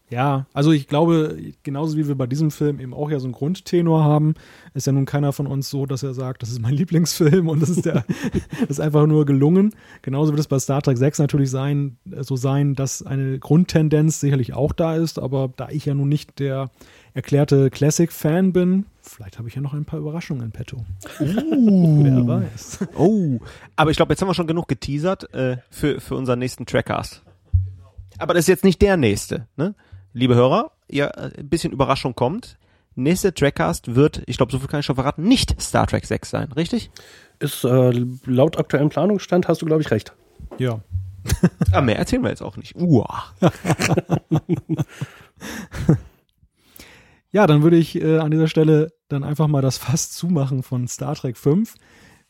Ja, also ich glaube, genauso wie wir bei diesem Film eben auch ja so einen Grundtenor haben, ist ja nun keiner von uns so, dass er sagt, das ist mein [LAUGHS] Lieblingsfilm und das ist der, [LAUGHS] das ist einfach nur gelungen. Genauso wird es bei Star Trek 6 natürlich sein, so sein, dass eine Grundtendenz sicherlich auch da ist, aber da ich ja nun nicht der erklärte Classic-Fan bin, vielleicht habe ich ja noch ein paar Überraschungen in petto. Uh. [LAUGHS] Wer weiß. Oh, aber ich glaube, jetzt haben wir schon genug geteasert äh, für, für unseren nächsten Trackcast. Aber das ist jetzt nicht der nächste, ne? Liebe Hörer, ihr äh, ein bisschen Überraschung kommt. Nächste Trackcast wird, ich glaube, so viel kann ich schon verraten, nicht Star Trek 6 sein, richtig? Ist äh, laut aktuellem Planungsstand hast du, glaube ich, recht. Ja. Aber mehr erzählen wir jetzt auch nicht. Uah. [LAUGHS] Ja, dann würde ich äh, an dieser Stelle dann einfach mal das [LAUGHS] Fass zumachen von Star Trek 5.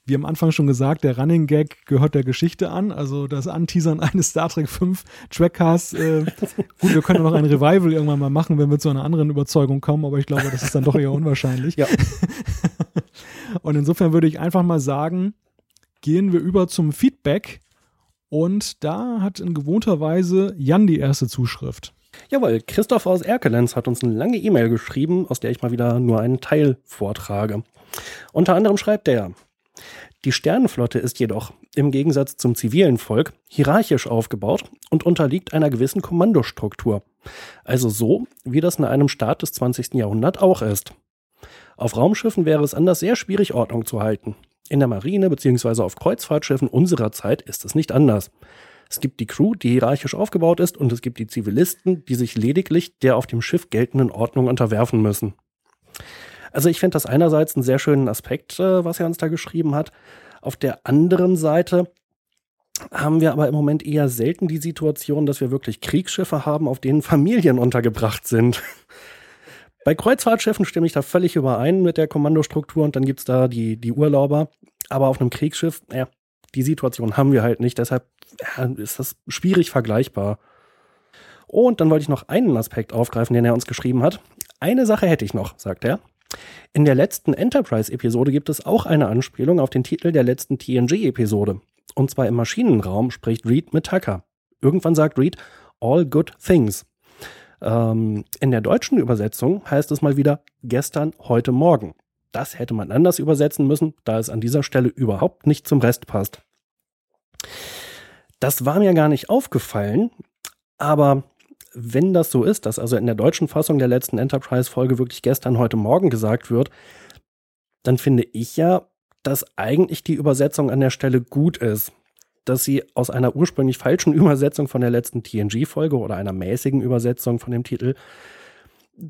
Wie am Anfang schon gesagt, der Running Gag gehört der Geschichte an. Also das Anteasern [LAUGHS] eines Star Trek 5 Trackcasts. Äh, [LAUGHS] gut, wir können noch ein Revival irgendwann mal machen, wenn wir zu einer anderen Überzeugung kommen, aber ich glaube, das ist dann doch eher unwahrscheinlich. Ja. Und insofern würde ich einfach mal sagen, gehen wir über zum Feedback. Und da hat in gewohnter Weise Jan die erste Zuschrift. Jawohl, Christoph aus Erkelenz hat uns eine lange E-Mail geschrieben, aus der ich mal wieder nur einen Teil vortrage. Unter anderem schreibt er, die Sternenflotte ist jedoch, im Gegensatz zum zivilen Volk, hierarchisch aufgebaut und unterliegt einer gewissen Kommandostruktur. Also so, wie das in einem Staat des 20. Jahrhunderts auch ist. Auf Raumschiffen wäre es anders sehr schwierig, Ordnung zu halten. In der Marine bzw. auf Kreuzfahrtschiffen unserer Zeit ist es nicht anders. Es gibt die Crew, die hierarchisch aufgebaut ist, und es gibt die Zivilisten, die sich lediglich der auf dem Schiff geltenden Ordnung unterwerfen müssen. Also ich finde das einerseits einen sehr schönen Aspekt, äh, was er uns da geschrieben hat. Auf der anderen Seite haben wir aber im Moment eher selten die Situation, dass wir wirklich Kriegsschiffe haben, auf denen Familien untergebracht sind. [LAUGHS] Bei Kreuzfahrtschiffen stimme ich da völlig überein mit der Kommandostruktur und dann gibt's da die, die Urlauber. Aber auf einem Kriegsschiff, ja, die Situation haben wir halt nicht. Deshalb ist das schwierig vergleichbar. Und dann wollte ich noch einen Aspekt aufgreifen, den er uns geschrieben hat. Eine Sache hätte ich noch, sagt er. In der letzten Enterprise-Episode gibt es auch eine Anspielung auf den Titel der letzten TNG-Episode. Und zwar im Maschinenraum spricht Reed mit Tucker. Irgendwann sagt Reed, all good things. Ähm, in der deutschen Übersetzung heißt es mal wieder gestern, heute, morgen. Das hätte man anders übersetzen müssen, da es an dieser Stelle überhaupt nicht zum Rest passt. Das war mir gar nicht aufgefallen, aber wenn das so ist, dass also in der deutschen Fassung der letzten Enterprise-Folge wirklich gestern, heute Morgen gesagt wird, dann finde ich ja, dass eigentlich die Übersetzung an der Stelle gut ist. Dass sie aus einer ursprünglich falschen [LAUGHS] Übersetzung von der letzten TNG-Folge oder einer mäßigen Übersetzung von dem Titel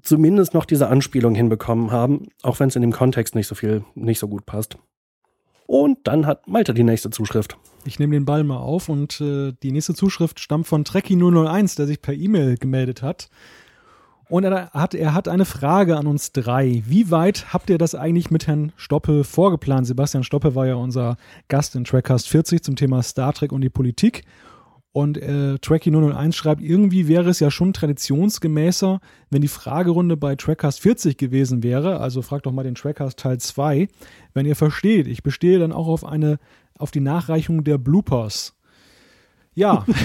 zumindest noch diese Anspielung hinbekommen haben, auch wenn es in dem Kontext nicht so viel, nicht so gut passt. Und dann hat Malte die nächste Zuschrift. Ich nehme den Ball mal auf und äh, die nächste Zuschrift stammt von Trekkie001, der sich per E-Mail gemeldet hat. Und er hat, er hat eine Frage an uns drei. Wie weit habt ihr das eigentlich mit Herrn Stoppe vorgeplant? Sebastian Stoppe war ja unser Gast in Trackcast 40 zum Thema Star Trek und die Politik. Und äh, Tracky 001 schreibt, irgendwie wäre es ja schon traditionsgemäßer, wenn die Fragerunde bei Trackcast 40 gewesen wäre. Also fragt doch mal den Trackcast Teil 2. Wenn ihr versteht, ich bestehe dann auch auf eine, auf die Nachreichung der Bloopers. Ja. [LAUGHS]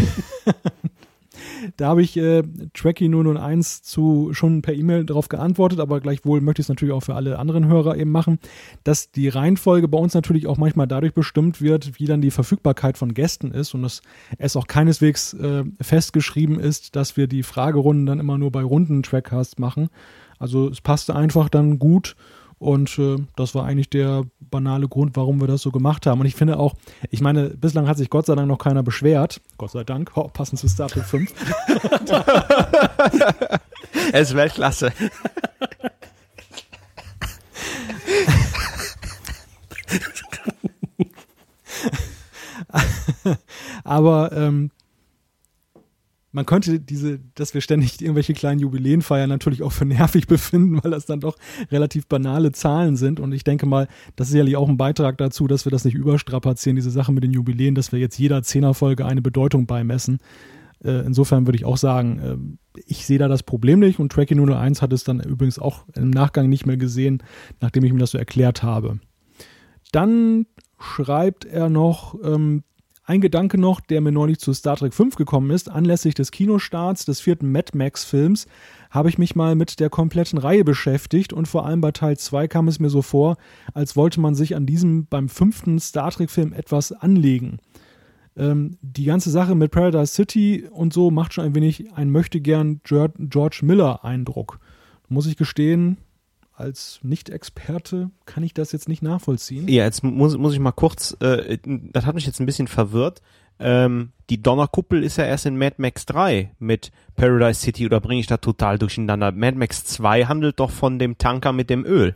Da habe ich äh, Tracky 001 zu schon per E-Mail darauf geantwortet, aber gleichwohl möchte ich es natürlich auch für alle anderen Hörer eben machen, dass die Reihenfolge bei uns natürlich auch manchmal dadurch bestimmt wird, wie dann die Verfügbarkeit von Gästen ist und dass es auch keineswegs äh, festgeschrieben ist, dass wir die Fragerunden dann immer nur bei runden Trackcasts machen. Also es passte einfach dann gut und äh, das war eigentlich der banale Grund, warum wir das so gemacht haben. Und ich finde auch, ich meine, bislang hat sich Gott sei Dank noch keiner beschwert. Gott sei Dank, oh, passend zu Star Trek 5. [LAUGHS] er ist Weltklasse. [LAUGHS] Aber ähm, man könnte diese, dass wir ständig irgendwelche kleinen Jubiläen feiern, natürlich auch für nervig [LAUGHS] befinden, weil das dann doch relativ banale Zahlen sind. Und ich denke mal, das ist sicherlich auch ein Beitrag dazu, dass wir das nicht überstrapazieren, diese Sache mit den Jubiläen, dass wir jetzt jeder Zehnerfolge eine Bedeutung beimessen. Äh, insofern würde ich auch sagen, äh, ich sehe da das Problem nicht und Tracky 001 hat es dann übrigens auch im Nachgang nicht mehr gesehen, nachdem ich mir das so erklärt habe. Dann schreibt er noch, ähm, ein Gedanke noch, der mir neulich zu Star Trek 5 gekommen ist. Anlässlich des Kinostarts des vierten Mad Max-Films habe ich mich mal mit der kompletten Reihe beschäftigt und vor allem bei Teil 2 kam es mir so vor, als wollte man sich an diesem beim fünften Star Trek-Film etwas anlegen. Ähm, die ganze Sache mit Paradise City und so macht schon ein wenig ein möchte gern George Miller-Eindruck. Muss ich gestehen, als Nicht-Experte kann ich das jetzt nicht nachvollziehen. Ja, jetzt muss, muss ich mal kurz, äh, das hat mich jetzt ein bisschen verwirrt. Ähm, die Donnerkuppel ist ja erst in Mad Max 3 mit Paradise City oder bringe ich da total durcheinander? Mad Max 2 handelt doch von dem Tanker mit dem Öl.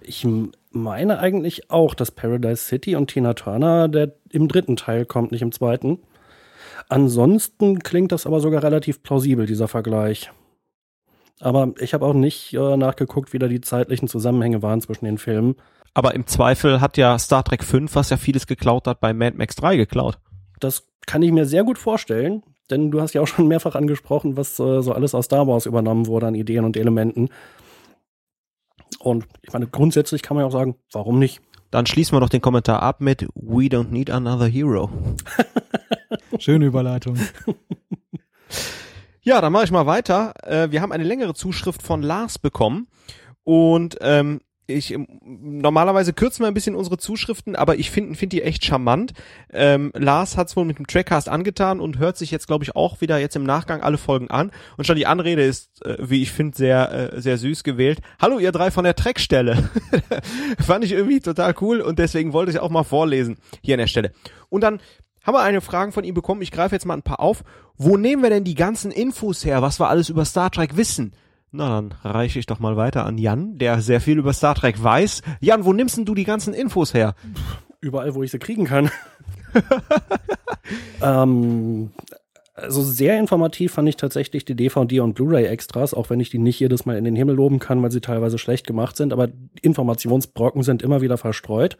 Ich meine eigentlich auch, dass Paradise City und Tina Turner der im dritten Teil kommt, nicht im zweiten. Ansonsten klingt das aber sogar relativ plausibel, dieser Vergleich. Aber ich habe auch nicht äh, nachgeguckt, wie da die zeitlichen Zusammenhänge waren zwischen den Filmen. Aber im Zweifel hat ja Star Trek 5, was ja vieles geklaut hat, bei Mad Max 3 geklaut. Das kann ich mir sehr gut vorstellen, denn du hast ja auch schon mehrfach angesprochen, was äh, so alles aus Star Wars übernommen wurde an Ideen und Elementen. Und ich meine, grundsätzlich kann man ja auch sagen, warum nicht? Dann schließen wir doch den Kommentar ab mit We don't need another hero. [LAUGHS] Schöne Überleitung. [LAUGHS] Ja, dann mache ich mal weiter. Äh, wir haben eine längere Zuschrift von Lars bekommen und ähm, ich normalerweise kürzen wir ein bisschen unsere Zuschriften, aber ich finde find die echt charmant. Ähm, Lars hat es wohl mit dem Trackcast angetan und hört sich jetzt, glaube ich, auch wieder jetzt im Nachgang alle Folgen an. Und schon die Anrede ist, äh, wie ich finde, sehr, äh, sehr süß gewählt. Hallo, ihr drei von der Trackstelle. [LAUGHS] Fand ich irgendwie total cool und deswegen wollte ich auch mal vorlesen hier an der Stelle. Und dann haben wir eine Frage von ihm bekommen. Ich greife jetzt mal ein paar auf. Wo nehmen wir denn die ganzen Infos her, was wir alles über Star Trek wissen? Na, dann reiche ich doch mal weiter an Jan, der sehr viel über Star Trek weiß. Jan, wo nimmst denn du die ganzen Infos her? Überall, wo ich sie kriegen kann. [LAUGHS] ähm, also sehr informativ fand ich tatsächlich die DVD und Blu-ray-Extras, auch wenn ich die nicht jedes Mal in den Himmel loben kann, weil sie teilweise schlecht gemacht sind, aber Informationsbrocken sind immer wieder verstreut.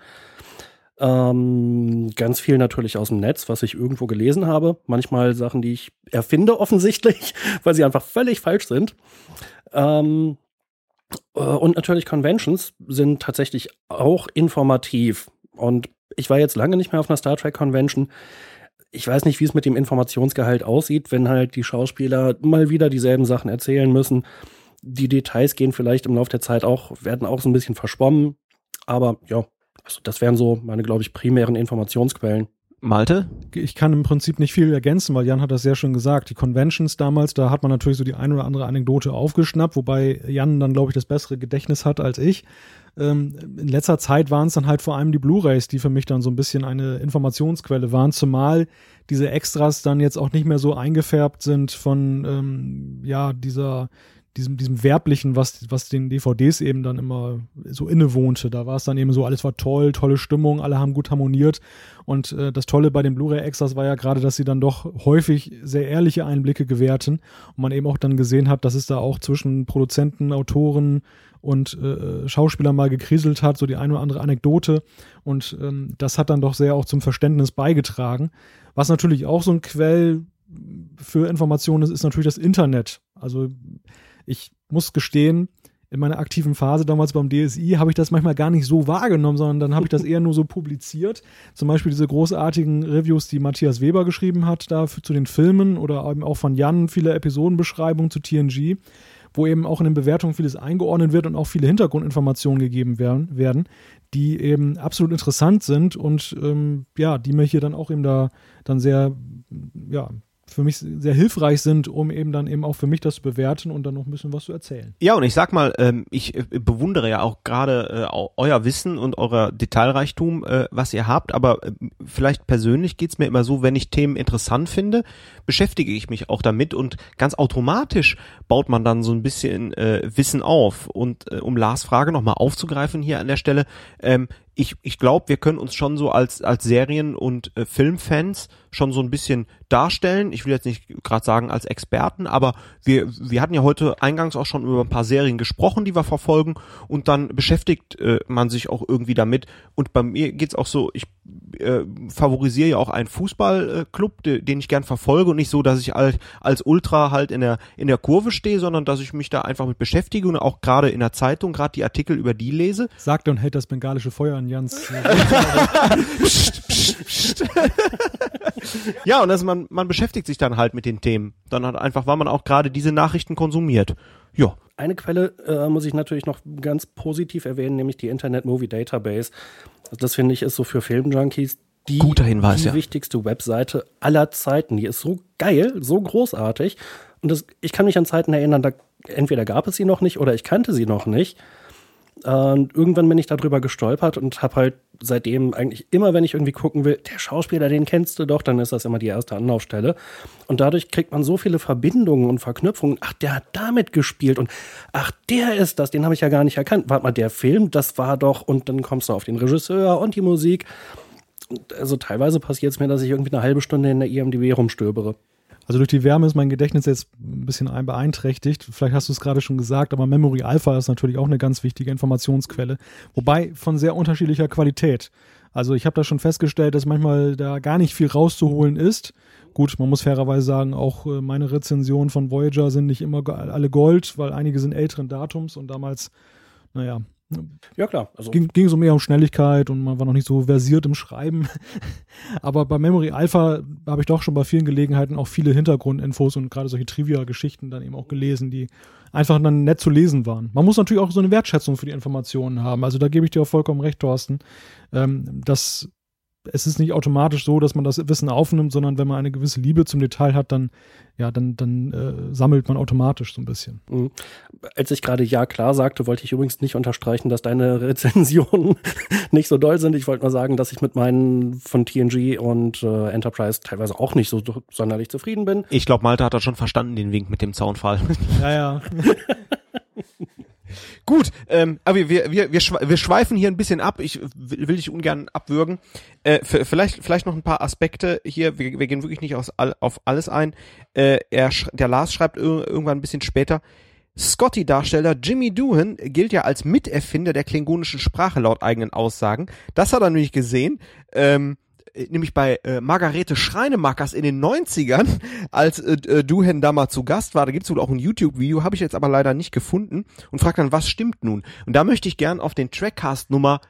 Ähm, ganz viel natürlich aus dem Netz, was ich irgendwo gelesen habe. Manchmal Sachen, die ich erfinde offensichtlich, [LAUGHS] weil sie einfach völlig falsch sind. Ähm, äh, und natürlich Conventions sind tatsächlich auch informativ. Und ich war jetzt lange nicht mehr auf einer Star Trek Convention. Ich weiß nicht, wie es mit dem Informationsgehalt aussieht, wenn halt die Schauspieler mal wieder dieselben Sachen erzählen müssen. Die Details gehen vielleicht im Laufe der Zeit auch, werden auch so ein bisschen verschwommen. Aber ja, also das wären so meine, glaube ich, primären Informationsquellen. Malte? Ich kann im Prinzip nicht viel ergänzen, weil Jan hat das sehr schön gesagt. Die Conventions damals, da hat man natürlich so die ein oder andere Anekdote aufgeschnappt, wobei Jan dann, glaube ich, das bessere Gedächtnis hat als ich. Ähm, in letzter Zeit waren es dann halt vor allem die Blu-rays, die für mich dann so ein bisschen eine Informationsquelle waren, zumal diese Extras dann jetzt auch nicht mehr so eingefärbt sind von ähm, ja dieser diesem, diesem Werblichen, was, was den DVDs eben dann immer so innewohnte. Da war es dann eben so, alles war toll, tolle Stimmung, alle haben gut harmoniert. Und äh, das Tolle bei den Blu-ray-Extras war ja gerade, dass sie dann doch häufig sehr ehrliche Einblicke gewährten und man eben auch dann gesehen hat, dass es da auch zwischen Produzenten, Autoren und äh, Schauspielern mal gekriselt hat, so die eine oder andere Anekdote. Und ähm, das hat dann doch sehr auch zum Verständnis beigetragen. Was natürlich auch so ein Quell für Informationen ist, ist natürlich das Internet. Also ich muss gestehen, in meiner aktiven Phase damals beim DSI habe ich das manchmal gar nicht so wahrgenommen, sondern dann habe ich das eher nur so publiziert. Zum Beispiel diese großartigen Reviews, die Matthias Weber geschrieben hat, da zu den Filmen oder eben auch von Jan viele Episodenbeschreibungen zu TNG, wo eben auch in den Bewertungen vieles eingeordnet wird und auch viele Hintergrundinformationen gegeben werden, werden die eben absolut interessant sind und ähm, ja, die mir hier dann auch eben da dann sehr ja, für mich sehr hilfreich sind, um eben dann eben auch für mich das zu bewerten und dann noch ein bisschen was zu erzählen. Ja, und ich sag mal, ähm, ich äh, bewundere ja auch gerade äh, euer Wissen und euer Detailreichtum, äh, was ihr habt, aber vielleicht persönlich geht's mir immer so, wenn ich Themen interessant finde, beschäftige ich mich auch damit und ganz automatisch baut man dann so ein bisschen Wissen auf. Und um Lars Frage nochmal aufzugreifen hier an der Stelle, ähm, ich, ich glaube, wir können uns schon so als, als Serien- und äh, Filmfans schon so ein bisschen darstellen. Ich will jetzt nicht gerade sagen als Experten, aber wir, wir hatten ja heute eingangs auch schon über ein paar Serien gesprochen, die wir verfolgen und dann beschäftigt äh, man sich auch irgendwie damit. Und bei mir geht's auch so, ich äh, favorisiere ja auch einen Fußballclub, äh, den ich gern verfolge und nicht so, dass ich als, als Ultra halt in der, in der Kurve stehe, sondern dass ich mich da einfach mit beschäftige und auch gerade in der Zeitung gerade die Artikel über die lese. Sagt und hält das bengalische Feuer an Jans. [LAUGHS] psst, psst, psst. ja, und das, man, man beschäftigt sich dann halt mit den Themen. Dann hat einfach, weil man auch gerade diese Nachrichten konsumiert. Ja. Eine Quelle äh, muss ich natürlich noch ganz positiv erwähnen, nämlich die Internet Movie Database. Das finde ich ist so für Filmjunkies die, Guter Hinweis, die ja. wichtigste Webseite aller Zeiten. Die ist so geil, so großartig. Und das, ich kann mich an Zeiten erinnern, da entweder gab es sie noch nicht oder ich kannte sie noch nicht. Und irgendwann bin ich darüber gestolpert und habe halt seitdem eigentlich immer, wenn ich irgendwie gucken will, der Schauspieler, den kennst du doch, dann ist das immer die erste Anlaufstelle. Und dadurch kriegt man so viele Verbindungen und Verknüpfungen. Ach, der hat damit gespielt und ach, der ist das, den habe ich ja gar nicht erkannt. Warte mal, der Film, das war doch, und dann kommst du auf den Regisseur und die Musik. Also teilweise passiert es mir, dass ich irgendwie eine halbe Stunde in der IMDb rumstöbere. Also durch die Wärme ist mein Gedächtnis jetzt ein bisschen beeinträchtigt. Vielleicht hast du es gerade schon gesagt, aber Memory Alpha ist natürlich auch eine ganz wichtige Informationsquelle. Wobei von sehr unterschiedlicher Qualität. Also ich habe da schon festgestellt, dass manchmal da gar nicht viel rauszuholen ist. Gut, man muss fairerweise sagen, auch äh, meine Rezensionen von Voyager sind nicht immer alle Gold, weil einige sind älteren Datums und damals, naja, ja, klar. Also ging, ging so mehr um Schnelligkeit und man war noch nicht so versiert im Schreiben. [LAUGHS] Aber bei Memory Alpha habe ich doch schon bei vielen Gelegenheiten auch viele Hintergrundinfos und gerade solche Trivia-Geschichten dann eben auch gelesen, die einfach dann nett zu lesen waren. Man muss natürlich auch so eine Wertschätzung für die Informationen haben. Also da gebe ich dir auch vollkommen recht, Thorsten. Ähm, dass es ist nicht automatisch so, dass man das Wissen aufnimmt, sondern wenn man eine gewisse Liebe zum Detail hat, dann, ja, dann, dann äh, sammelt man automatisch so ein bisschen. Mhm. Als ich gerade ja klar sagte, wollte ich übrigens nicht unterstreichen, dass deine [LAUGHS] Rezensionen [LAUGHS] nicht so doll sind. Ich wollte nur sagen, dass ich mit meinen von TNG und äh, Enterprise teilweise auch nicht so sonderlich zufrieden bin. Ich glaube, Malte hat da schon verstanden, den Wink mit dem Zaunfall. Ja, ja. [LAUGHS] Gut, ähm, aber wir, wir, wir, wir schweifen hier ein bisschen ab. Ich will, will dich ungern abwürgen. Äh, vielleicht, vielleicht noch ein paar Aspekte hier. Wir, wir gehen wirklich nicht aus, auf alles ein. Äh, er, der Lars schreibt irgendwann ein bisschen später. Scotty-Darsteller Jimmy Doohan gilt ja als Miterfinder der klingonischen Sprache laut eigenen Aussagen. Das hat er nämlich gesehen. Ähm, äh, nämlich bei äh, Margarete Schreinemackers in den 90ern, als äh, äh, Duhen da mal zu Gast war. Da gibt's wohl auch ein YouTube-Video, habe ich jetzt aber leider nicht gefunden und fragt dann, was stimmt nun? Und da möchte ich gern auf den Trackcast Nummer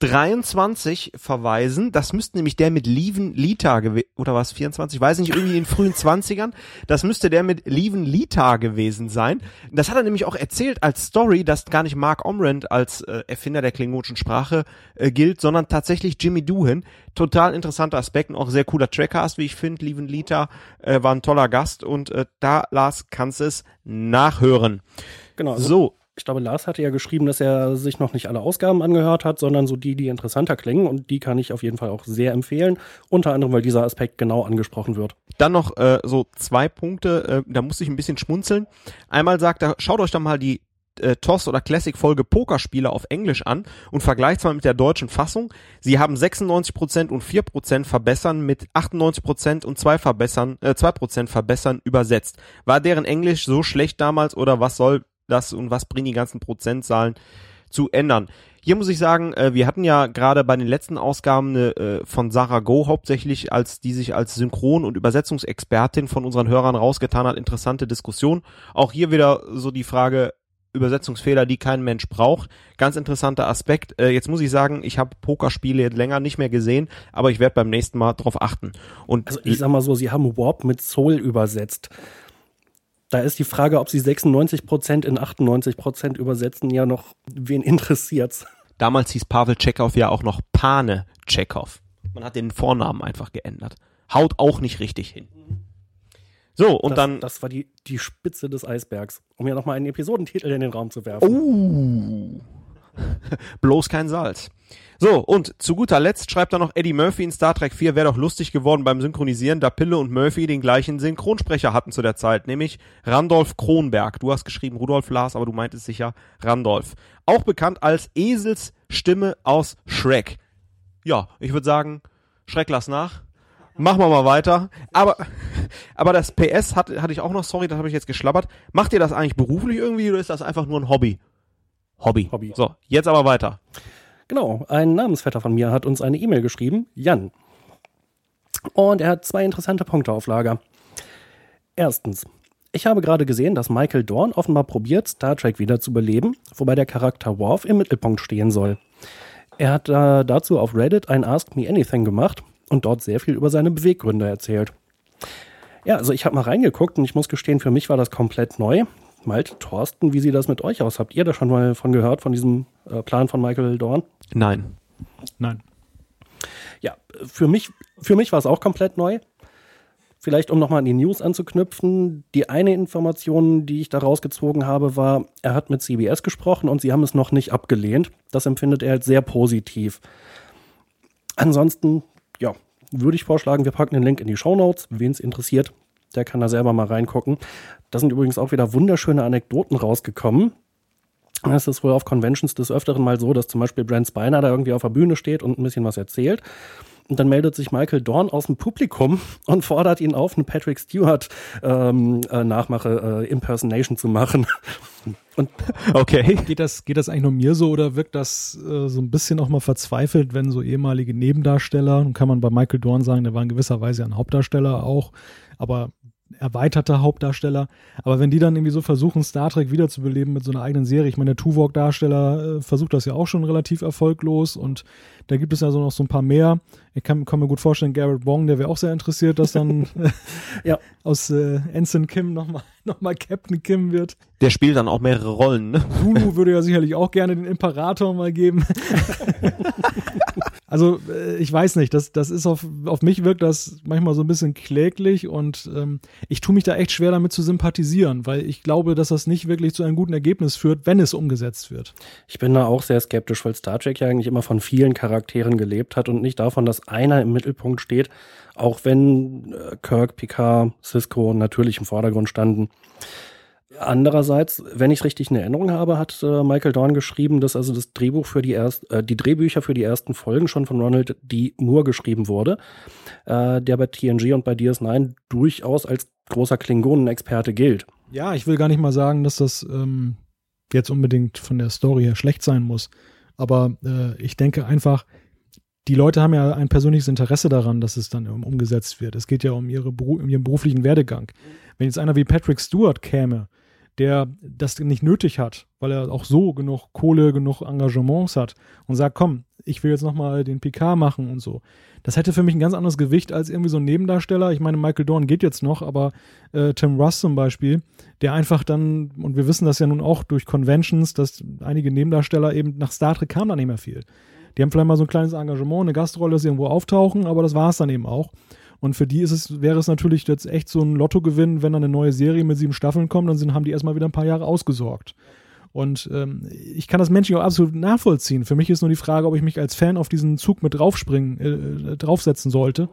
23 verweisen. Das müsste nämlich der mit Lieven Lita gewesen, oder was, 24, weiß nicht, irgendwie in den frühen 20ern. Das müsste der mit Lieven Lita gewesen sein. Das hat er nämlich auch erzählt als Story, dass gar nicht Mark Omrand als äh, Erfinder der klingonischen Sprache äh, gilt, sondern tatsächlich Jimmy Doohan. Total interessanter Aspekt und auch sehr cooler Trackcast, wie ich finde. Lieven Lita äh, war ein toller Gast und äh, da, Lars, kannst es nachhören. Genau. Also so ich glaube, Lars hatte ja geschrieben, dass er sich noch nicht alle Ausgaben angehört hat, sondern so die, die interessanter klingen. Und die kann ich auf jeden Fall auch sehr empfehlen. Unter anderem, weil dieser Aspekt genau angesprochen wird. Dann noch äh, so zwei Punkte, äh, da musste ich ein bisschen schmunzeln. Einmal sagt er, schaut euch doch mal die äh, TOS oder Classic Folge Pokerspiele auf Englisch an und vergleicht mal mit der deutschen Fassung. Sie haben 96% und 4% verbessern mit 98% und 2 verbessern, äh, 2% verbessern übersetzt. War deren Englisch so schlecht damals oder was soll das und was bringen die ganzen Prozentzahlen zu ändern. Hier muss ich sagen, äh, wir hatten ja gerade bei den letzten Ausgaben äh, von Sarah Go hauptsächlich, als die sich als Synchron- und Übersetzungsexpertin von unseren Hörern rausgetan hat, interessante Diskussion. Auch hier wieder so die Frage, Übersetzungsfehler, die kein Mensch braucht. Ganz interessanter Aspekt. Äh, jetzt muss ich sagen, ich habe Pokerspiele länger nicht mehr gesehen, aber ich werde beim nächsten Mal drauf achten. Und also ich sag mal so, sie haben Warp mit Soul übersetzt. Da ist die Frage, ob sie 96 Prozent in 98 Prozent übersetzen, ja noch, wen interessiert's? Damals hieß Pavel Tschechow ja auch noch Pane Tschechow. Man hat den Vornamen einfach geändert. Haut auch nicht richtig hin. So, und das, dann. Das war die, die Spitze des Eisbergs, um ja nochmal einen Episodentitel in den Raum zu werfen. Oh! [LAUGHS] Bloß kein Salz. So, und zu guter Letzt schreibt er noch, Eddie Murphy in Star Trek 4 wäre doch lustig geworden beim Synchronisieren, da Pille und Murphy den gleichen Synchronsprecher hatten zu der Zeit, nämlich Randolph Kronberg. Du hast geschrieben Rudolf Lars, aber du meintest sicher Randolph. Auch bekannt als Esels Stimme aus Shrek. Ja, ich würde sagen, Schreck lass nach. Machen wir mal weiter. Aber, [LAUGHS] aber das PS hat, hatte ich auch noch, sorry, das habe ich jetzt geschlabbert. Macht ihr das eigentlich beruflich irgendwie oder ist das einfach nur ein Hobby? Hobby. Hobby. So, jetzt aber weiter. Genau, ein Namensvetter von mir hat uns eine E-Mail geschrieben, Jan. Und er hat zwei interessante Punkte auf Lager. Erstens, ich habe gerade gesehen, dass Michael Dorn offenbar probiert, Star Trek wieder zu beleben, wobei der Charakter Worf im Mittelpunkt stehen soll. Er hat äh, dazu auf Reddit ein Ask Me Anything gemacht und dort sehr viel über seine Beweggründe erzählt. Ja, also ich habe mal reingeguckt und ich muss gestehen, für mich war das komplett neu. Malte, Thorsten, wie sieht das mit euch aus? Habt ihr da schon mal von gehört, von diesem äh, Plan von Michael Dorn? Nein. Nein. Ja, für mich, für mich war es auch komplett neu. Vielleicht, um nochmal an die News anzuknüpfen. Die eine Information, die ich da rausgezogen habe, war, er hat mit CBS gesprochen und sie haben es noch nicht abgelehnt. Das empfindet er als sehr positiv. Ansonsten, ja, würde ich vorschlagen, wir packen den Link in die Show Notes. Wen es interessiert, der kann da selber mal reingucken. Da sind übrigens auch wieder wunderschöne Anekdoten rausgekommen. Es ist wohl auf Conventions des Öfteren mal so, dass zum Beispiel Brent Spiner da irgendwie auf der Bühne steht und ein bisschen was erzählt. Und dann meldet sich Michael Dorn aus dem Publikum [LAUGHS] und fordert ihn auf, eine Patrick Stewart ähm, äh, Nachmache, äh, Impersonation zu machen. [LAUGHS] Und okay. Geht das, geht das eigentlich nur mir so oder wirkt das äh, so ein bisschen auch mal verzweifelt, wenn so ehemalige Nebendarsteller, nun kann man bei Michael Dorn sagen, der war in gewisser Weise ein Hauptdarsteller auch, aber erweiterter Hauptdarsteller. Aber wenn die dann irgendwie so versuchen, Star Trek wiederzubeleben mit so einer eigenen Serie, ich meine, der Tuvok-Darsteller äh, versucht das ja auch schon relativ erfolglos und da gibt es ja so noch so ein paar mehr. Ich kann, kann mir gut vorstellen, Garrett Wong, der wäre auch sehr interessiert, dass dann [LAUGHS] [LAUGHS] ja. aus äh, Ensign Kim nochmal [LAUGHS] noch mal Captain Kim wird. Der spielt dann auch mehrere Rollen, ne? Zulu würde ja sicherlich auch gerne den Imperator mal geben. Also äh, ich weiß nicht, das, das ist auf, auf mich wirkt das manchmal so ein bisschen kläglich und ähm, ich tue mich da echt schwer damit zu sympathisieren, weil ich glaube, dass das nicht wirklich zu einem guten Ergebnis führt, wenn es umgesetzt wird. Ich bin da auch sehr skeptisch, weil Star Trek ja eigentlich immer von vielen Charakteren gelebt hat und nicht davon, dass einer im Mittelpunkt steht, auch wenn äh, Kirk, Picard, Cisco natürlich im Vordergrund standen. Andererseits, wenn ich richtig in Erinnerung habe, hat äh, Michael Dorn geschrieben, dass also das Drehbuch für die erst, äh, die Drehbücher für die ersten Folgen schon von Ronald D. Moore geschrieben wurde, äh, der bei TNG und bei DS9 durchaus als großer Klingonenexperte gilt. Ja, ich will gar nicht mal sagen, dass das ähm, jetzt unbedingt von der Story her schlecht sein muss. Aber äh, ich denke einfach, die Leute haben ja ein persönliches Interesse daran, dass es dann umgesetzt wird. Es geht ja um, ihre, um ihren beruflichen Werdegang. Wenn jetzt einer wie Patrick Stewart käme, der das nicht nötig hat, weil er auch so genug Kohle, genug Engagements hat und sagt, komm, ich will jetzt nochmal den PK machen und so. Das hätte für mich ein ganz anderes Gewicht als irgendwie so ein Nebendarsteller. Ich meine, Michael Dorn geht jetzt noch, aber äh, Tim Russ zum Beispiel, der einfach dann, und wir wissen das ja nun auch durch Conventions, dass einige Nebendarsteller eben nach Star Trek kam da nicht mehr viel. Die haben vielleicht mal so ein kleines Engagement, eine Gastrolle, dass sie irgendwo auftauchen, aber das war es dann eben auch. Und für die ist es, wäre es natürlich jetzt echt so ein Lottogewinn, wenn dann eine neue Serie mit sieben Staffeln kommt, dann sind, haben die erstmal wieder ein paar Jahre ausgesorgt. Und ähm, ich kann das menschlich auch absolut nachvollziehen. Für mich ist nur die Frage, ob ich mich als Fan auf diesen Zug mit draufspringen, äh, äh draufsetzen sollte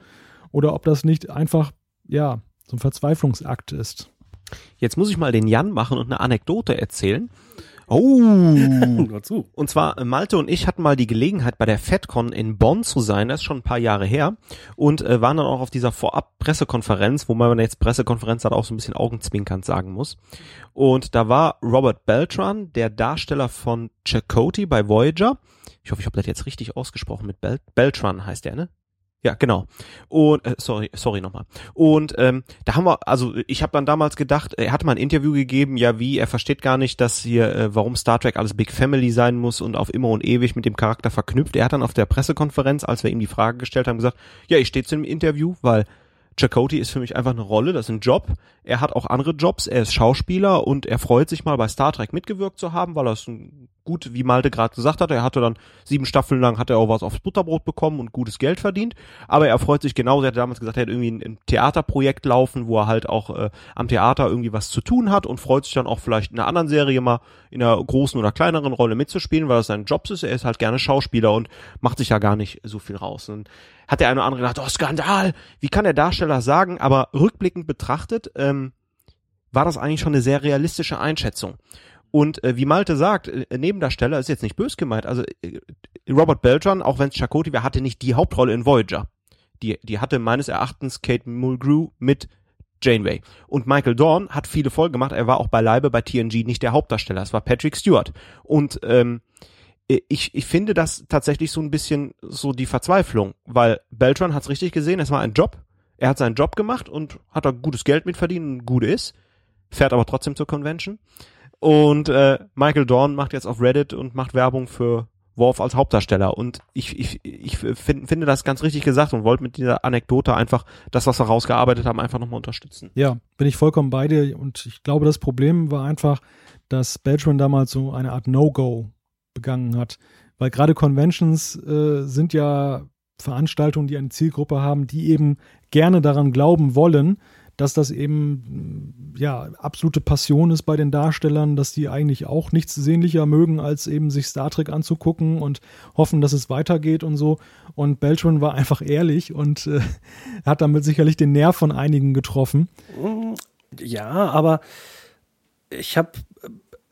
oder ob das nicht einfach, ja, so ein Verzweiflungsakt ist. Jetzt muss ich mal den Jan machen und eine Anekdote erzählen. Oh, [LAUGHS] dazu. Und zwar äh, Malte und ich hatten mal die Gelegenheit bei der FedCon in Bonn zu sein, das ist schon ein paar Jahre her und äh, waren dann auch auf dieser Vorab-Pressekonferenz, wo man jetzt Pressekonferenz hat auch so ein bisschen augenzwinkernd sagen muss. Und da war Robert Beltran, der Darsteller von Chakotay bei Voyager. Ich hoffe, ich habe das jetzt richtig ausgesprochen mit Bel Beltran heißt der, ne? Ja, genau. Und äh, sorry, sorry nochmal. Und ähm, da haben wir, also ich habe dann damals gedacht, er hatte mal ein Interview gegeben, ja wie, er versteht gar nicht, dass hier, äh, warum Star Trek alles Big Family sein muss und auf immer und ewig mit dem Charakter verknüpft. Er hat dann auf der Pressekonferenz, als wir ihm die Frage gestellt haben, gesagt, ja, ich stehe zu dem Interview, weil Chakotay ist für mich einfach eine Rolle, das ist ein Job. Er hat auch andere Jobs, er ist Schauspieler und er freut sich mal bei Star Trek mitgewirkt zu haben, weil er es gut, wie Malte gerade gesagt hat, er hatte dann sieben Staffeln lang, hat er auch was aufs Butterbrot bekommen und gutes Geld verdient. Aber er freut sich genauso, er hat damals gesagt, er hat irgendwie ein, ein Theaterprojekt laufen, wo er halt auch äh, am Theater irgendwie was zu tun hat und freut sich dann auch vielleicht in einer anderen Serie mal in einer großen oder kleineren Rolle mitzuspielen, weil das sein Job ist. Er ist halt gerne Schauspieler und macht sich ja gar nicht so viel raus. Und hat der eine oder andere gedacht, oh Skandal, wie kann der Darsteller sagen? Aber rückblickend betrachtet ähm, war das eigentlich schon eine sehr realistische Einschätzung. Und äh, wie Malte sagt, äh, Nebendarsteller ist jetzt nicht bös gemeint. Also äh, Robert Beltran, auch wenn es Chakotay war, hatte nicht die Hauptrolle in Voyager. Die, die hatte meines Erachtens Kate Mulgrew mit Janeway. Und Michael Dorn hat viele Folgen gemacht. Er war auch beileibe bei TNG nicht der Hauptdarsteller. Es war Patrick Stewart. Und ähm, äh, ich, ich finde das tatsächlich so ein bisschen so die Verzweiflung, weil Beltran hat es richtig gesehen, es war ein Job. Er hat seinen Job gemacht und hat da gutes Geld mitverdient und gut ist, fährt aber trotzdem zur Convention. Und äh, Michael Dorn macht jetzt auf Reddit und macht Werbung für Worf als Hauptdarsteller. Und ich, ich, ich find, finde das ganz richtig gesagt und wollte mit dieser Anekdote einfach das, was wir rausgearbeitet haben, einfach nochmal unterstützen. Ja, bin ich vollkommen bei dir. Und ich glaube, das Problem war einfach, dass Beltran damals so eine Art No-Go begangen hat. Weil gerade Conventions äh, sind ja Veranstaltungen, die eine Zielgruppe haben, die eben gerne daran glauben wollen, dass das eben ja absolute Passion ist bei den Darstellern, dass die eigentlich auch nichts sehnlicher mögen, als eben sich Star Trek anzugucken und hoffen, dass es weitergeht und so. Und Beltran war einfach ehrlich und äh, [LAUGHS] hat damit sicherlich den Nerv von einigen getroffen. Ja, aber ich habe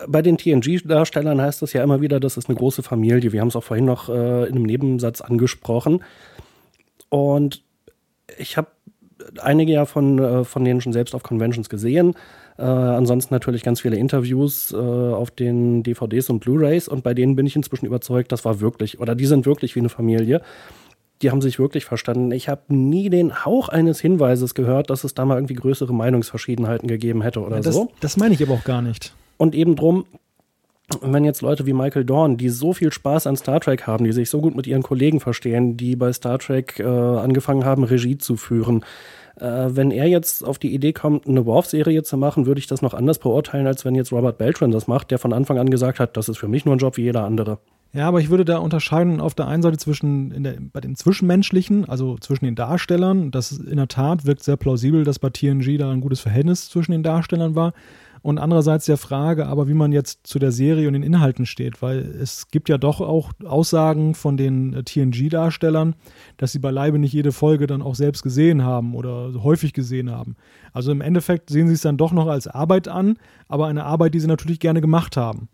bei den TNG-Darstellern heißt es ja immer wieder, das ist eine große Familie. Wir haben es auch vorhin noch äh, in einem Nebensatz angesprochen. Und ich habe einige ja von, äh, von denen schon selbst auf Conventions gesehen. Äh, ansonsten natürlich ganz viele Interviews äh, auf den DVDs und Blu-rays. Und bei denen bin ich inzwischen überzeugt, das war wirklich, oder die sind wirklich wie eine Familie. Die haben sich wirklich verstanden. Ich habe nie den Hauch eines Hinweises gehört, dass es da mal irgendwie größere Meinungsverschiedenheiten gegeben hätte oder ja, das, so. Das meine ich aber auch gar nicht. Und eben drum, wenn jetzt Leute wie Michael Dorn, die so viel Spaß an Star Trek haben, die sich so gut mit ihren Kollegen verstehen, die bei Star Trek äh, angefangen haben, Regie zu führen, äh, wenn er jetzt auf die Idee kommt, eine Worf-Serie zu machen, würde ich das noch anders beurteilen, als wenn jetzt Robert Beltran das macht, der von Anfang an gesagt hat, das ist für mich nur ein Job wie jeder andere. Ja, aber ich würde da unterscheiden auf der einen Seite zwischen der, bei den Zwischenmenschlichen, also zwischen den Darstellern. Das in der Tat wirkt sehr plausibel, dass bei TNG da ein gutes Verhältnis zwischen den Darstellern war. Und andererseits der Frage, aber wie man jetzt zu der Serie und den Inhalten steht, weil es gibt ja doch auch Aussagen von den äh, TNG-Darstellern, dass sie beileibe nicht jede Folge dann auch selbst gesehen haben oder häufig gesehen haben. Also im Endeffekt sehen sie es dann doch noch als Arbeit an, aber eine Arbeit, die sie natürlich gerne gemacht haben.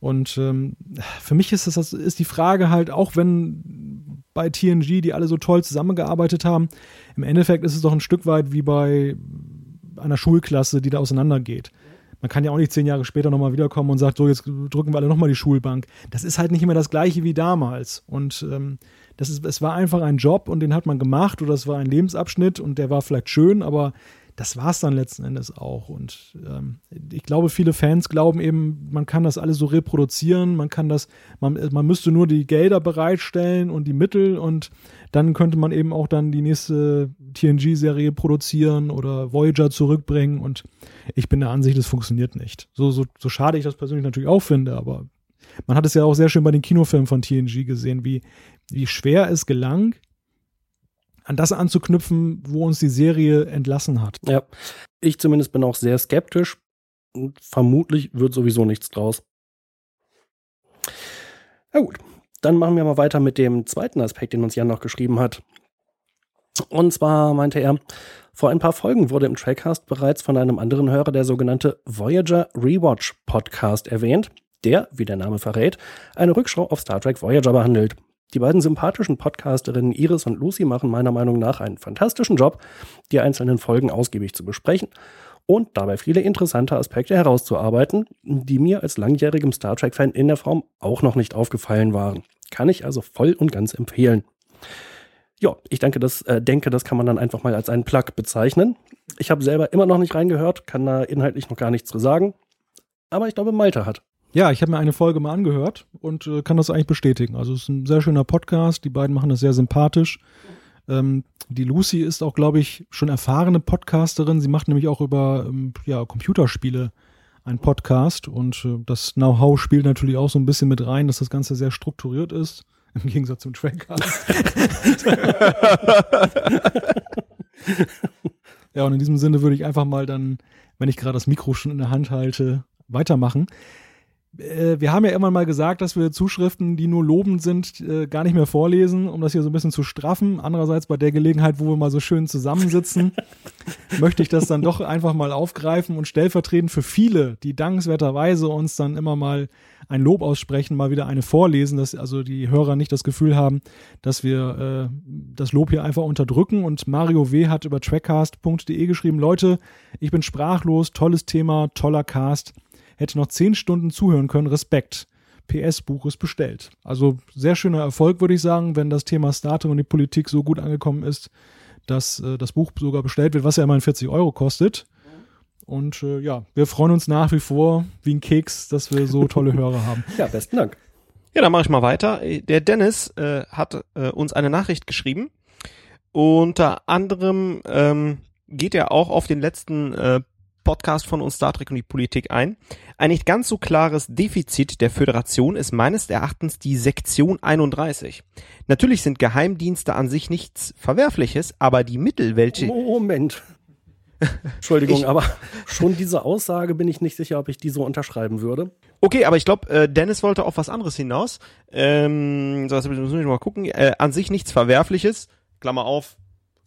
Und ähm, für mich ist das ist die Frage halt, auch wenn bei TNG, die alle so toll zusammengearbeitet haben, im Endeffekt ist es doch ein Stück weit wie bei einer Schulklasse, die da auseinandergeht. Man kann ja auch nicht zehn Jahre später nochmal wiederkommen und sagt, so, jetzt drücken wir alle nochmal die Schulbank. Das ist halt nicht immer das Gleiche wie damals. Und ähm, das ist, es war einfach ein Job und den hat man gemacht oder es war ein Lebensabschnitt und der war vielleicht schön, aber das war es dann letzten Endes auch. Und ähm, ich glaube, viele Fans glauben eben, man kann das alles so reproduzieren, man kann das, man, man müsste nur die Gelder bereitstellen und die Mittel und dann könnte man eben auch dann die nächste TNG-Serie produzieren oder Voyager zurückbringen. Und ich bin der Ansicht, das funktioniert nicht. So, so, so schade ich das persönlich natürlich auch finde, aber man hat es ja auch sehr schön bei den Kinofilmen von TNG gesehen, wie, wie schwer es gelang, an das anzuknüpfen, wo uns die Serie entlassen hat. Ja, ich zumindest bin auch sehr skeptisch. Und vermutlich wird sowieso nichts draus. Na gut, dann machen wir mal weiter mit dem zweiten Aspekt, den uns Jan noch geschrieben hat. Und zwar meinte er, vor ein paar Folgen wurde im Trackcast bereits von einem anderen Hörer der sogenannte Voyager Rewatch Podcast erwähnt, der, wie der Name verrät, eine Rückschau auf Star Trek Voyager behandelt. Die beiden sympathischen Podcasterinnen Iris und Lucy machen meiner Meinung nach einen fantastischen Job, die einzelnen Folgen ausgiebig zu besprechen und dabei viele interessante Aspekte herauszuarbeiten, die mir als langjährigem Star Trek-Fan in der Form auch noch nicht aufgefallen waren. Kann ich also voll und ganz empfehlen. Ja, ich denke das, äh, denke, das kann man dann einfach mal als einen Plug bezeichnen. Ich habe selber immer noch nicht reingehört, kann da inhaltlich noch gar nichts zu sagen. Aber ich glaube, Malte hat. Ja, ich habe mir eine Folge mal angehört und äh, kann das eigentlich bestätigen. Also es ist ein sehr schöner Podcast. Die beiden machen das sehr sympathisch. Ähm, die Lucy ist auch, glaube ich, schon erfahrene Podcasterin. Sie macht nämlich auch über ähm, ja, Computerspiele einen Podcast und äh, das Know-how spielt natürlich auch so ein bisschen mit rein, dass das Ganze sehr strukturiert ist. Im Gegensatz zum Trackcast. [LAUGHS] ja, und in diesem Sinne würde ich einfach mal dann, wenn ich gerade das Mikro schon in der Hand halte, weitermachen wir haben ja immer mal gesagt, dass wir Zuschriften, die nur lobend sind, äh, gar nicht mehr vorlesen, um das hier so ein bisschen zu straffen. Andererseits bei der Gelegenheit, wo wir mal so schön zusammensitzen, [LAUGHS] möchte ich das dann doch einfach mal aufgreifen und stellvertretend für viele, die dankenswerterweise uns dann immer mal ein Lob aussprechen, mal wieder eine vorlesen, dass also die Hörer nicht das Gefühl haben, dass wir äh, das Lob hier einfach unterdrücken. Und Mario W. hat über trackcast.de geschrieben, Leute, ich bin sprachlos, tolles Thema, toller Cast hätte noch zehn Stunden zuhören können. Respekt. PS Buch ist bestellt. Also sehr schöner Erfolg, würde ich sagen, wenn das Thema Starting und die Politik so gut angekommen ist, dass äh, das Buch sogar bestellt wird, was ja immerhin 40 Euro kostet. Und äh, ja, wir freuen uns nach wie vor wie ein Keks, dass wir so tolle Hörer haben. [LAUGHS] Ja, besten Dank. Ja, dann mache ich mal weiter. Der Dennis äh, hat äh, uns eine Nachricht geschrieben. Unter anderem ähm, geht er auch auf den letzten äh, Podcast von uns Star Trek und die Politik ein. Ein nicht ganz so klares Defizit der Föderation ist meines Erachtens die Sektion 31. Natürlich sind Geheimdienste an sich nichts Verwerfliches, aber die Mittel, welche... Moment. Entschuldigung, ich, aber schon diese Aussage bin ich nicht sicher, ob ich die so unterschreiben würde. Okay, aber ich glaube, äh, Dennis wollte auf was anderes hinaus. Ähm, so, das müssen wir mal gucken. Äh, an sich nichts Verwerfliches, Klammer auf,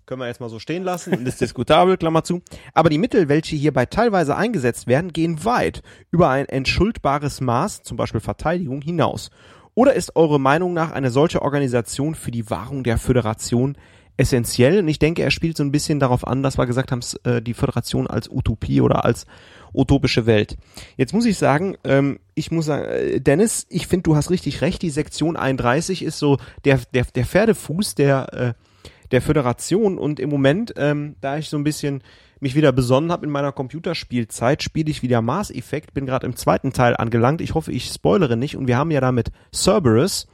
können wir jetzt mal so stehen lassen, ist diskutabel, Klammer zu. Aber die Mittel, welche hierbei teilweise eingesetzt werden, gehen weit über ein entschuldbares Maß, zum Beispiel Verteidigung, hinaus. Oder ist eure Meinung nach eine solche Organisation für die Wahrung der Föderation essentiell? Und ich denke, er spielt so ein bisschen darauf an, dass wir gesagt haben, äh, die Föderation als Utopie oder als utopische Welt. Jetzt muss ich sagen, ähm, ich muss sagen, äh, Dennis, ich finde, du hast richtig recht. Die Sektion 31 ist so der, der, der Pferdefuß, der äh, der Föderation und im Moment, ähm, da ich so ein bisschen mich wieder besonnen habe in meiner Computerspielzeit, spiele ich wieder Mars Effect, bin gerade im zweiten Teil angelangt. Ich hoffe, ich spoilere nicht und wir haben ja damit Cerberus,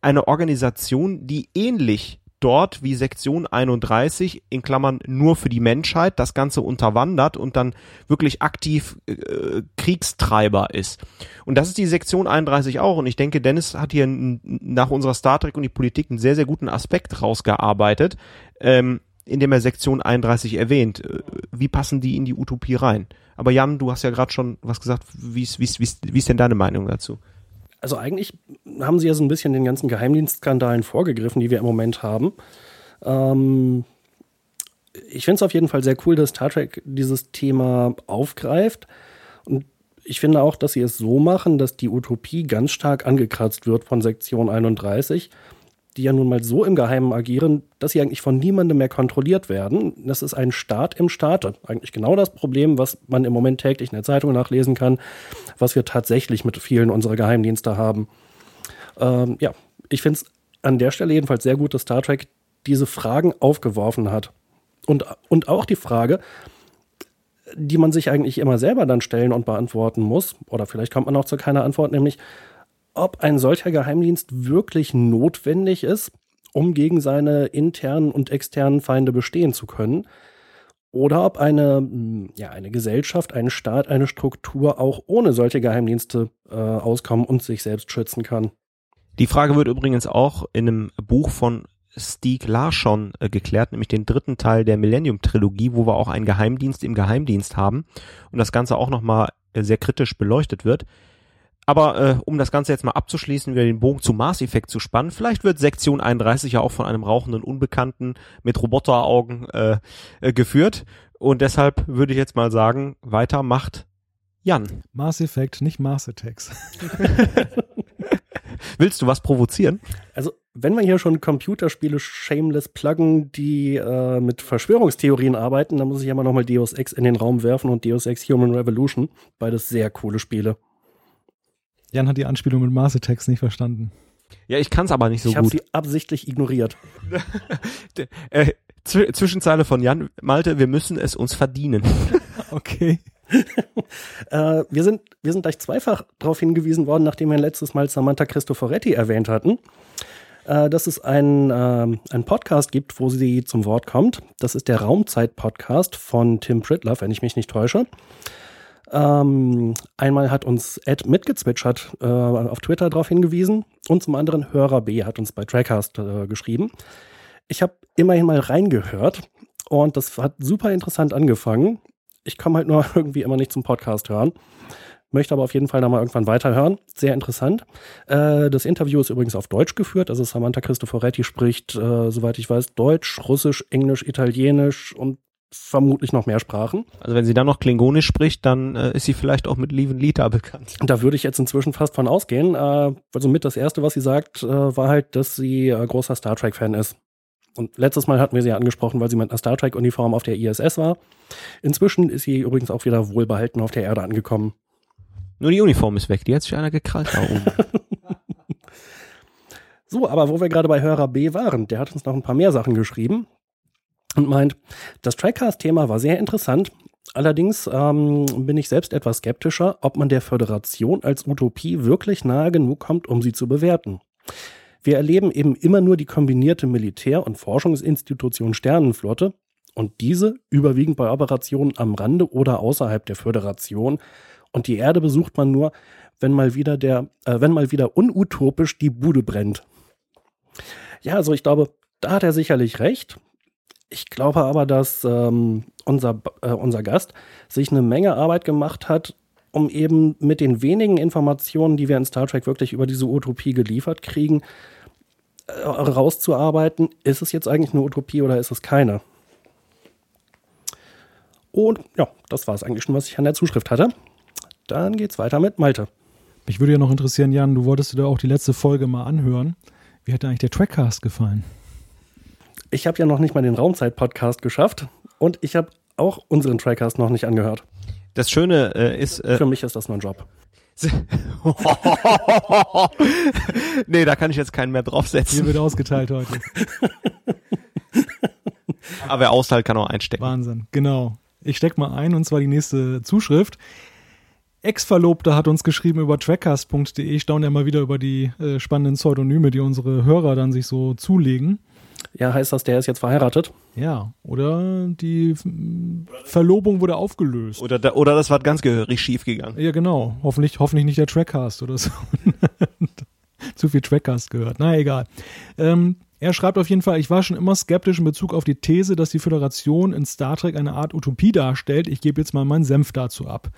eine Organisation, die ähnlich dort wie Sektion 31 in Klammern nur für die Menschheit das Ganze unterwandert und dann wirklich aktiv äh, Kriegstreiber ist. Und das ist die Sektion 31 auch. Und ich denke, Dennis hat hier nach unserer Star Trek und die Politik einen sehr, sehr guten Aspekt rausgearbeitet, ähm, indem er Sektion 31 erwähnt. Äh, wie passen die in die Utopie rein? Aber Jan, du hast ja gerade schon was gesagt. Wie ist, wie, ist, wie, ist, wie ist denn deine Meinung dazu? Also eigentlich haben sie ja so ein bisschen den ganzen Geheimdienstskandalen vorgegriffen, die wir im Moment haben. Ähm, ich finde es auf jeden Fall sehr cool, dass Star Trek dieses Thema aufgreift. Und ich finde auch, dass sie es so machen, dass die Utopie ganz stark angekratzt wird von Sektion 31, die ja nun mal so im Geheimen agieren, dass sie eigentlich von niemandem mehr kontrolliert werden. Das ist ein Staat im Staate. Eigentlich genau das Problem, was man im Moment täglich in der Zeitung nachlesen kann, was wir tatsächlich mit vielen unserer Geheimdienste haben. Ähm, ja, ich finde es an der Stelle jedenfalls sehr gut, dass Star Trek diese Fragen aufgeworfen hat. Und, und auch die Frage, die man sich eigentlich immer selber dann stellen und beantworten muss, oder vielleicht kommt man auch zu keiner Antwort, nämlich ob ein solcher Geheimdienst wirklich notwendig ist, um gegen seine internen und externen Feinde bestehen zu können, oder ob eine, hm, ja, eine Gesellschaft, ein Staat, eine Struktur auch ohne solche Geheimdienste äh, auskommen und sich selbst schützen kann. Die Frage wird übrigens auch in einem Buch von Stieg Larsson äh, geklärt, nämlich den dritten Teil der Millennium-Trilogie, wo wir auch einen Geheimdienst im Geheimdienst haben und das Ganze auch nochmal äh, sehr kritisch beleuchtet wird. Aber äh, um das Ganze jetzt mal abzuschließen, wieder den Bogen zu Mars Effect zu spannen, vielleicht wird Sektion 31 ja auch von einem rauchenden Unbekannten mit Roboteraugen äh, äh, geführt. Und deshalb würde ich jetzt mal sagen, weiter macht Jan. Mars Effect, nicht Mars Attacks. [LAUGHS] Willst du was provozieren? Also, wenn wir hier schon Computerspiele shameless pluggen, die äh, mit Verschwörungstheorien arbeiten, dann muss ich ja mal nochmal Deus Ex in den Raum werfen und Deus Ex Human Revolution. Beides sehr coole Spiele. Jan hat die Anspielung mit Mars Attacks nicht verstanden. Ja, ich kann es aber nicht so ich gut. Ich habe sie absichtlich ignoriert. [LAUGHS] äh, Zwischenzeile von Jan, Malte, wir müssen es uns verdienen. [LAUGHS] okay. [LAUGHS] äh, wir, sind, wir sind gleich zweifach darauf hingewiesen worden, nachdem wir letztes Mal Samantha Cristoforetti erwähnt hatten, äh, dass es ein, äh, ein Podcast gibt, wo sie zum Wort kommt. Das ist der Raumzeit-Podcast von Tim Pritloff, wenn ich mich nicht täusche. Ähm, einmal hat uns Ed mitgezwitschert äh, auf Twitter darauf hingewiesen und zum anderen Hörer B hat uns bei Trackcast äh, geschrieben. Ich habe immerhin mal reingehört und das hat super interessant angefangen. Ich komme halt nur [LAUGHS] irgendwie immer nicht zum Podcast hören. Möchte aber auf jeden Fall da mal irgendwann weiterhören. Sehr interessant. Äh, das Interview ist übrigens auf Deutsch geführt. Also Samantha Cristoforetti spricht, äh, soweit ich weiß, Deutsch, Russisch, Englisch, Italienisch und vermutlich noch mehr Sprachen. Also wenn sie dann noch Klingonisch spricht, dann äh, ist sie vielleicht auch mit Lieven Lita bekannt. Da würde ich jetzt inzwischen fast von ausgehen. Äh, also mit das Erste, was sie sagt, äh, war halt, dass sie äh, großer Star Trek-Fan ist. Und letztes Mal hatten wir sie ja angesprochen, weil sie mit einer Star Trek-Uniform auf der ISS war. Inzwischen ist sie übrigens auch wieder wohlbehalten auf der Erde angekommen. Nur die Uniform ist weg, die hat sich einer gekrallt da oben. [LAUGHS] so, aber wo wir gerade bei Hörer B waren, der hat uns noch ein paar mehr Sachen geschrieben und meint, das Trackcast-Thema war sehr interessant. Allerdings ähm, bin ich selbst etwas skeptischer, ob man der Föderation als Utopie wirklich nahe genug kommt, um sie zu bewerten. Wir erleben eben immer nur die kombinierte Militär- und Forschungsinstitution Sternenflotte und diese überwiegend bei Operationen am Rande oder außerhalb der Föderation. Und die Erde besucht man nur, wenn mal wieder der, äh, wenn mal wieder unutopisch die Bude brennt. Ja, also ich glaube, da hat er sicherlich recht. Ich glaube aber, dass ähm, unser, äh, unser Gast sich eine Menge Arbeit gemacht hat, um eben mit den wenigen Informationen, die wir in Star Trek wirklich über diese Utopie geliefert kriegen, äh, rauszuarbeiten, ist es jetzt eigentlich eine Utopie oder ist es keine? Und ja, das war es eigentlich schon, was ich an der Zuschrift hatte. Dann geht's weiter mit Malte. Mich würde ja noch interessieren, Jan, du wolltest dir auch die letzte Folge mal anhören. Wie hat dir eigentlich der Trackcast gefallen? Ich habe ja noch nicht mal den Raumzeit-Podcast geschafft und ich habe auch unseren Trackcast noch nicht angehört. Das Schöne äh, ist. Äh, Für mich ist das nur ein Job. [LAUGHS] nee, da kann ich jetzt keinen mehr draufsetzen. Hier wird ausgeteilt heute. [LAUGHS] Aber wer austeilt, kann auch einstecken. Wahnsinn, genau. Ich steck mal ein und zwar die nächste Zuschrift. Ex-Verlobter hat uns geschrieben über trackcast.de. Ich staune ja mal wieder über die äh, spannenden Pseudonyme, die unsere Hörer dann sich so zulegen. Ja, heißt das, der ist jetzt verheiratet? Ja, oder die Verlobung wurde aufgelöst. Oder, da, oder das war ganz gehörig schief gegangen. Ja, genau. Hoffentlich, hoffentlich nicht der Trackcast oder so. [LAUGHS] Zu viel Trackcast gehört. Na, egal. Ähm, Er schreibt auf jeden Fall, ich war schon immer skeptisch in Bezug auf die These, dass die Föderation in Star Trek eine Art Utopie darstellt. Ich gebe jetzt mal meinen Senf dazu ab.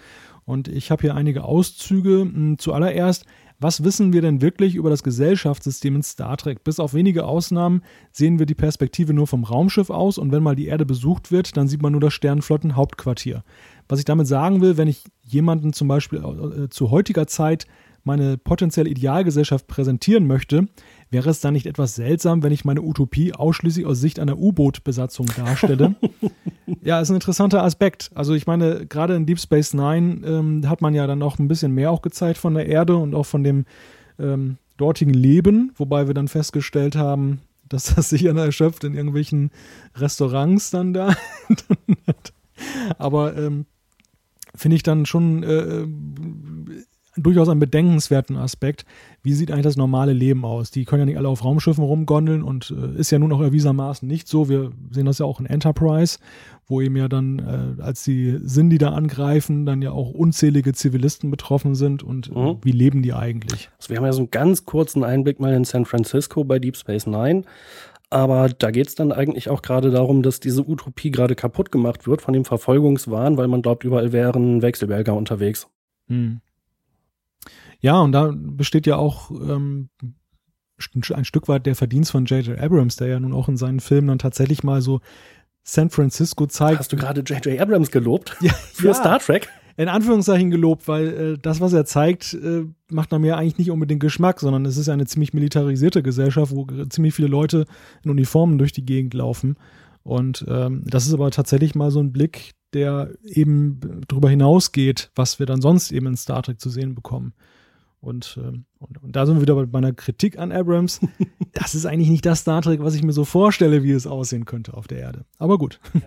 Und ich habe hier einige Auszüge. Hm, zuallererst, was wissen wir denn wirklich über das Gesellschaftssystem in Star Trek? Bis auf wenige Ausnahmen sehen wir die Perspektive nur vom Raumschiff aus und wenn mal die Erde besucht wird, dann sieht man nur das Sternenflottenhauptquartier. Was ich damit sagen will, wenn ich jemanden zum Beispiel äh, zu heutiger Zeit meine potenzielle Idealgesellschaft präsentieren möchte, wäre es dann nicht etwas seltsam, wenn ich meine Utopie ausschließlich aus Sicht einer U-Boot-Besatzung darstelle? [LAUGHS] ja, ist ein interessanter Aspekt. Also ich meine, gerade in Deep Space Nine ähm, hat man ja dann auch ein bisschen mehr auch gezeigt von der Erde und auch von dem ähm, dortigen Leben, wobei wir dann festgestellt haben, [LAUGHS] dass das sich dann erschöpft in irgendwelchen Restaurants dann da. [LAUGHS] Aber ähm, finde ich dann schon äh, durchaus einen bedenkenswerten Aspekt. Wie sieht eigentlich das normale Leben aus? Die können ja nicht alle auf Raumschiffen rumgondeln und äh, ist ja nun auch erwiesermaßen nicht so. Wir sehen das ja auch in Enterprise, wo eben ja dann, äh, als die Sindhi da angreifen, dann ja auch unzählige Zivilisten betroffen sind und äh, mhm. wie leben die eigentlich? Also wir haben ja so einen ganz kurzen Einblick mal in San Francisco bei Deep Space Nine. Aber da geht es dann eigentlich auch gerade darum, dass diese Utopie gerade kaputt gemacht wird von dem Verfolgungswahn, weil man glaubt, überall wären Wechselberger unterwegs. Hm. Ja, und da besteht ja auch ähm, ein Stück weit der Verdienst von J.J. Abrams, der ja nun auch in seinen Filmen dann tatsächlich mal so San Francisco zeigt. Hast du gerade J.J. Abrams gelobt? Ja, [LAUGHS] für ja. Star Trek? In Anführungszeichen gelobt, weil äh, das, was er zeigt, äh, macht nach mir eigentlich nicht unbedingt Geschmack, sondern es ist eine ziemlich militarisierte Gesellschaft, wo ziemlich viele Leute in Uniformen durch die Gegend laufen. Und ähm, das ist aber tatsächlich mal so ein Blick, der eben darüber hinausgeht, was wir dann sonst eben in Star Trek zu sehen bekommen. Und, ähm, und, und, da sind wir wieder bei meiner Kritik an Abrams. [LAUGHS] Das ist eigentlich nicht das Star Trek, was ich mir so vorstelle, wie es aussehen könnte auf der Erde. Aber gut. [LAUGHS]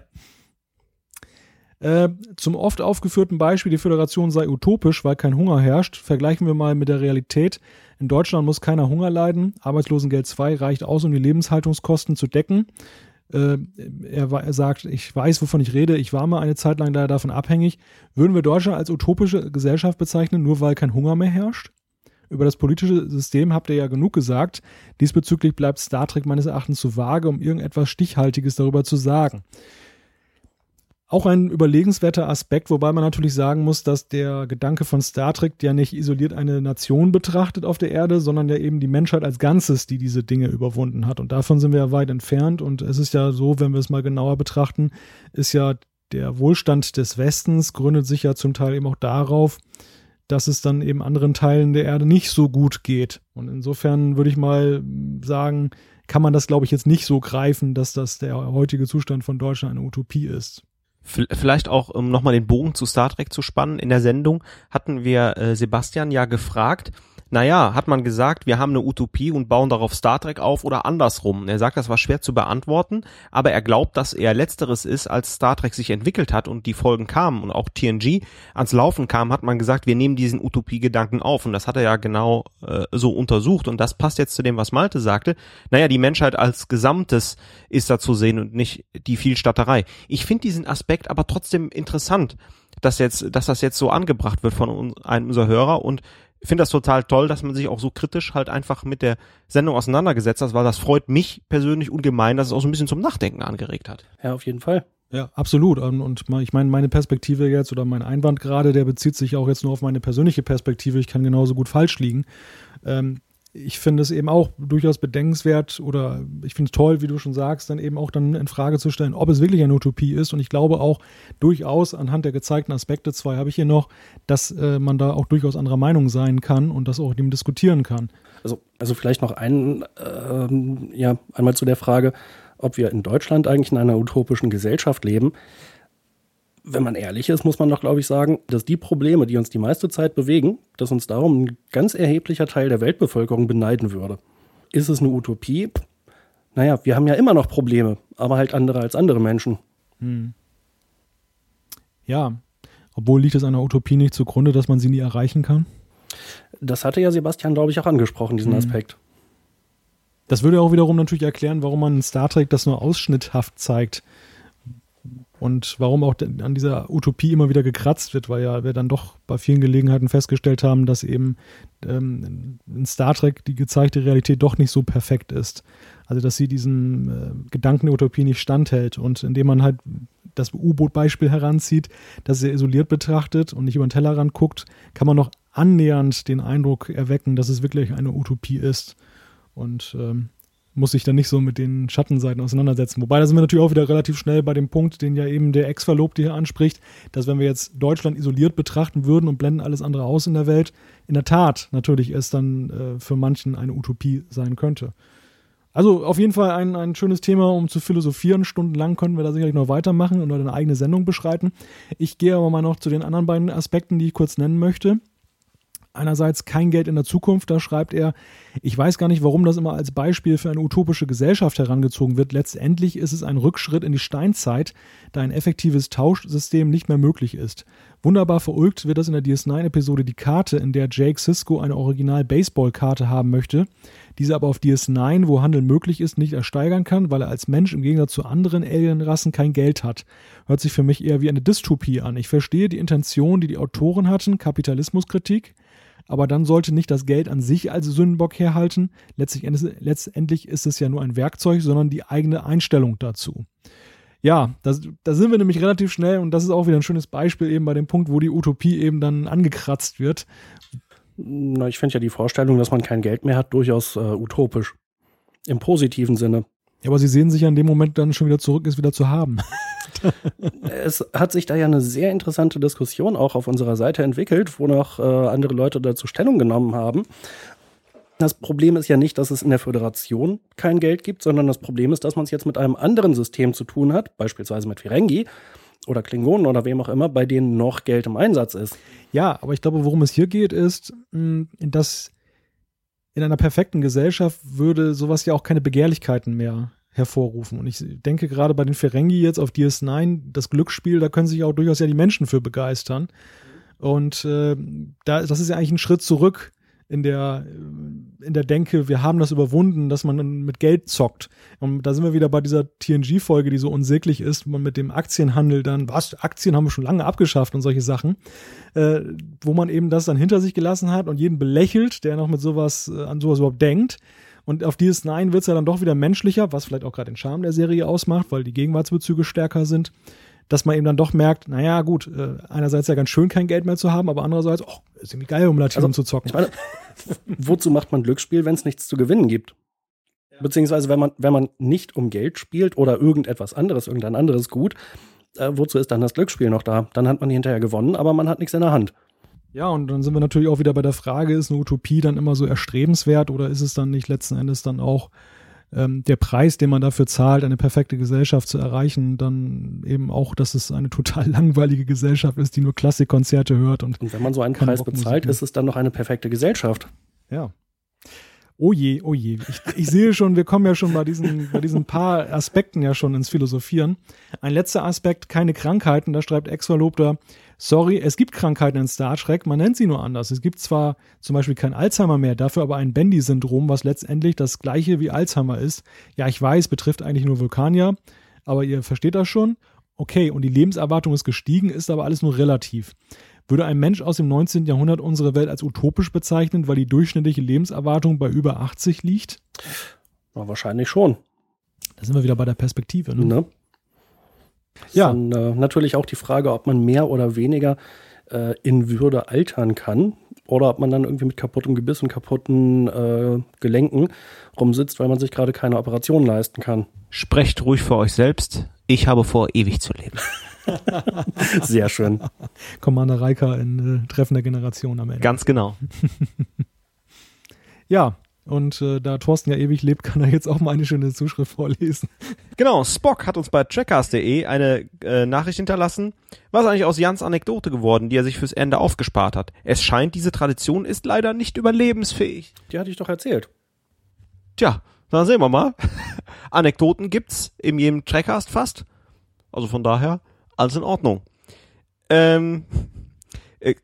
Äh, zum oft aufgeführten Beispiel, die Föderation sei utopisch, weil kein Hunger herrscht, vergleichen wir mal mit der Realität. In Deutschland muss keiner Hunger leiden. Arbeitslosengeld 2 reicht aus, um die Lebenshaltungskosten zu decken. Äh, er, er, sagt, ich weiß, wovon ich rede, ich war mal eine Zeit lang leider davon abhängig. Würden wir Deutschland als utopische Gesellschaft bezeichnen, nur weil kein Hunger mehr herrscht? Über das politische System habt ihr ja genug gesagt. Diesbezüglich bleibt Star Trek meines Erachtens zu vage, um irgendetwas Stichhaltiges darüber zu sagen. Auch ein überlegenswerter Aspekt, wobei man natürlich sagen muss, dass der Gedanke von Star Trek ja nicht isoliert eine Nation betrachtet auf der Erde, sondern ja eben die Menschheit als Ganzes, die diese Dinge überwunden hat. Und davon sind wir ja weit entfernt. Und es ist ja so, wenn wir es mal genauer betrachten, ist ja der Wohlstand des Westens gründet sich ja zum Teil eben auch darauf, dass es dann eben anderen Teilen der Erde nicht so gut geht. Und insofern würde ich mal sagen, kann man das, glaube ich, jetzt nicht so greifen, dass das der heutige Zustand von Deutschland eine Utopie ist. Vielleicht auch, um nochmal den Bogen zu Star Trek zu spannen, in der Sendung hatten wir äh, Sebastian ja gefragt, naja, hat man gesagt, wir haben eine Utopie und bauen darauf Star Trek auf oder andersrum. Er sagt, das war schwer zu beantworten, aber er glaubt, dass eher letzteres ist, als Star Trek sich entwickelt hat und die Folgen kamen und auch TNG ans Laufen kam, hat man gesagt, wir nehmen diesen Utopiegedanken auf und das hat er ja genau äh, so untersucht und das passt jetzt zu dem, was Malte sagte. Naja, die Menschheit als Gesamtes ist da zu sehen und nicht die Vielstatterei. Ich finde diesen Aspekt aber trotzdem interessant dass jetzt, dass das jetzt so angebracht wird von einem unserer Hörer und finde das total toll, dass man sich auch so kritisch halt einfach mit der Sendung auseinandergesetzt hat, weil das freut mich persönlich ungemein, dass es auch so ein bisschen zum Nachdenken angeregt hat. Ja, auf jeden Fall. Ja, absolut. Und ich meine, meine Perspektive jetzt oder mein Einwand gerade, der bezieht sich auch jetzt nur auf meine persönliche Perspektive. Ich kann genauso gut falsch liegen. Ähm, ich finde es eben auch durchaus bedenkenswert oder ich finde es toll, wie du schon sagst, dann eben auch dann in Frage zu stellen, ob es wirklich eine Utopie ist. Und ich glaube auch durchaus anhand der gezeigten Aspekte, zwei habe ich hier noch, dass äh, man da auch durchaus anderer Meinung sein kann und das auch dem diskutieren kann. Also, also vielleicht noch ein, ähm, ja, einmal zu der Frage, ob wir in Deutschland eigentlich in einer utopischen Gesellschaft leben wenn man ehrlich ist, muss man doch, glaube ich, sagen, dass die Probleme, die uns die meiste Zeit bewegen, dass uns darum ein ganz erheblicher Teil der Weltbevölkerung beneiden würde. Ist es eine Utopie? Naja, wir haben ja immer noch Probleme, aber halt andere als andere Menschen. Hm. Ja, obwohl liegt es einer Utopie nicht zugrunde, dass man sie nie erreichen kann? Das hatte ja Sebastian, glaube ich, auch angesprochen, diesen hm. Aspekt. Das würde auch wiederum natürlich erklären, warum man in Star Trek das nur ausschnitthaft zeigt und warum auch an dieser Utopie immer wieder gekratzt wird, weil ja wir dann doch bei vielen Gelegenheiten festgestellt haben, dass eben ähm, in Star Trek die gezeigte Realität doch nicht so perfekt ist. Also dass sie diesem äh, Gedanken der Utopie nicht standhält und indem man halt das U-Boot-Beispiel heranzieht, das sehr isoliert betrachtet und nicht über den Tellerrand guckt, kann man noch annähernd den Eindruck erwecken, dass es wirklich eine Utopie ist. Und ähm, muss sich dann nicht so mit den Schattenseiten auseinandersetzen. Wobei, da sind wir natürlich auch wieder relativ schnell bei dem Punkt, den ja eben der Ex-Verlobte hier anspricht, dass wenn wir jetzt Deutschland isoliert betrachten würden und blenden alles andere aus in der Welt, in der Tat natürlich es dann äh, für manchen eine Utopie sein könnte. Also auf jeden Fall ein, ein schönes Thema, um zu philosophieren. Stundenlang können wir da sicherlich noch weitermachen und eine eigene Sendung beschreiten. Ich gehe aber mal noch zu den anderen beiden Aspekten, die ich kurz nennen möchte einerseits kein Geld in der Zukunft, da schreibt er, ich weiß gar nicht, warum das immer als Beispiel für eine utopische Gesellschaft herangezogen wird. Letztendlich ist es ein Rückschritt in die Steinzeit, da ein effektives Tauschsystem nicht mehr möglich ist. Wunderbar verulgt wird das in der DS9-Episode die Karte, in der Jake Sisko eine Original-Baseball-Karte haben möchte, diese aber auf DS9, wo Handel möglich ist, nicht ersteigern kann, weil er als Mensch im Gegensatz zu anderen Alienrassen kein Geld hat. Hört sich für mich eher wie eine Dystopie an. Ich verstehe die Intention, die die Autoren hatten, Kapitalismuskritik, aber dann sollte nicht das Geld an sich als Sündenbock herhalten. Letztendlich ist es ja nur ein Werkzeug, sondern die eigene Einstellung dazu. Ja, das, da sind wir nämlich relativ schnell und das ist auch wieder ein schönes Beispiel eben bei dem Punkt, wo die Utopie eben dann angekratzt wird. Na, ich finde ja die Vorstellung, dass man kein Geld mehr hat, durchaus äh, utopisch. Im positiven Sinne. Ja, aber sie sehen sich ja in dem Moment dann schon wieder zurück, es wieder zu haben. Es hat sich da ja eine sehr interessante Diskussion auch auf unserer Seite entwickelt, wo noch äh, andere Leute dazu Stellung genommen haben. Das Problem ist ja nicht, dass es in der Föderation kein Geld gibt, sondern das Problem ist, dass man es jetzt mit einem anderen System zu tun hat, beispielsweise mit Ferengi oder Klingonen oder wem auch immer, bei denen noch Geld im Einsatz ist. Ja, aber ich glaube, worum es hier geht, ist, dass in einer perfekten Gesellschaft würde sowas ja auch keine Begehrlichkeiten mehr hervorrufen. Und ich denke gerade bei den Ferengi jetzt auf DS9, das Glücksspiel, da können sich auch durchaus ja die Menschen für begeistern. Und äh, da, das ist ja eigentlich ein Schritt zurück in der, in der Denke, wir haben das überwunden, dass man mit Geld zockt. Und da sind wir wieder bei dieser TNG-Folge, die so unsäglich ist, wo man mit dem Aktienhandel dann, was, Aktien haben wir schon lange abgeschafft und solche Sachen, äh, wo man eben das dann hinter sich gelassen hat und jeden belächelt, der noch mit sowas, äh, an sowas überhaupt denkt. Und auf DS9 wird es ja dann doch wieder menschlicher, was vielleicht auch gerade den Charme der Serie ausmacht, weil die Gegenwartsbezüge stärker sind dass man eben dann doch merkt, naja, gut, äh, einerseits ja ganz schön kein Geld mehr zu haben, aber andererseits, oh, ist irgendwie geil, um Latinum also, zu zocken. Ich meine, wozu macht man Glücksspiel, wenn es nichts zu gewinnen gibt? Beziehungsweise, wenn man, wenn man nicht um Geld spielt oder irgendetwas anderes, irgendein anderes Gut, äh, wozu ist dann das Glücksspiel noch da? Dann hat man hinterher gewonnen, aber man hat nichts in der Hand. Ja, und dann sind wir natürlich auch wieder bei der Frage, ist eine Utopie dann immer so erstrebenswert oder ist es dann nicht letzten Endes dann auch ähm, der Preis, den man dafür zahlt, eine perfekte Gesellschaft zu erreichen, dann eben auch, dass es eine [LAUGHS] total langweilige Gesellschaft ist, die nur Klassikkonzerte hört. Und, und wenn man so einen Preis bezahlt, ist es dann noch eine perfekte Gesellschaft. Ja. Oh je, oh je. Ich, ich sehe schon, wir kommen ja schon bei diesen, bei diesen paar Aspekten ja schon ins Philosophieren. Ein letzter Aspekt, keine Krankheiten, da schreibt Ex-Verlobter, sorry, es gibt Krankheiten in Star Trek, man nennt sie nur anders. Es gibt zwar zum Beispiel kein Alzheimer mehr, dafür aber ein Bendy-Syndrom, was letztendlich das gleiche wie Alzheimer ist. Ja, ich weiß, betrifft eigentlich nur Vulkanier, aber ihr versteht das schon. Okay, und die Lebenserwartung ist gestiegen, ist aber alles nur relativ. Würde ein Mensch aus dem 19. Jahrhundert unsere Welt als utopisch bezeichnen, weil die durchschnittliche Lebenserwartung bei über 80 liegt? Ja, wahrscheinlich schon. Da sind wir wieder bei der Perspektive. Ne? ne? Ja. Dann äh, natürlich auch die Frage, ob man mehr oder weniger äh, in Würde altern kann oder ob man dann irgendwie mit kaputtem Gebiss und kaputten äh, Gelenken rumsitzt, weil man sich gerade keine Operation leisten kann. Sprecht ruhig für euch selbst. Ich habe vor, ewig zu leben. [LAUGHS] Sehr schön. Commander Riker in äh, Treffen der Generation am Ende. Ganz genau. [LAUGHS] ja, und äh, da Thorsten ja ewig lebt, kann er jetzt auch mal eine schöne Zuschrift vorlesen. Genau, Spock hat uns bei checkcast.de eine äh, Nachricht hinterlassen. Was eigentlich aus Jans Anekdote geworden, die er sich fürs Ende aufgespart hat? Es scheint, diese Tradition ist leider nicht überlebensfähig. Die hatte ich doch erzählt. Tja, dann sehen wir mal. [LAUGHS] Anekdoten gibt's in jedem Trackcast fast. Also von daher, alles in Ordnung. Ähm, äh,